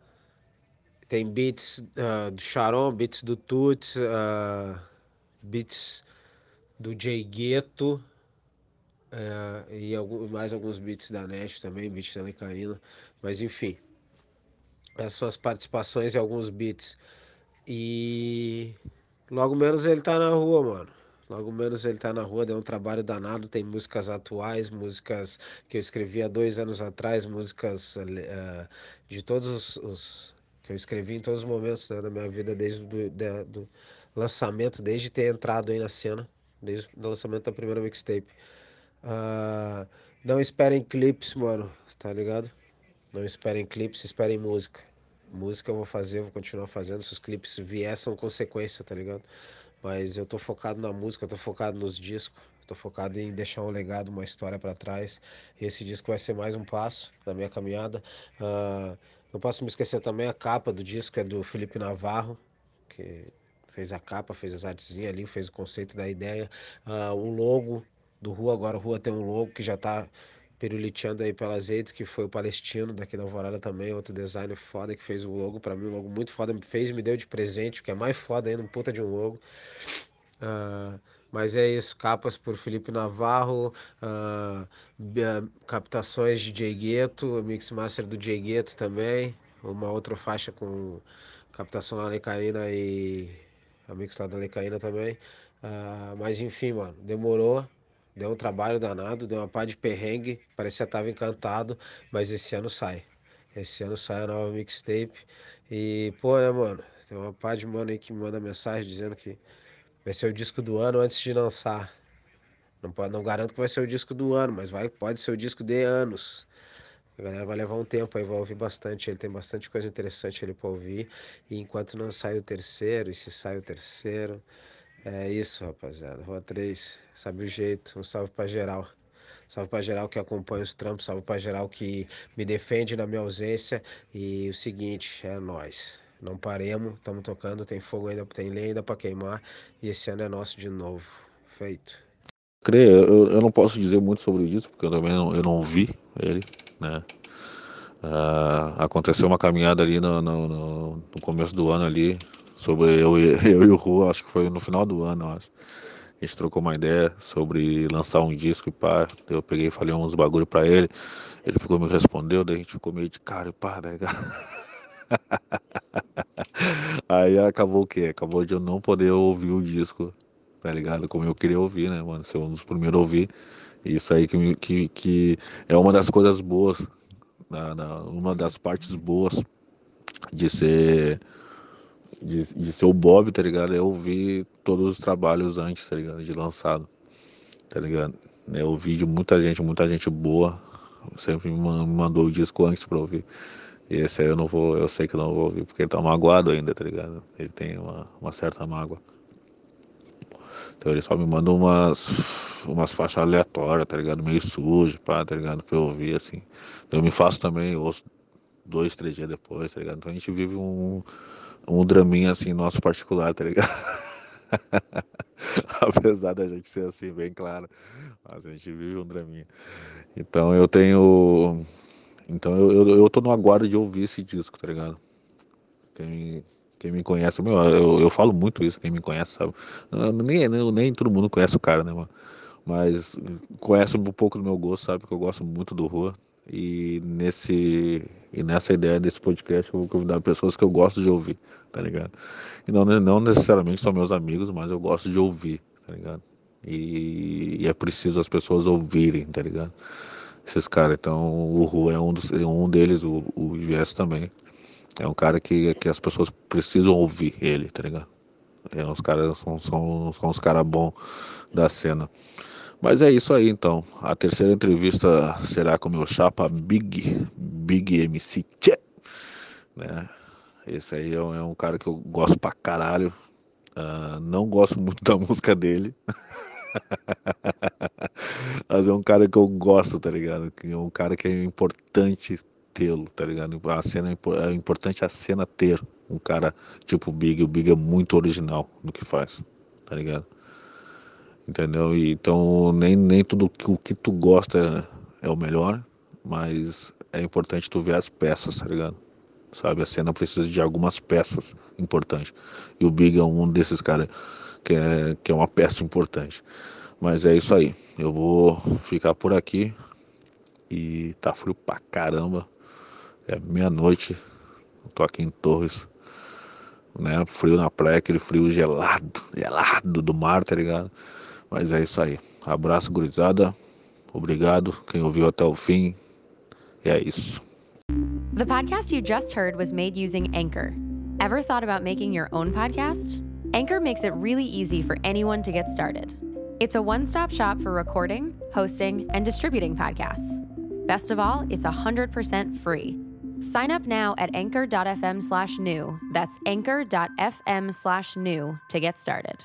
tem beats uh, do Sharon, beats do Tuts, uh, beats do Jay Gueto e mais alguns beats da Nash também, beats da Lecaína. Mas enfim, as suas participações e alguns beats. E logo menos ele tá na rua, mano. Logo menos ele tá na rua, deu um trabalho danado. Tem músicas atuais, músicas que eu escrevi há dois anos atrás, músicas uh, de todos os, os, que eu escrevi em todos os momentos né, da minha vida, desde do, do lançamento, desde ter entrado aí na cena, desde o lançamento da primeira mixtape. Uh, não esperem clipes, mano, tá ligado? Não esperem clipes, esperem música. Música eu vou fazer, vou continuar fazendo. Se os clipes vier, são consequência, tá ligado? Mas eu tô focado na música, tô focado nos discos, tô focado em deixar um legado, uma história para trás. Esse disco vai ser mais um passo na minha caminhada. Uh, não posso me esquecer também a capa do disco é do Felipe Navarro, que fez a capa, fez as artezinhas ali, fez o conceito da ideia. Uh, o logo do Rua, agora o Rua tem um logo que já tá piruliteando aí pelas redes, que foi o Palestino daqui da Alvorada também, outro designer foda que fez o logo, para mim um logo muito foda, fez me deu de presente, que é mais foda ainda, um puta de um logo. Uh, mas é isso, capas por Felipe Navarro, uh, captações de Jay Gueto, mix master do Jay Gueto também, uma outra faixa com captação da Lecaína e a mix lá da Lecaína também. Uh, mas enfim, mano, demorou, Deu um trabalho danado, deu uma pá de perrengue, parecia tava encantado, mas esse ano sai. Esse ano sai a nova mixtape. E, pô, né, mano? Tem uma pá de mano aí que me manda mensagem dizendo que vai ser o disco do ano antes de lançar. Não, pode, não garanto que vai ser o disco do ano, mas vai, pode ser o disco de anos. A galera vai levar um tempo aí, vai ouvir bastante. Ele tem bastante coisa interessante ali pra ouvir. E enquanto não sai o terceiro, e se sai o terceiro, é isso, rapaziada. Rua 3, sabe o jeito. Um salve pra geral. Salve pra geral que acompanha os trampos, salve pra geral que me defende na minha ausência. E o seguinte, é nós. Não paremos, estamos tocando, tem fogo ainda, tem lenha ainda pra queimar. E esse ano é nosso de novo. Feito. Eu, eu não posso dizer muito sobre isso, porque eu também não, eu não vi ele, né? Uh, aconteceu uma caminhada ali no, no, no, começo do ano ali, sobre eu, eu e o Ru, acho que foi no final do ano, acho. A gente trocou uma ideia sobre lançar um disco e pá. Eu peguei e falei uns bagulho pra ele. Ele ficou me respondeu, daí a gente ficou meio de cara e pá, tá Aí acabou o quê? Acabou de eu não poder ouvir o disco, tá ligado? Como eu queria ouvir, né, mano? Ser um dos primeiros a ouvir. Isso aí que, que, que é uma das coisas boas, na, na, uma das partes boas de ser de, de ser o Bob, tá ligado? É ouvir todos os trabalhos antes, tá ligado? De lançado, tá ligado? É ouvir de muita gente, muita gente boa. Sempre me mandou o disco antes pra ouvir. E esse aí eu não vou, eu sei que não vou ouvir, porque ele tá magoado ainda, tá ligado? Ele tem uma, uma certa mágoa. Então ele só me manda umas, umas faixas aleatórias, tá ligado? Meio sujo, pá, tá ligado? Pra eu ouvir, assim. Eu me faço também, ouço dois, três dias depois, tá ligado? Então a gente vive um, um draminha assim nosso particular, tá ligado? Apesar da gente ser assim, bem claro. Mas a gente vive um draminha. Então eu tenho. Então eu, eu, eu tô no aguardo de ouvir esse disco, tá ligado? Quem, quem me conhece, meu, eu, eu falo muito isso, quem me conhece, sabe? Nem, nem, nem todo mundo conhece o cara, né, mano? Mas conhece um pouco do meu gosto, sabe? Que eu gosto muito do Rua. E, nesse, e nessa ideia desse podcast eu vou convidar pessoas que eu gosto de ouvir, tá ligado? E não, não necessariamente são meus amigos, mas eu gosto de ouvir, tá ligado? E, e é preciso as pessoas ouvirem, tá ligado? Esses caras, então o Ru é um, dos, é um deles, o, o também. É um cara que, que as pessoas precisam ouvir ele, tá ligado? É, os caras são, são, são os caras bons da cena. Mas é isso aí então. A terceira entrevista será com o meu chapa Big, Big MC Tchê. Né? Esse aí é um, é um, cara que eu gosto pra caralho. Uh, não gosto muito da música dele. Mas é um cara que eu gosto, tá ligado? É um cara que é importante tê-lo, tá ligado? A cena é importante a cena ter um cara tipo Big. O Big é muito original no que faz, tá ligado? Entendeu? E, então nem, nem tudo que, o que tu gosta é, o melhor, mas é importante tu ver as peças, tá ligado? Sabe, a cena precisa de algumas peças importantes. E o Big é um desses caras que é, que é uma peça importante. Mas é isso aí. Eu vou ficar por aqui. E tá frio pra caramba. É meia-noite. Tô aqui em Torres. né? Frio na praia, aquele frio gelado, gelado do mar, tá ligado? Mas é isso aí. Abraço, gurizada. Obrigado quem ouviu até o fim. E é isso. The podcast you just heard was made using Anchor. Ever thought about making your own podcast? Anchor makes it really easy for anyone to get started. It's a one stop shop for recording, hosting, and distributing podcasts. Best of all, it's 100% free. Sign up now at anchor.fm slash new. That's anchor.fm slash new to get started.